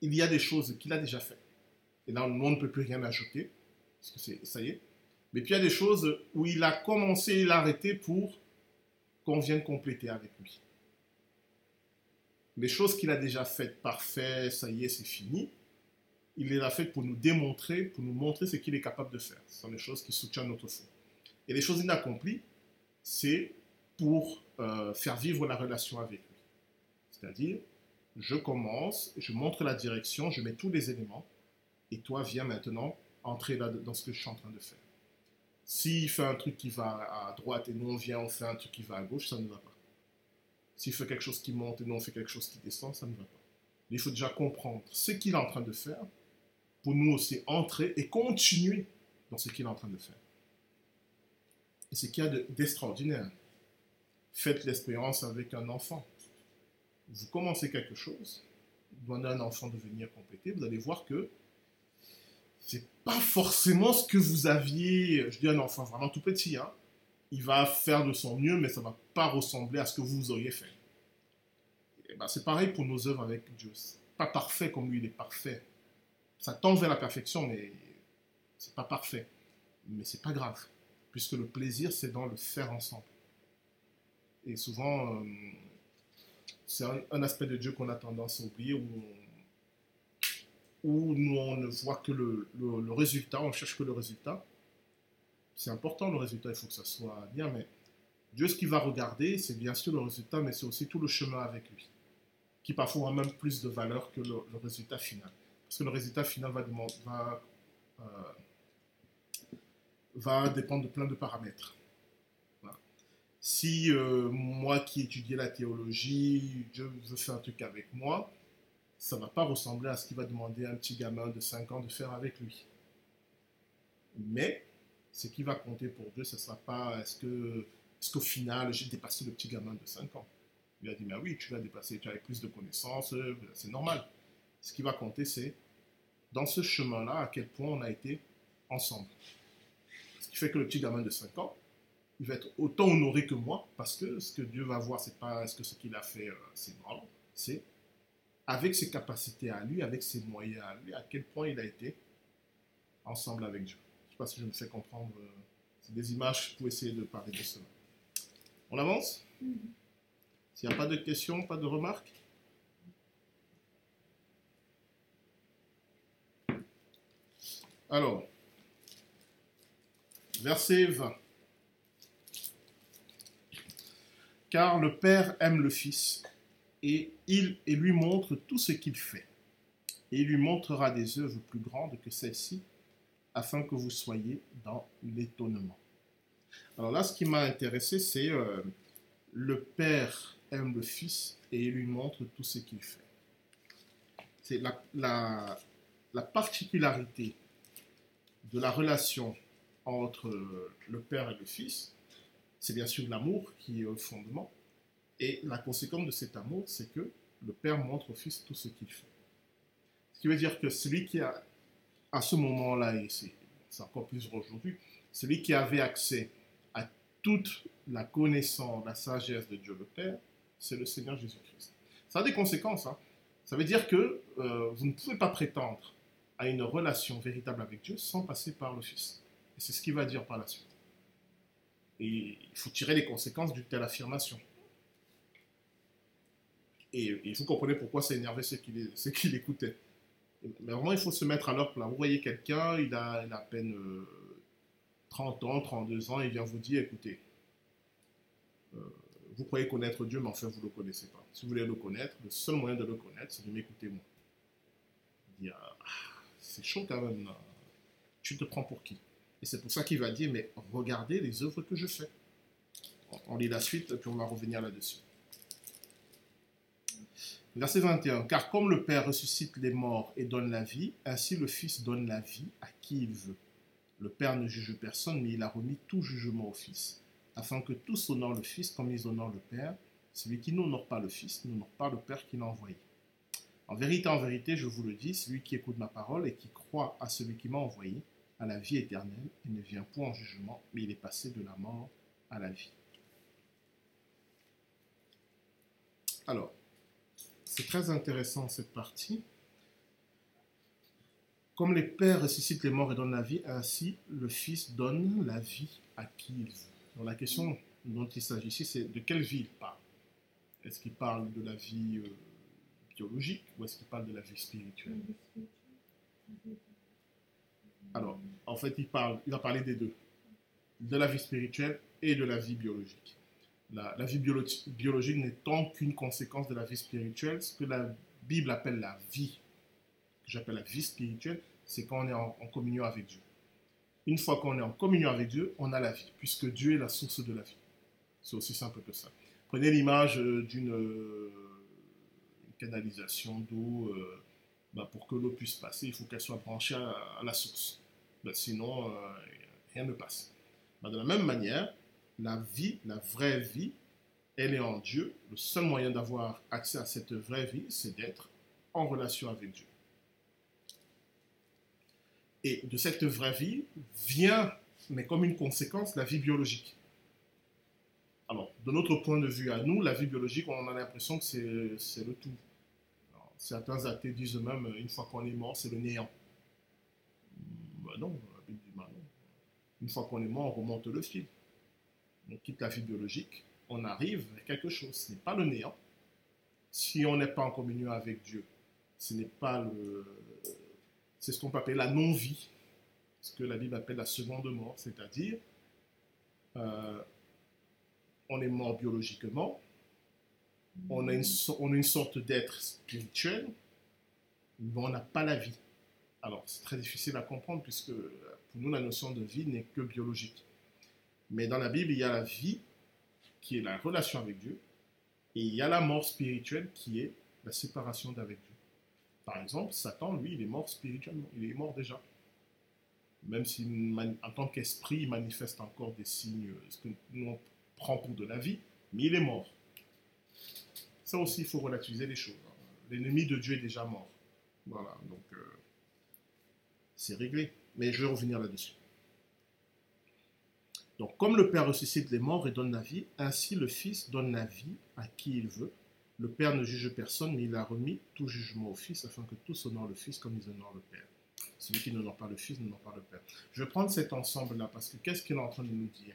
Il y a des choses qu'il a déjà faites. Et là, nous, on ne peut plus rien ajouter, ça y est. Mais puis il y a des choses où il a commencé, il a arrêté pour qu'on vienne compléter avec lui. Les choses qu'il a déjà faites, parfait, ça y est, c'est fini. Il les a faites pour nous démontrer, pour nous montrer ce qu'il est capable de faire. Ce sont les choses qui soutiennent notre foi. Et les choses inaccomplies, c'est pour euh, faire vivre la relation avec lui. C'est-à-dire, je commence, je montre la direction, je mets tous les éléments, et toi viens maintenant entrer là dans ce que je suis en train de faire. S'il fait un truc qui va à droite et nous on vient, on fait un truc qui va à gauche, ça ne va pas. S'il fait quelque chose qui monte et nous on fait quelque chose qui descend, ça ne va pas. Il faut déjà comprendre ce qu'il est en train de faire pour nous aussi entrer et continuer dans ce qu'il est en train de faire. Et ce qu'il y a d'extraordinaire. Faites l'expérience avec un enfant. Vous commencez quelque chose, demandez à un enfant de venir compléter, vous allez voir que c'est pas forcément ce que vous aviez. Je dis un enfant vraiment tout petit, hein. Il va faire de son mieux, mais ça va pas ressembler à ce que vous auriez fait. Ben, c'est pareil pour nos œuvres avec Dieu. Pas parfait comme lui, il est parfait. Ça tend vers la perfection, mais c'est pas parfait. Mais c'est pas grave, puisque le plaisir, c'est dans le faire ensemble. Et souvent, euh, c'est un, aspect de Dieu qu'on a tendance à oublier, où, nous, on ne voit que le, le, résultat, on cherche que le résultat. C'est important le résultat, il faut que ça soit bien, mais Dieu, ce qu'il va regarder, c'est bien sûr le résultat, mais c'est aussi tout le chemin avec lui, qui parfois a même plus de valeur que le, résultat final. Parce que le résultat final euh, va dépendre de plein de paramètres. Si euh, moi qui étudiais la théologie, je veux faire un truc avec moi, ça ne va pas ressembler à ce qu'il va demander à un petit gamin de 5 ans de faire avec lui. Mais ce qui va compter pour Dieu, ce ne sera pas est-ce que est qu'au final j'ai dépassé le petit gamin de 5 ans. Il a dit, mais oui, tu l'as dépassé, tu as plus de connaissances, euh, c'est normal. Ce qui va compter, c'est dans ce chemin-là, à quel point on a été ensemble. Ce qui fait que le petit gamin de 5 ans, il va être autant honoré que moi, parce que ce que Dieu va voir, c'est pas est-ce que ce qu'il a fait, euh, c'est normal, c'est avec ses capacités à lui, avec ses moyens à lui, à quel point il a été ensemble avec Dieu. Je ne sais pas si je me fais comprendre. Euh, c'est des images pour essayer de parler de cela. On avance? Mm-hmm. S'il n'y a pas de questions, pas de remarques? Alors, verset 20. car le Père aime le Fils et il lui montre tout ce qu'il fait. Et il lui montrera des œuvres plus grandes que celles-ci, afin que vous soyez dans l'étonnement. Alors là, ce qui m'a intéressé, c'est euh, le Père aime le Fils et il lui montre tout ce qu'il fait. C'est la particularité de la relation entre le Père et le Fils, c'est bien sûr l'amour qui est au fondement. Et la conséquence de cet amour, c'est que le Père montre au Fils tout ce qu'il fait. Ce qui veut dire que celui qui a, à ce moment-là, et c'est encore plus aujourd'hui, celui qui avait accès à toute la connaissance, la sagesse de Dieu le Père, c'est le Seigneur Jésus-Christ. Ça a des conséquences. Hein. Ça veut dire que euh, vous ne pouvez pas prétendre à une relation véritable avec Dieu sans passer par le Fils. Et c'est ce qu'il va dire par la suite. Et il faut tirer les conséquences d'une telle affirmation. Et, vous comprenez pourquoi ça énervait ceux qui, l'écoutaient. Mais vraiment, il faut se mettre à leur place. Vous voyez quelqu'un, il a, à peine 30 euh, ans, 32 ans, il vient vous dire, écoutez, euh, vous croyez connaître Dieu, mais enfin, vous ne le connaissez pas. Si vous voulez le connaître, le seul moyen de le connaître, c'est de m'écouter moi. Dit, ah, c'est chaud quand même. Tu te prends pour qui? Et c'est pour ça qu'il va dire, mais regardez les œuvres que je fais. On lit la suite, puis on va revenir là-dessus. Verset 21. Car comme le Père ressuscite les morts et donne la vie, ainsi le Fils donne la vie à qui il veut. Le Père ne juge personne, mais il a remis tout jugement au Fils, afin que tous honorent le Fils comme ils honorent le Père. Celui qui n'honore pas le Fils n'honore pas le Père qui l'a envoyé. En vérité, en vérité, je vous le dis, celui qui écoute ma parole et qui croit à celui qui m'a envoyé à la vie éternelle et ne vient point en jugement, mais il est passé de la mort à la vie. Alors, c'est très intéressant cette partie. Comme les pères ressuscitent les morts et donnent la vie, ainsi le Fils donne la vie à qui il veut. la question dont il s'agit ici, c'est de quelle vie il parle? Est-ce qu'il parle de la vie euh, biologique ou est-ce qu'il parle de la vie spirituelle? Alors, en fait, il, parle, il a parlé des deux, de la vie spirituelle et de la vie biologique. La, vie biologique n'étant qu'une conséquence de la vie spirituelle, ce que la Bible appelle la vie, que j'appelle la vie spirituelle, c'est quand on est en, communion avec Dieu. Une fois qu'on est en communion avec Dieu, on a la vie, puisque Dieu est la source de la vie. C'est aussi simple que ça. Prenez l'image euh, d'une euh, canalisation d'eau. Euh, bah, pour que l'eau puisse passer, il faut qu'elle soit branchée à la source. Ben, sinon, euh, rien ne passe. Ben, de la même manière, La vie, la vraie vie, elle est en Dieu. Le seul moyen d'avoir accès à cette vraie vie, c'est d'être en relation avec Dieu. Et de cette vraie vie vient, mais comme une conséquence, la vie biologique. Alors, de notre point de vue à nous, la vie biologique, on a l'impression que c'est le tout. Certains athées disent même, une fois qu'on est mort, c'est le néant. Ben non, ben non. Une fois qu'on est mort, on remonte le fil. On quitte la vie biologique, on arrive à quelque chose. Ce n'est pas le néant. Si on n'est pas en communion avec Dieu, ce n'est pas le, c'est ce qu'on peut appeler la non-vie, ce que la Bible appelle la seconde mort, c'est-à-dire euh, on est mort biologiquement, on a une, sorte d'être spirituel, mais on n'a pas la vie. Alors c'est très difficile à comprendre puisque pour nous la notion de vie n'est que biologique. Mais dans la Bible, il y a la vie qui est la relation avec Dieu, et il y a la mort spirituelle qui est la séparation d'avec Dieu. Par exemple, Satan, lui, il est mort spirituellement. Il est mort déjà. Même si en tant qu'esprit, il manifeste encore des signes, ce que nous on prend pour de la vie, mais il est mort. Ça aussi, il faut relativiser les choses. L'ennemi de Dieu est déjà mort. Voilà, donc euh, c'est réglé. Mais je vais revenir là-dessus. Donc, comme le Père ressuscite les morts et donne la vie, ainsi le Fils donne la vie à qui il veut. Le Père ne juge personne, mais il a remis tout jugement au Fils, afin que tous honorent le Fils comme ils honorent le Père. Celui qui n'honore pas le Fils n'honore pas le Père. Je vais prendre cet ensemble-là, parce que qu'est-ce qu'il est en train de nous dire?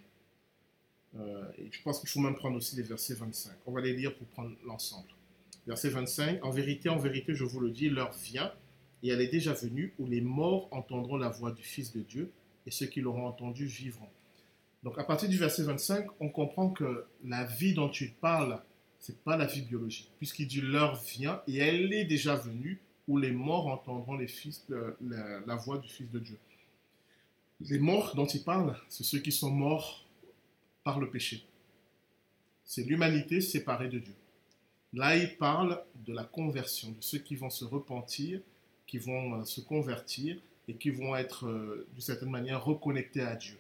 Et je pense qu'il faut même prendre aussi les versets 25. On va les lire pour prendre l'ensemble. Verset 25. En vérité, en vérité, je vous le dis, l'heure vient, et elle est déjà venue, où les morts entendront la voix du Fils de Dieu, et ceux qui l'auront entendu vivront. Donc à partir du verset 25, on comprend que la vie dont tu parles, c'est pas la vie biologique, puisqu'il dit l'heure vient et elle est déjà venue où les morts entendront fils, la, voix du Fils de Dieu. Les morts dont il parle, c'est ceux qui sont morts par le péché. C'est l'humanité séparée de Dieu. Là, il parle de la conversion, de ceux qui vont se repentir, qui vont euh, se convertir et qui vont être, euh, d'une certaine manière, reconnectés à Dieu.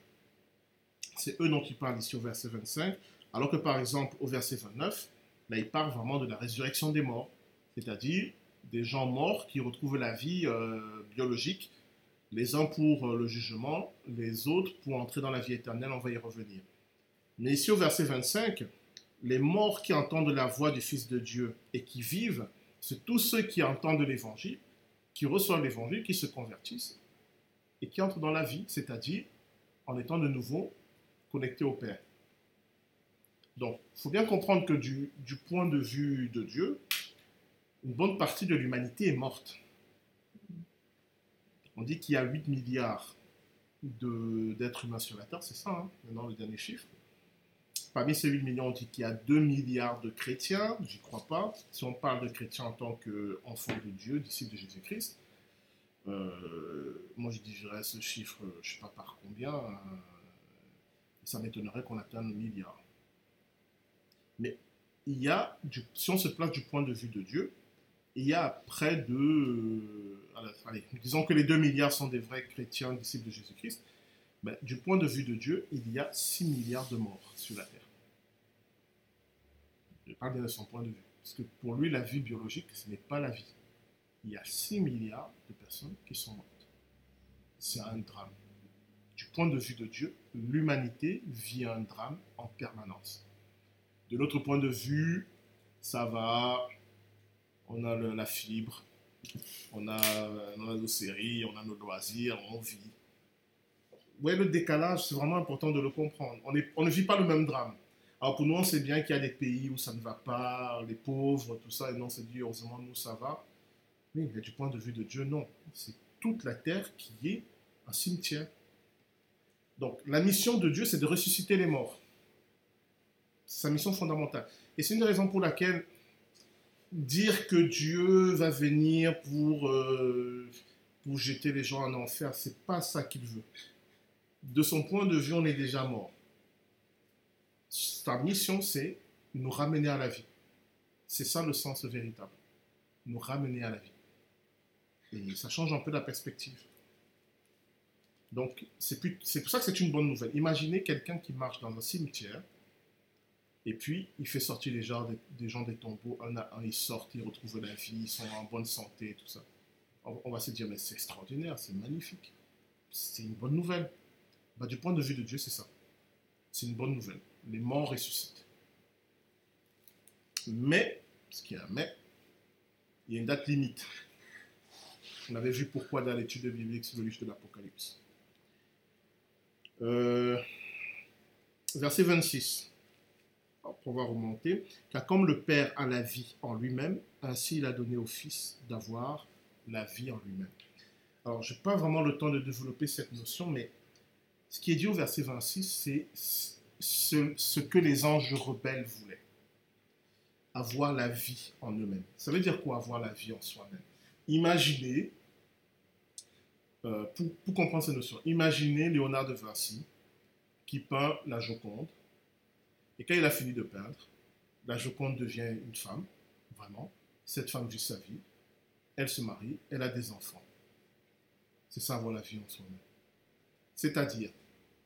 C'est eux dont il parle ici au verset 25, alors que par exemple au verset 29, là il parle vraiment de la résurrection des morts, c'est-à-dire des gens morts qui retrouvent la vie euh, biologique, les uns pour le jugement, les autres pour entrer dans la vie éternelle, on va y revenir. Mais ici au verset 25, les morts qui entendent la voix du Fils de Dieu et qui vivent, c'est tous ceux qui entendent l'évangile, qui reçoivent l'évangile, qui se convertissent et qui entrent dans la vie, c'est-à-dire en étant de nouveau connecté au Père. Donc, il faut bien comprendre que du, point de vue de Dieu, une bonne partie de l'humanité est morte. On dit qu'il y a 8 milliards d'êtres humains sur la Terre, c'est ça, hein, maintenant le dernier chiffre. Parmi ces 8 millions, on dit qu'il y a 2 milliards de chrétiens, j'y crois pas. Si on parle de chrétiens en tant qu'enfants de Dieu, disciples de Jésus-Christ, euh, moi je dirais ce chiffre, je ne sais pas par combien, euh, ça m'étonnerait qu'on atteigne le milliard. Mais il y a, si on se place du point de vue de Dieu, il y a près de, euh, allez, disons que les 2 milliards sont des vrais chrétiens, disciples de Jésus-Christ, ben, du point de vue de Dieu, il y a 6 milliards de morts sur la Terre. Je parle de son point de vue. Parce que pour lui, la vie biologique, ce n'est pas la vie. Il y a 6 milliards de personnes qui sont mortes. C'est un drame du point de vue de Dieu, l'humanité vit un drame en permanence. De notre point de vue, ça va, on a la fibre, on a, nos séries, on a nos loisirs, on vit. Voyez, le décalage, c'est vraiment important de le comprendre. On ne vit pas le même drame. Alors pour nous, on sait bien qu'il y a des pays où ça ne va pas, les pauvres, tout ça, et non, c'est dit, heureusement, nous, ça va. Mais du point de vue de Dieu, non. C'est toute la terre qui est un cimetière. Donc, la mission de Dieu, c'est de ressusciter les morts. C'est sa mission fondamentale. Et c'est une raison pour laquelle dire que Dieu va venir pour, euh, pour jeter les gens en enfer, c'est pas ça qu'il veut. De son point de vue, on est déjà mort. Sa mission, c'est nous ramener à la vie. C'est ça le sens véritable. Nous ramener à la vie. Et ça change un peu la perspective. Donc, c'est pour ça que c'est une bonne nouvelle. Imaginez quelqu'un qui marche dans un cimetière et puis il fait sortir les des, gens des tombeaux, un à un, ils sortent, ils retrouvent la vie, ils sont en bonne santé, tout ça. On, on va se dire, mais c'est extraordinaire, c'est magnifique. C'est une bonne nouvelle. Bah, du point de vue de Dieu, c'est ça. C'est une bonne nouvelle. Les morts ressuscitent. Mais, ce qu'il y a un mais, il y a une date limite. On avait vu pourquoi dans l'étude biblique sur le livre de l'Apocalypse. Euh, verset 26. Alors, pour voir remonter. Car comme le Père a la vie en lui-même, ainsi il a donné au Fils d'avoir la vie en lui-même. Alors, je n'ai pas vraiment le temps de développer cette notion, mais ce qui est dit au verset 26, c'est ce, que les anges rebelles voulaient. Avoir la vie en eux-mêmes. Ça veut dire quoi avoir la vie en soi-même? Imaginez, euh, pour, pour comprendre cette notion, imaginez Léonard de Vinci qui peint la Joconde, et quand il a fini de peindre, la Joconde devient une femme, vraiment. Cette femme vit sa vie, elle se marie, elle a des enfants. C'est ça avoir la vie en soi-même. C'est-à-dire,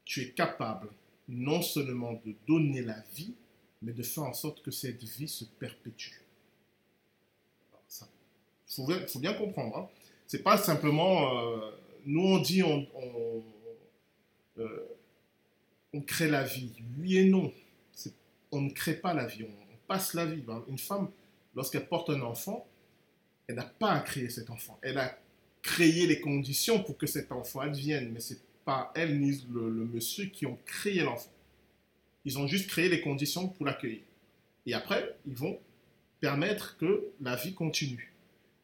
tu es capable non seulement de donner la vie, mais de faire en sorte que cette vie se perpétue. Il faut, bien- comprendre. Hein. C'est pas simplement. euh, nous, on dit on, euh, on crée la vie. Oui et non. On ne crée pas la vie, on, on passe la vie. Ben, Une femme, lorsqu'elle porte un enfant, elle n'a pas à créer cet enfant. Elle a créé les conditions pour que cet enfant advienne, mais c'est pas elle ni le, monsieur qui ont créé l'enfant. Ils ont juste créé les conditions pour l'accueillir. Et après, ils vont permettre que la vie continue.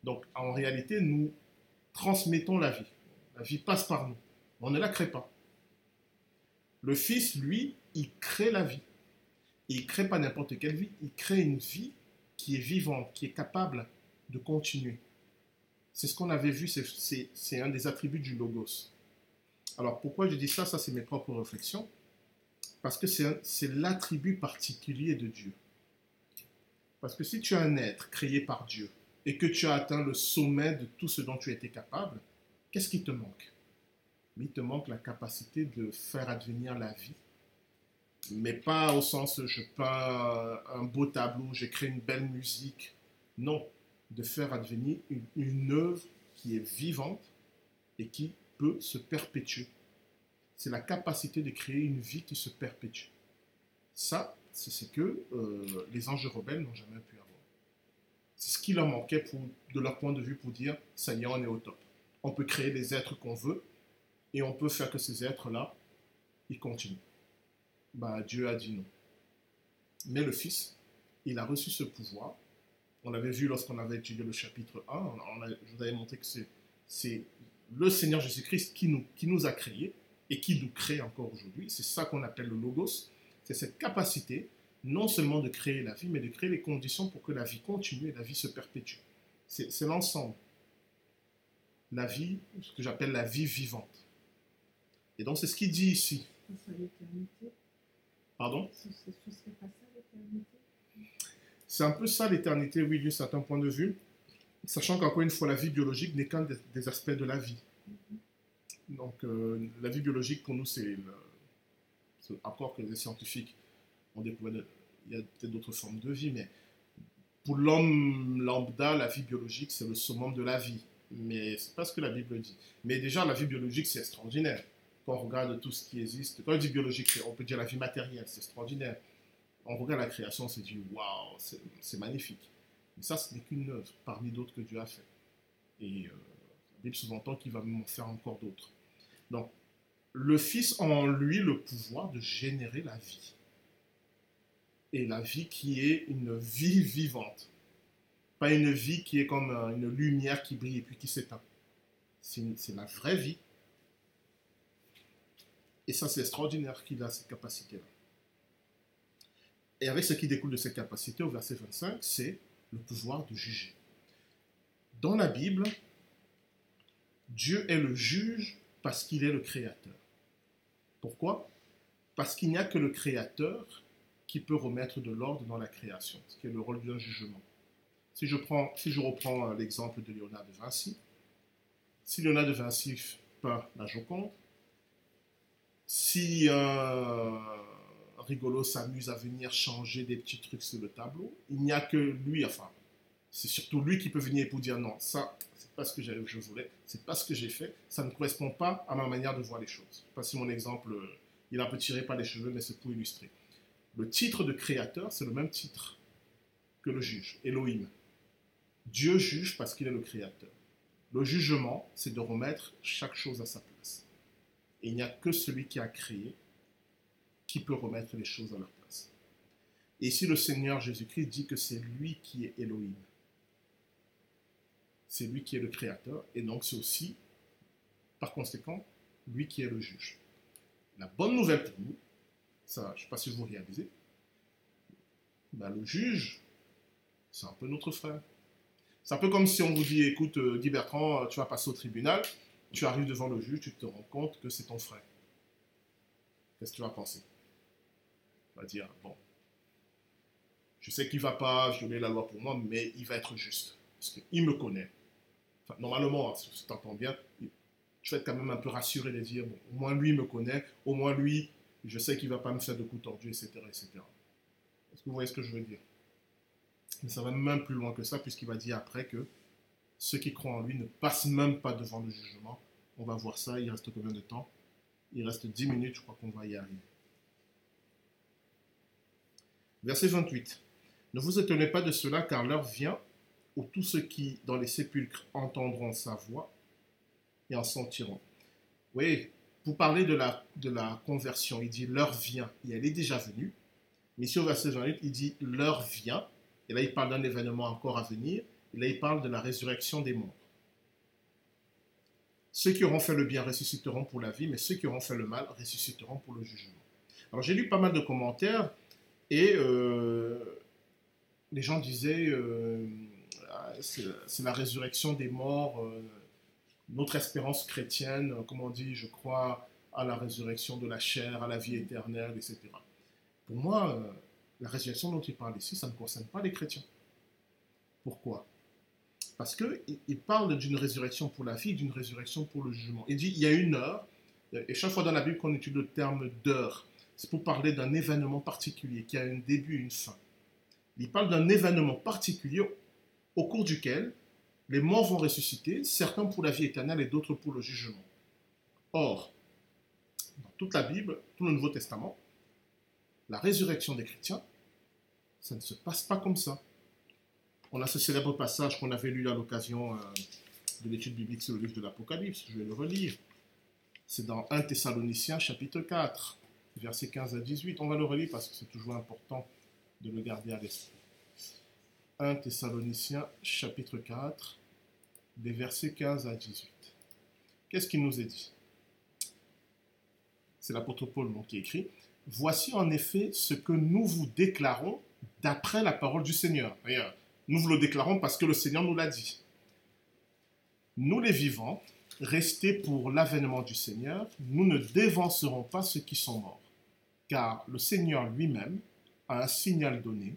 Donc, en réalité, nous transmettons la vie. La vie passe par nous. On ne la crée pas. Le Fils, lui, il crée la vie. Il ne crée pas n'importe quelle vie. Il crée une vie qui est vivante, qui est capable de continuer. C'est ce qu'on avait vu, c'est un des attributs du Logos. Alors pourquoi je dis ça? Ça, c'est mes propres réflexions. Parce que c'est l'attribut particulier de Dieu. Parce que si tu es un être créé par Dieu et que tu as atteint le sommet de tout ce dont tu étais capable, qu'est-ce qui te manque? Il te manque la capacité de faire advenir la vie. Mais pas au sens je peins un beau tableau, j'écris une belle musique. Non, de faire advenir une, une œuvre qui est vivante et qui peut se perpétuer. C'est la capacité de créer une vie qui se perpétue. Ça, c'est ce que euh, les anges rebelles n'ont jamais pu avoir. C'est ce qui leur manquait pour, de leur point de vue pour dire, ça y est, on est au top. On peut créer les êtres qu'on veut et on peut faire que ces êtres-là, ils continuent. Bah, Dieu a dit non. Mais le Fils, il a reçu ce pouvoir. On l'avait vu lorsqu'on avait étudié le chapitre 1. On a- je vous avais montré que c'est, c'est le Seigneur Jésus-Christ qui nous, qui nous a créés et qui nous crée encore aujourd'hui. C'est ça qu'on appelle le Logos. C'est cette capacité non seulement de créer la vie, mais de créer les conditions pour que la vie continue et la vie se perpétue. C'est, l'ensemble. La vie, ce que j'appelle la vie vivante. Et donc c'est ce qu'il dit ici. Pardon? C'est un peu ça l'éternité, oui, d'un certain point de vue, sachant qu'encore une fois, la vie biologique n'est qu'un des, aspects de la vie. Donc, euh, la vie biologique, pour nous, c'est le- encore que les scientifiques ont découvert, il y a peut-être d'autres formes de vie, mais pour l'homme lambda, la vie biologique, c'est le summum de la vie. Mais c'est pas ce que la Bible dit. Mais déjà, la vie biologique, c'est extraordinaire. Quand on regarde tout ce qui existe, quand on dit biologique, on peut dire la vie matérielle, c'est extraordinaire on regarde la création, on se dit waouh, c'est magnifique. Ça, ce n'est qu'une œuvre parmi d'autres que Dieu a fait. Et euh, la Bible sous-entend qu'il va m'en faire encore d'autres. Donc, le Fils a en lui le pouvoir de générer la vie. Et la vie qui est une vie vivante. Pas une vie qui est comme euh, une lumière qui brille et puis qui s'éteint. C'est la vraie vie. Et ça, c'est extraordinaire qu'il a cette capacité-là. Et avec ce qui découle de cette capacité, au verset 25, c'est le pouvoir de juger. Dans la Bible, Dieu est le juge parce qu'il est le créateur. Pourquoi? Parce qu'il n'y a que le créateur qui peut remettre de l'ordre dans la création, ce qui est le rôle d'un jugement. Si je, prends, si je reprends euh, l'exemple de Léonard de Vinci, si Léonard de Vinci peint la Joconde, si un rigolo s'amuse à venir changer des petits trucs sur le tableau, il n'y a que lui, enfin, c'est surtout lui qui peut venir pour dire non, ça, c'est pas ce que je voulais, c'est pas ce que j'ai fait, ça ne correspond pas à ma manière de voir les choses. Je sais pas si mon exemple, euh, il a un peu tiré par les cheveux, mais c'est pour illustrer. Le titre de créateur, c'est le même titre que le juge, Elohim. Dieu juge parce qu'il est le créateur. Le jugement, c'est de remettre chaque chose à sa place. Et il n'y a que celui qui a créé qui peut remettre les choses à leur place. Et ici, le Seigneur Jésus-Christ dit que c'est lui qui est Elohim. C'est lui qui est le créateur, et donc c'est aussi, par conséquent, lui qui est le juge. La bonne nouvelle pour nous, ça, je ne sais pas si vous réalisez, ben, le juge, c'est un peu notre frère. C'est un peu comme si on vous dit, écoute, euh, Guy Bertrand, tu vas passer au tribunal, tu arrives devant le juge, tu te rends compte que c'est ton frère. Qu'est-ce que tu vas penser? Vas dire, bon, je sais qu'il ne va pas mets la loi pour moi, mais il va être juste. Parce qu'il me connaît. Enfin, normalement, hein, si tu t'entends bien, tu vas être quand même un peu rassuré de dire, bon, au moins lui me connaît, au moins lui, je sais qu'il ne va pas me faire de coups tordus, etc. etc. Est-ce que vous voyez ce que je veux dire? Mais ça va même plus loin que ça, puisqu'il va dire après que ceux qui croient en lui ne passent même pas devant le jugement. On va voir ça, il reste combien de temps? Il reste 10 minutes, je crois qu'on va y arriver. Verset 28. Ne vous étonnez pas de cela, car l'heure vient où tous ceux qui, dans les sépulcres, entendront sa voix et en sentiront. Oui, pour parler de la, de la conversion, il dit l'heure vient, et elle est déjà venue. Mais sur verset 28, il dit l'heure vient, et là, il parle d'un événement encore à venir. Et là, il parle de la résurrection des morts. Ceux qui auront fait le bien ressusciteront pour la vie, mais ceux qui auront fait le mal ressusciteront pour le jugement. Alors, j'ai lu pas mal de commentaires et euh, les gens disaient euh, ah, c'est la résurrection des morts, euh, notre espérance chrétienne, comme on dit, je crois à la résurrection de la chair, à la vie éternelle, etc. Pour moi, la résurrection dont il parle ici, ça ne concerne pas les chrétiens. Pourquoi? Parce qu'il parle d'une résurrection pour la vie, d'une résurrection pour le jugement. Il dit il y a une heure, et chaque fois dans la Bible qu'on étudie le terme d'heure, c'est pour parler d'un événement particulier qui a un début et une fin. Il parle d'un événement particulier au cours duquel les morts vont ressusciter, certains pour la vie éternelle et d'autres pour le jugement. Or, dans toute la Bible, tout le Nouveau Testament, la résurrection des chrétiens, ça ne se passe pas comme ça. On a ce célèbre passage qu'on avait lu à l'occasion euh, de l'étude biblique sur le livre de l'Apocalypse, je vais le relire. C'est dans 1 Thessaloniciens chapitre 4, versets 15 à 18. On va le relire parce que c'est toujours important de le garder à l'esprit. 1 Thessaloniciens chapitre 4, des versets 15 à 18. Qu'est-ce qu'il nous est dit? C'est l'apôtre Paul qui écrit. Voici en effet ce que nous vous déclarons d'après la parole du Seigneur. Nous vous le déclarons parce que le Seigneur nous l'a dit. Nous les vivants, restés pour l'avènement du Seigneur, nous ne dévancerons pas ceux qui sont morts, car le Seigneur lui-même a un signal donné,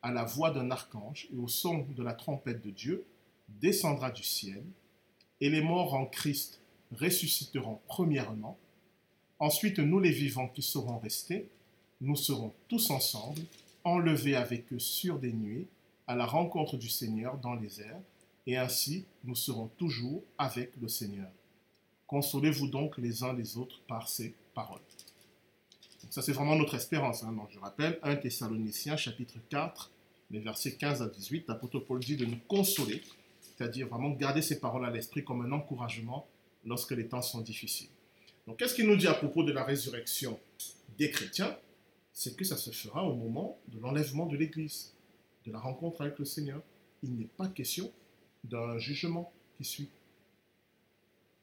à la voix d'un archange et au son de la trompette de Dieu, descendra du ciel, et les morts en Christ ressusciteront premièrement, Ensuite, nous les vivants qui serons restés, nous serons tous ensemble, enlevés avec eux sur des nuées, à la rencontre du Seigneur dans les airs, et ainsi nous serons toujours avec le Seigneur. Consolez-vous donc les uns les autres par ces paroles. Ça, c'est vraiment notre espérance. Hein. je rappelle, 1 Thessaloniciens, chapitre 4, les versets 15 à 18, l'apôtre Paul dit de nous consoler, c'est-à-dire vraiment garder ces paroles à l'esprit comme un encouragement lorsque les temps sont difficiles. Donc, qu'est-ce qu'il nous dit à propos de la résurrection des chrétiens? C'est que ça se fera au moment de l'enlèvement de l'Église, de la rencontre avec le Seigneur. Il n'est pas question d'un jugement qui suit.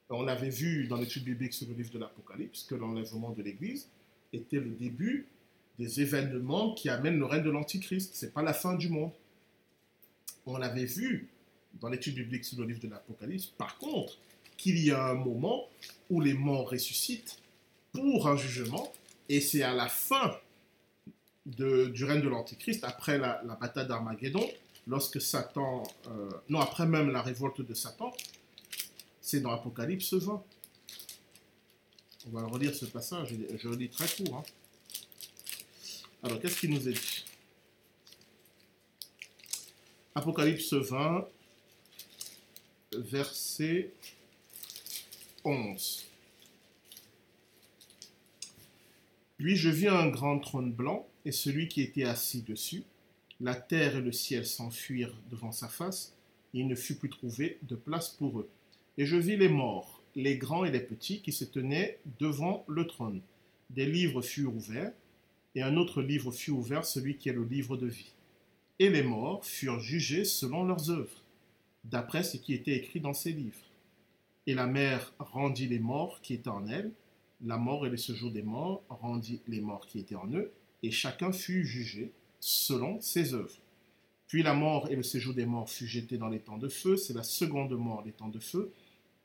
On avait vu dans l'étude biblique sur le livre de l'Apocalypse que l'enlèvement de l'Église était le début des événements qui amènent le règne de l'Antichrist. Ce n'est pas la fin du monde. On avait vu dans l'étude biblique sur le livre de l'Apocalypse, par contre, qu'il y a un moment où les morts ressuscitent pour un jugement, et c'est à la fin du règne de l'Antichrist, après la, bataille d'Armageddon, lorsque Satan, euh, non, après même la révolte de Satan, c'est dans Apocalypse 20. On va relire ce passage, je le lis très court. Hein. Alors, qu'est-ce qu'il nous est dit? Apocalypse 20, verset 11. Puis je vis un grand trône blanc et celui qui était assis dessus. La terre et le ciel s'enfuirent devant sa face, il ne fut plus trouvé de place pour eux. Et je vis les morts, les grands et les petits, qui se tenaient devant le trône. Des livres furent ouverts, et un autre livre fut ouvert, celui qui est le livre de vie. Et les morts furent jugés selon leurs œuvres, d'après ce qui était écrit dans ces livres. Et la mer rendit les morts qui étaient en elle, la mort et le séjour des morts rendit les morts qui étaient en eux, et chacun fut jugé selon ses œuvres. Puis la mort et le séjour des morts fut jeté dans les temps de feu, c'est la seconde mort, les temps de feu.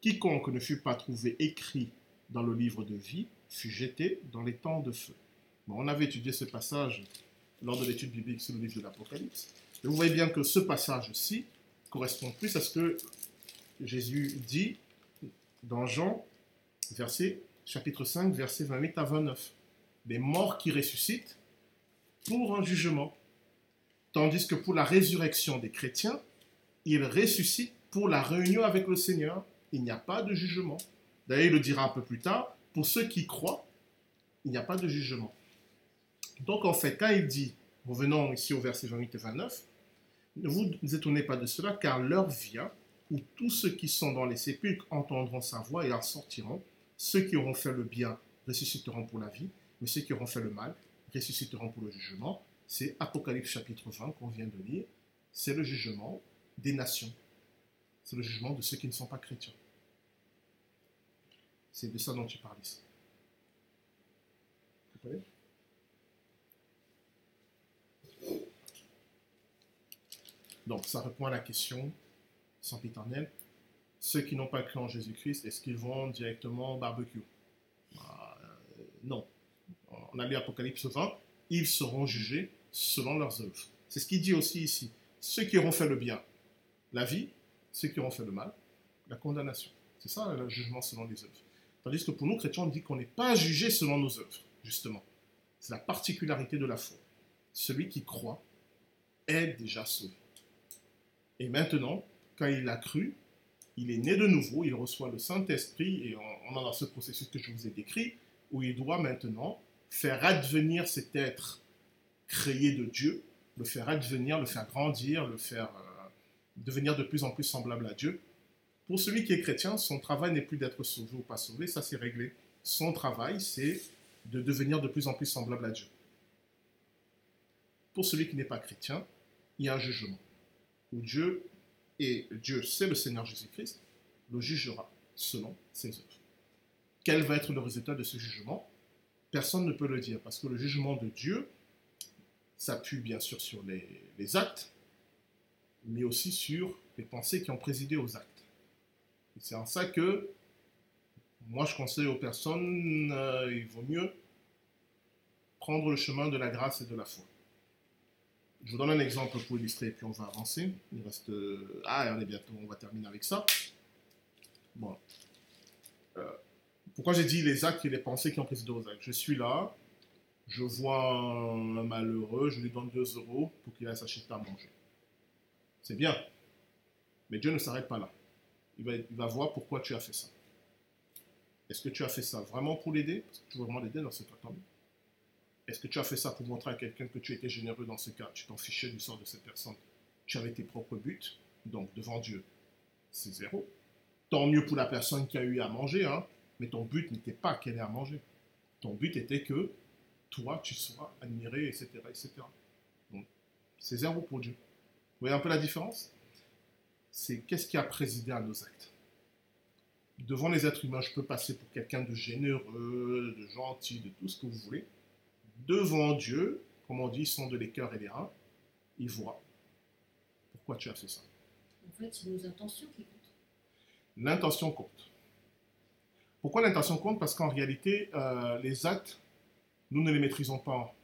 Quiconque ne fut pas trouvé écrit dans le livre de vie fut jeté dans les temps de feu. on avait étudié ce passage lors de l'étude biblique sur le livre de l'Apocalypse. Et vous voyez bien que ce passage-ci correspond plus à ce que Jésus dit dans Jean, chapitre 5, verset 28 à 29. Les morts qui ressuscitent pour un jugement. Tandis que pour la résurrection des chrétiens, ils ressuscitent pour la réunion avec le Seigneur. Il n'y a pas de jugement. D'ailleurs, il le dira un peu plus tard, pour ceux qui croient, il n'y a pas de jugement. Donc en fait, quand il dit, revenons ici au verset 28 et 29, ne vous étonnez pas de cela, car l'heure vient où tous ceux qui sont dans les sépulcres entendront sa voix et en sortiront. Ceux qui auront fait le bien ressusciteront pour la vie, mais ceux qui auront fait le mal ressusciteront pour le jugement. C'est Apocalypse chapitre 20 qu'on vient de lire. C'est le jugement des nations. C'est le jugement de ceux qui ne sont pas chrétiens. C'est de ça dont tu parles ici. Donc, ça répond à la question sempiternelle. Ceux qui n'ont pas cru en Jésus-Christ, est-ce qu'ils vont directement au barbecue? Bah, euh, Non. On a lu Apocalypse 20, ils seront jugés selon leurs œuvres. C'est ce qu'il dit aussi ici. Ceux qui auront fait le bien, la vie, ceux qui auront fait le mal, la condamnation. C'est ça le jugement selon les œuvres. Tandis que pour nous, chrétiens, on dit qu'on n'est pas jugé selon nos œuvres, justement. C'est la particularité de la foi. Celui qui croit est déjà sauvé. Et maintenant, quand il a cru, il est né de nouveau, il reçoit le Saint-Esprit, et on, a dans ce processus que je vous ai décrit, où il doit maintenant faire advenir cet être créé de Dieu, le faire advenir, le faire grandir, le faire euh, devenir de plus en plus semblable à Dieu. Pour celui qui est chrétien, son travail n'est plus d'être sauvé ou pas sauvé, ça c'est réglé. Son travail, c'est de devenir de plus en plus semblable à Dieu. Pour celui qui n'est pas chrétien, il y a un jugement où Dieu, et Dieu c'est le Seigneur Jésus-Christ, le jugera selon ses œuvres. Quel va être le résultat de ce jugement? Personne ne peut le dire, parce que le jugement de Dieu s'appuie bien sûr sur les, actes, mais aussi sur les pensées qui ont présidé aux actes. C'est en ça que moi je conseille aux personnes, euh, il vaut mieux prendre le chemin de la grâce et de la foi. Je vous donne un exemple pour illustrer, puis on va avancer. Il reste. Euh, ah, on est bientôt, on va terminer avec ça. Bon. Euh, pourquoi j'ai dit les actes et les pensées qui ont présidé aux actes? Je suis là, je vois un malheureux, je lui donne 2 euros pour qu'il aille s'acheter à manger. C'est bien. Mais Dieu ne s'arrête pas là. Il va, voir pourquoi tu as fait ça. Est-ce que tu as fait ça vraiment pour l'aider? Parce que tu veux vraiment l'aider dans ce cas, là est-ce que tu as fait ça pour montrer à quelqu'un que tu étais généreux dans ce cas? Tu t'en fichais du sort de cette personne. Tu avais tes propres buts, donc devant Dieu, c'est zéro. Tant mieux pour la personne qui a eu à manger, hein, mais ton but n'était pas qu'elle ait à manger. Ton but était que toi, tu sois admiré, etc. etc. Donc, c'est zéro pour Dieu. Vous voyez un peu la différence? C'est qu'est-ce qui a présidé à nos actes Devant les êtres humains, je peux passer pour quelqu'un de généreux, de gentil, de tout ce que vous voulez devant Dieu, comme on dit, sont de les cœurs et les reins, il voit pourquoi tu as fait ça? En fait, c'est nos intentions qui comptent. L'intention compte. Pourquoi l'intention compte? Parce qu'en réalité, euh, les actes, nous ne les maîtrisons pas.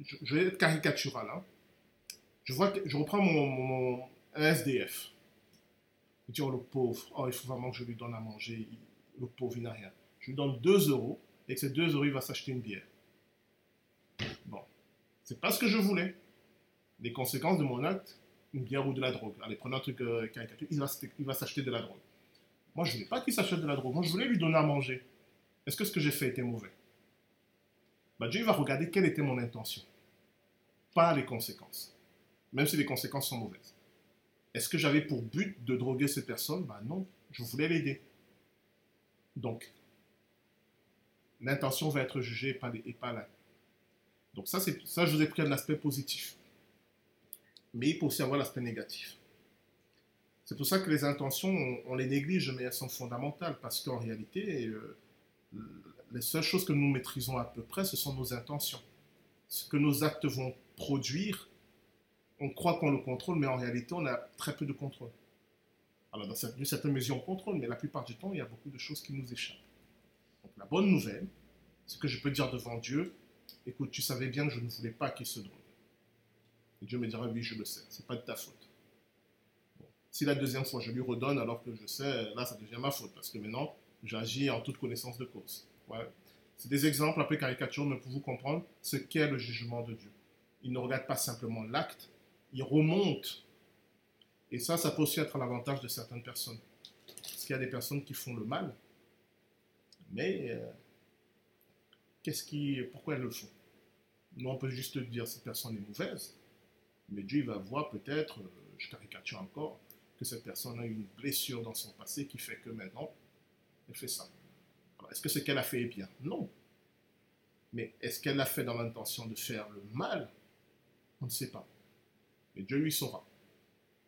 Je, vais être caricatural. Hein. Je, vois je reprends mon, SDF. Je dis, oh le pauvre, oh, il faut vraiment que je lui donne à manger. Le pauvre, il n'a rien. Je lui donne 2 euros et que ces 2 euros, il va s'acheter une bière. Bon, c'est pas ce que je voulais. Les conséquences de mon acte, une bière ou de la drogue. Allez, prenez un truc euh, caricature, il va, il va s'acheter de la drogue. Moi, je voulais pas qu'il s'achète de la drogue. Moi, je voulais lui donner à manger. Est-ce que ce que j'ai fait était mauvais? Bah, Dieu il va regarder quelle était mon intention, pas les conséquences, même si les conséquences sont mauvaises. Est-ce que j'avais pour but de droguer cette personne? Bah non, je voulais l'aider. Donc, l'intention va être jugée et pas, et pas. Donc ça, ça, je vous ai pris un aspect positif. Mais il peut aussi avoir l'aspect négatif. C'est pour ça que les intentions, on, on les néglige, mais elles sont fondamentales, parce qu'en réalité, euh, les seules choses que nous maîtrisons à peu près, ce sont nos intentions. Ce que nos actes vont produire, on croit qu'on le contrôle, mais en réalité, on a très peu de contrôle. Alors, dans cette- d'une certaine mesure, on contrôle, mais la plupart du temps, il y a beaucoup de choses qui nous échappent. Donc, la bonne nouvelle, c'est que je peux dire devant Dieu, écoute, tu savais bien que je ne voulais pas qu'il se drogue. Et Dieu me dira, oui, je le sais, c'est pas de ta faute. Si la deuxième fois, je lui redonne alors que je sais, là, ça devient ma faute, parce que maintenant, j'agis en toute connaissance de cause. Ouais. C'est des exemples un peu caricaturaux, mais pour vous comprendre ce qu'est le jugement de Dieu. Il ne regarde pas simplement l'acte, il remonte. Et ça, ça peut aussi être à l'avantage de certaines personnes. Parce qu'il y a des personnes qui font le mal, mais euh, qui, pourquoi elles le font? Nous, on peut juste dire cette personne est mauvaise, mais Dieu va voir peut-être, euh, je caricature encore, que cette personne a une blessure dans son passé qui fait que maintenant, elle fait ça. Est-ce que ce qu'elle a fait est bien? Non. Mais est-ce qu'elle l'a fait dans l'intention de faire le mal? On ne sait pas. Mais Dieu lui saura.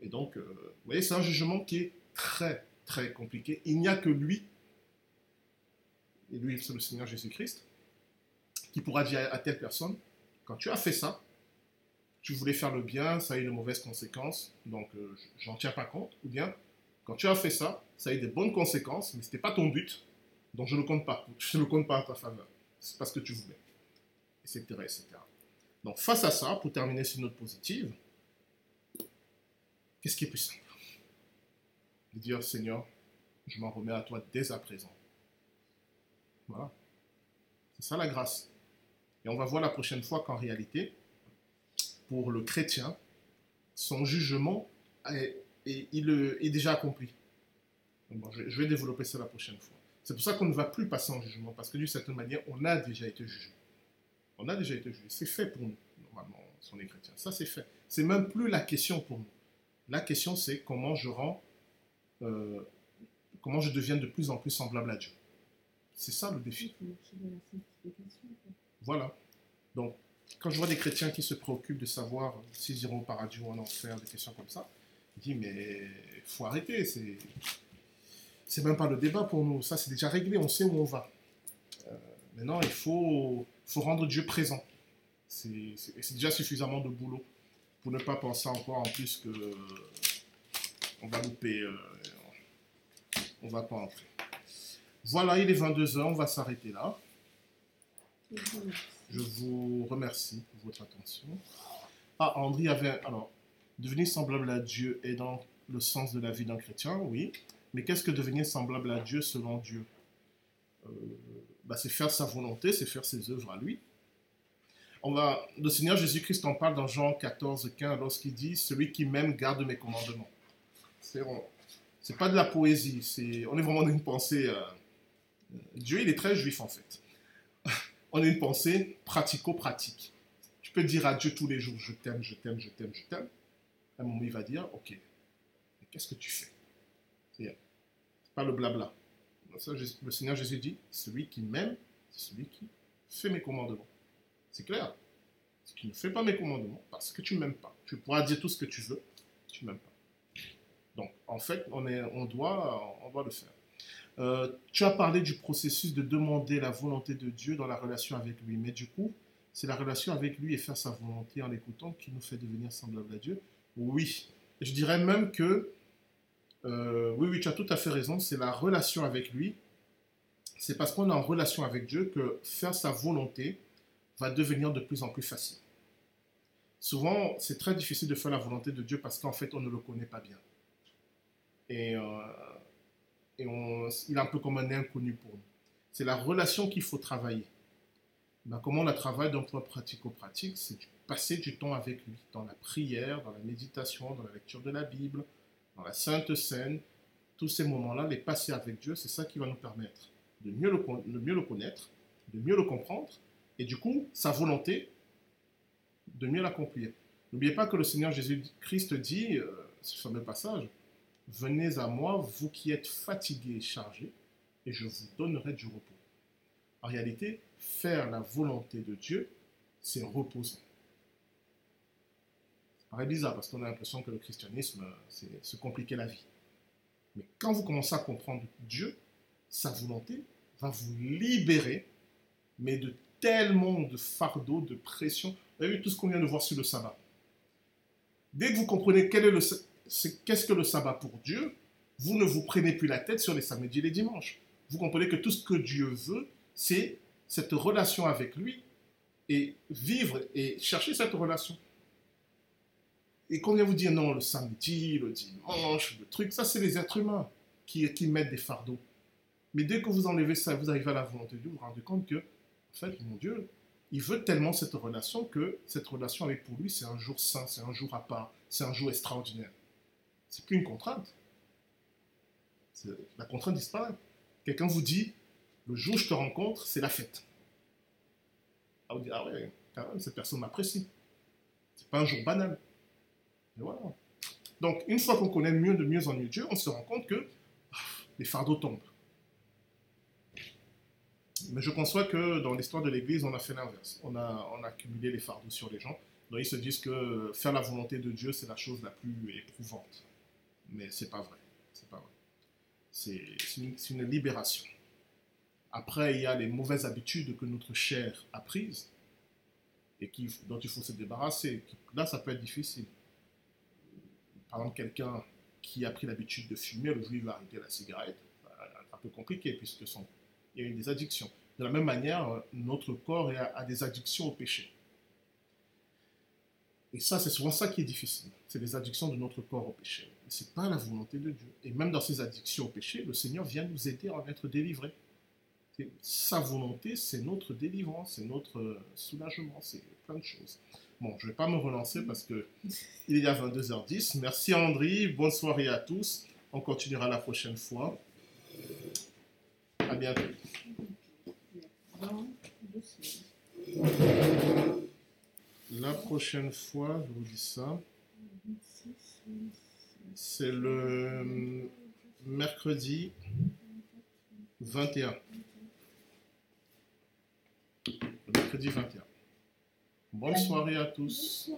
Et donc, euh, vous voyez, c'est un jugement qui est très, très compliqué. Il n'y a que lui, et lui, c'est le Seigneur Jésus-Christ, qui pourra dire à telle personne, quand tu as fait ça, tu voulais faire le bien, ça a eu de mauvaises conséquences, donc euh, j'en tiens pas compte. Ou bien, quand tu as fait ça, ça a eu des bonnes conséquences, mais ce n'était pas ton but, donc je ne compte pas. Je ne compte pas à ta faveur. C'est parce que tu voulais. Etc. etc. Donc face à ça, pour terminer sur une note positive, qu'est-ce qui est plus simple De dire Seigneur, je m'en remets à toi dès à présent. Voilà. C'est ça la grâce. Et on va voir la prochaine fois qu'en réalité, pour le chrétien, son jugement est, est déjà accompli. Bon, je, je vais développer ça la prochaine fois. C'est pour ça qu'on ne va plus passer en jugement, parce que d'une certaine manière, on a déjà été jugé. On a déjà été jugé. C'est fait pour nous, normalement, si on est chrétien. Ça, c'est fait. C'est même plus la question pour nous. La question, c'est comment je rends, euh, comment je deviens de plus en plus semblable à Dieu. C'est ça le défi. Voilà. Donc, quand je vois des chrétiens qui se préoccupent de savoir s'ils iront au paradis ou en enfer, des questions comme ça, je dis, mais il faut arrêter. C'est, c'est même pas le débat pour nous. Ça, c'est déjà réglé. On sait où on va. Euh, maintenant, il faut, faut rendre Dieu présent. C'est déjà suffisamment de boulot pour ne pas penser encore en plus que euh, on va louper. euh, on va pas entrer. Voilà, il est 22h, on va s'arrêter là. Je vous remercie pour votre attention. Ah, André avait. Alors, devenir semblable à Dieu est dans le sens de la vie d'un chrétien, oui. Mais qu'est-ce que devenir semblable à Dieu selon Dieu? Euh, bah, C'est faire sa volonté, c'est faire ses œuvres à lui. On va, le Seigneur Jésus-Christ en parle dans Jean 14, 15 lorsqu'il dit Celui qui m'aime garde mes commandements. C'est c'est pas de la poésie, c'est, on est vraiment dans une pensée. euh, euh, Dieu, il est très juif en fait on a une pensée pratico-pratique. Tu peux dire à Dieu tous les jours, je t'aime, je t'aime, je t'aime, je t'aime. À un moment, il va dire, ok, mais qu'est-ce que tu fais? C'est pas le blabla. Ça, le Seigneur Jésus dit, celui qui m'aime, c'est celui qui fait mes commandements. C'est clair. Tu ne fais pas mes commandements, parce que tu ne m'aimes pas. Tu pourras dire tout ce que tu veux, tu ne m'aimes pas. Donc, en fait, on, doit, on doit le faire. Euh, tu as parlé du processus de demander la volonté de Dieu dans la relation avec lui, mais du coup, c'est la relation avec lui et faire sa volonté en l'écoutant qui nous fait devenir semblable à Dieu. Oui, je dirais même que, euh, oui, oui, tu as tout à fait raison, c'est la relation avec lui. C'est parce qu'on est en relation avec Dieu que faire sa volonté va devenir de plus en plus facile. Souvent, c'est très difficile de faire la volonté de Dieu parce qu'en fait, on ne le connaît pas bien. Et, euh, il est un peu comme un inconnu pour nous. C'est la relation qu'il faut travailler. Ben, comment on la travaille d'un point pratico-pratique C'est de passer du temps avec lui, dans la prière, dans la méditation, dans la lecture de la Bible, dans la Sainte Seine. Tous ces moments-là, les passer avec Dieu, c'est ça qui va nous permettre de mieux le connaître, de mieux le comprendre, et du coup, sa volonté, de mieux l'accomplir. N'oubliez pas que le Seigneur Jésus-Christ dit, euh, ce fameux passage, Venez à moi, vous qui êtes fatigués et chargés, et je vous donnerai du repos. En réalité, faire la volonté de Dieu, c'est reposant. Ça paraît bizarre parce qu'on a l'impression que le christianisme, c'est se compliquer la vie. Mais quand vous commencez à comprendre Dieu, sa volonté va vous libérer, mais de tellement de fardeaux, de pression. Vous avez vu tout ce qu'on vient de voir sur le sabbat. Dès que vous comprenez quel est le, qu'est-ce que le sabbat pour Dieu, vous ne vous prenez plus la tête sur les samedis et les dimanches. Vous comprenez que tout ce que Dieu veut, c'est cette relation avec lui et vivre et chercher cette relation. Et qu'on vient vous dire non, le samedi, le dimanche, le truc, ça c'est les êtres humains qui, qui mettent des fardeaux. Mais dès que vous enlevez ça, vous arrivez à la volonté de Dieu, vous vous rendez compte que, en fait, mon Dieu, il veut tellement cette relation que cette relation avec pour lui, c'est un jour saint, c'est un jour à part, c'est un jour extraordinaire. C'est plus une contrainte. La contrainte disparaît. Quelqu'un vous dit, le jour où je te rencontre, c'est la fête. Ah, vous dites, ah ouais, quand même, cette personne m'apprécie. C'est pas un jour banal. Et voilà. Donc, une fois qu'on connaît mieux de mieux en mieux Dieu, on se rend compte que ah, les fardeaux tombent. Mais je conçois que dans l'histoire de l'Église, on a fait l'inverse. On a, on accumulé les fardeaux sur les gens. Donc ils se disent que faire la volonté de Dieu, c'est la chose la plus éprouvante. Mais c'est pas vrai. C'est pas vrai. C'est une, libération. Après, il y a les mauvaises habitudes que notre chair a prises et dont il faut se débarrasser. Là, ça peut être difficile. Par exemple, quelqu'un qui a pris l'habitude de fumer, le jour où il va arrêter la cigarette, bah, c'est un peu compliqué puisque son, il y a des addictions. De la même manière, notre corps a, des addictions au péché. Et ça, c'est souvent ça qui est difficile. C'est les addictions de notre corps au péché. Ce n'est pas la volonté de Dieu. Et même dans ces addictions au péché, le Seigneur vient nous aider à en être délivrés. Sa volonté, c'est notre délivrance, c'est notre euh, soulagement, c'est plein de choses. Bon, je ne vais pas me relancer parce que il est à 22h10. Merci André, bonne soirée à tous. On continuera la prochaine fois. Semaines. La prochaine fois, je vous dis ça, 26, c'est le mercredi 21. Le mercredi 21. Bonne soirée à tous.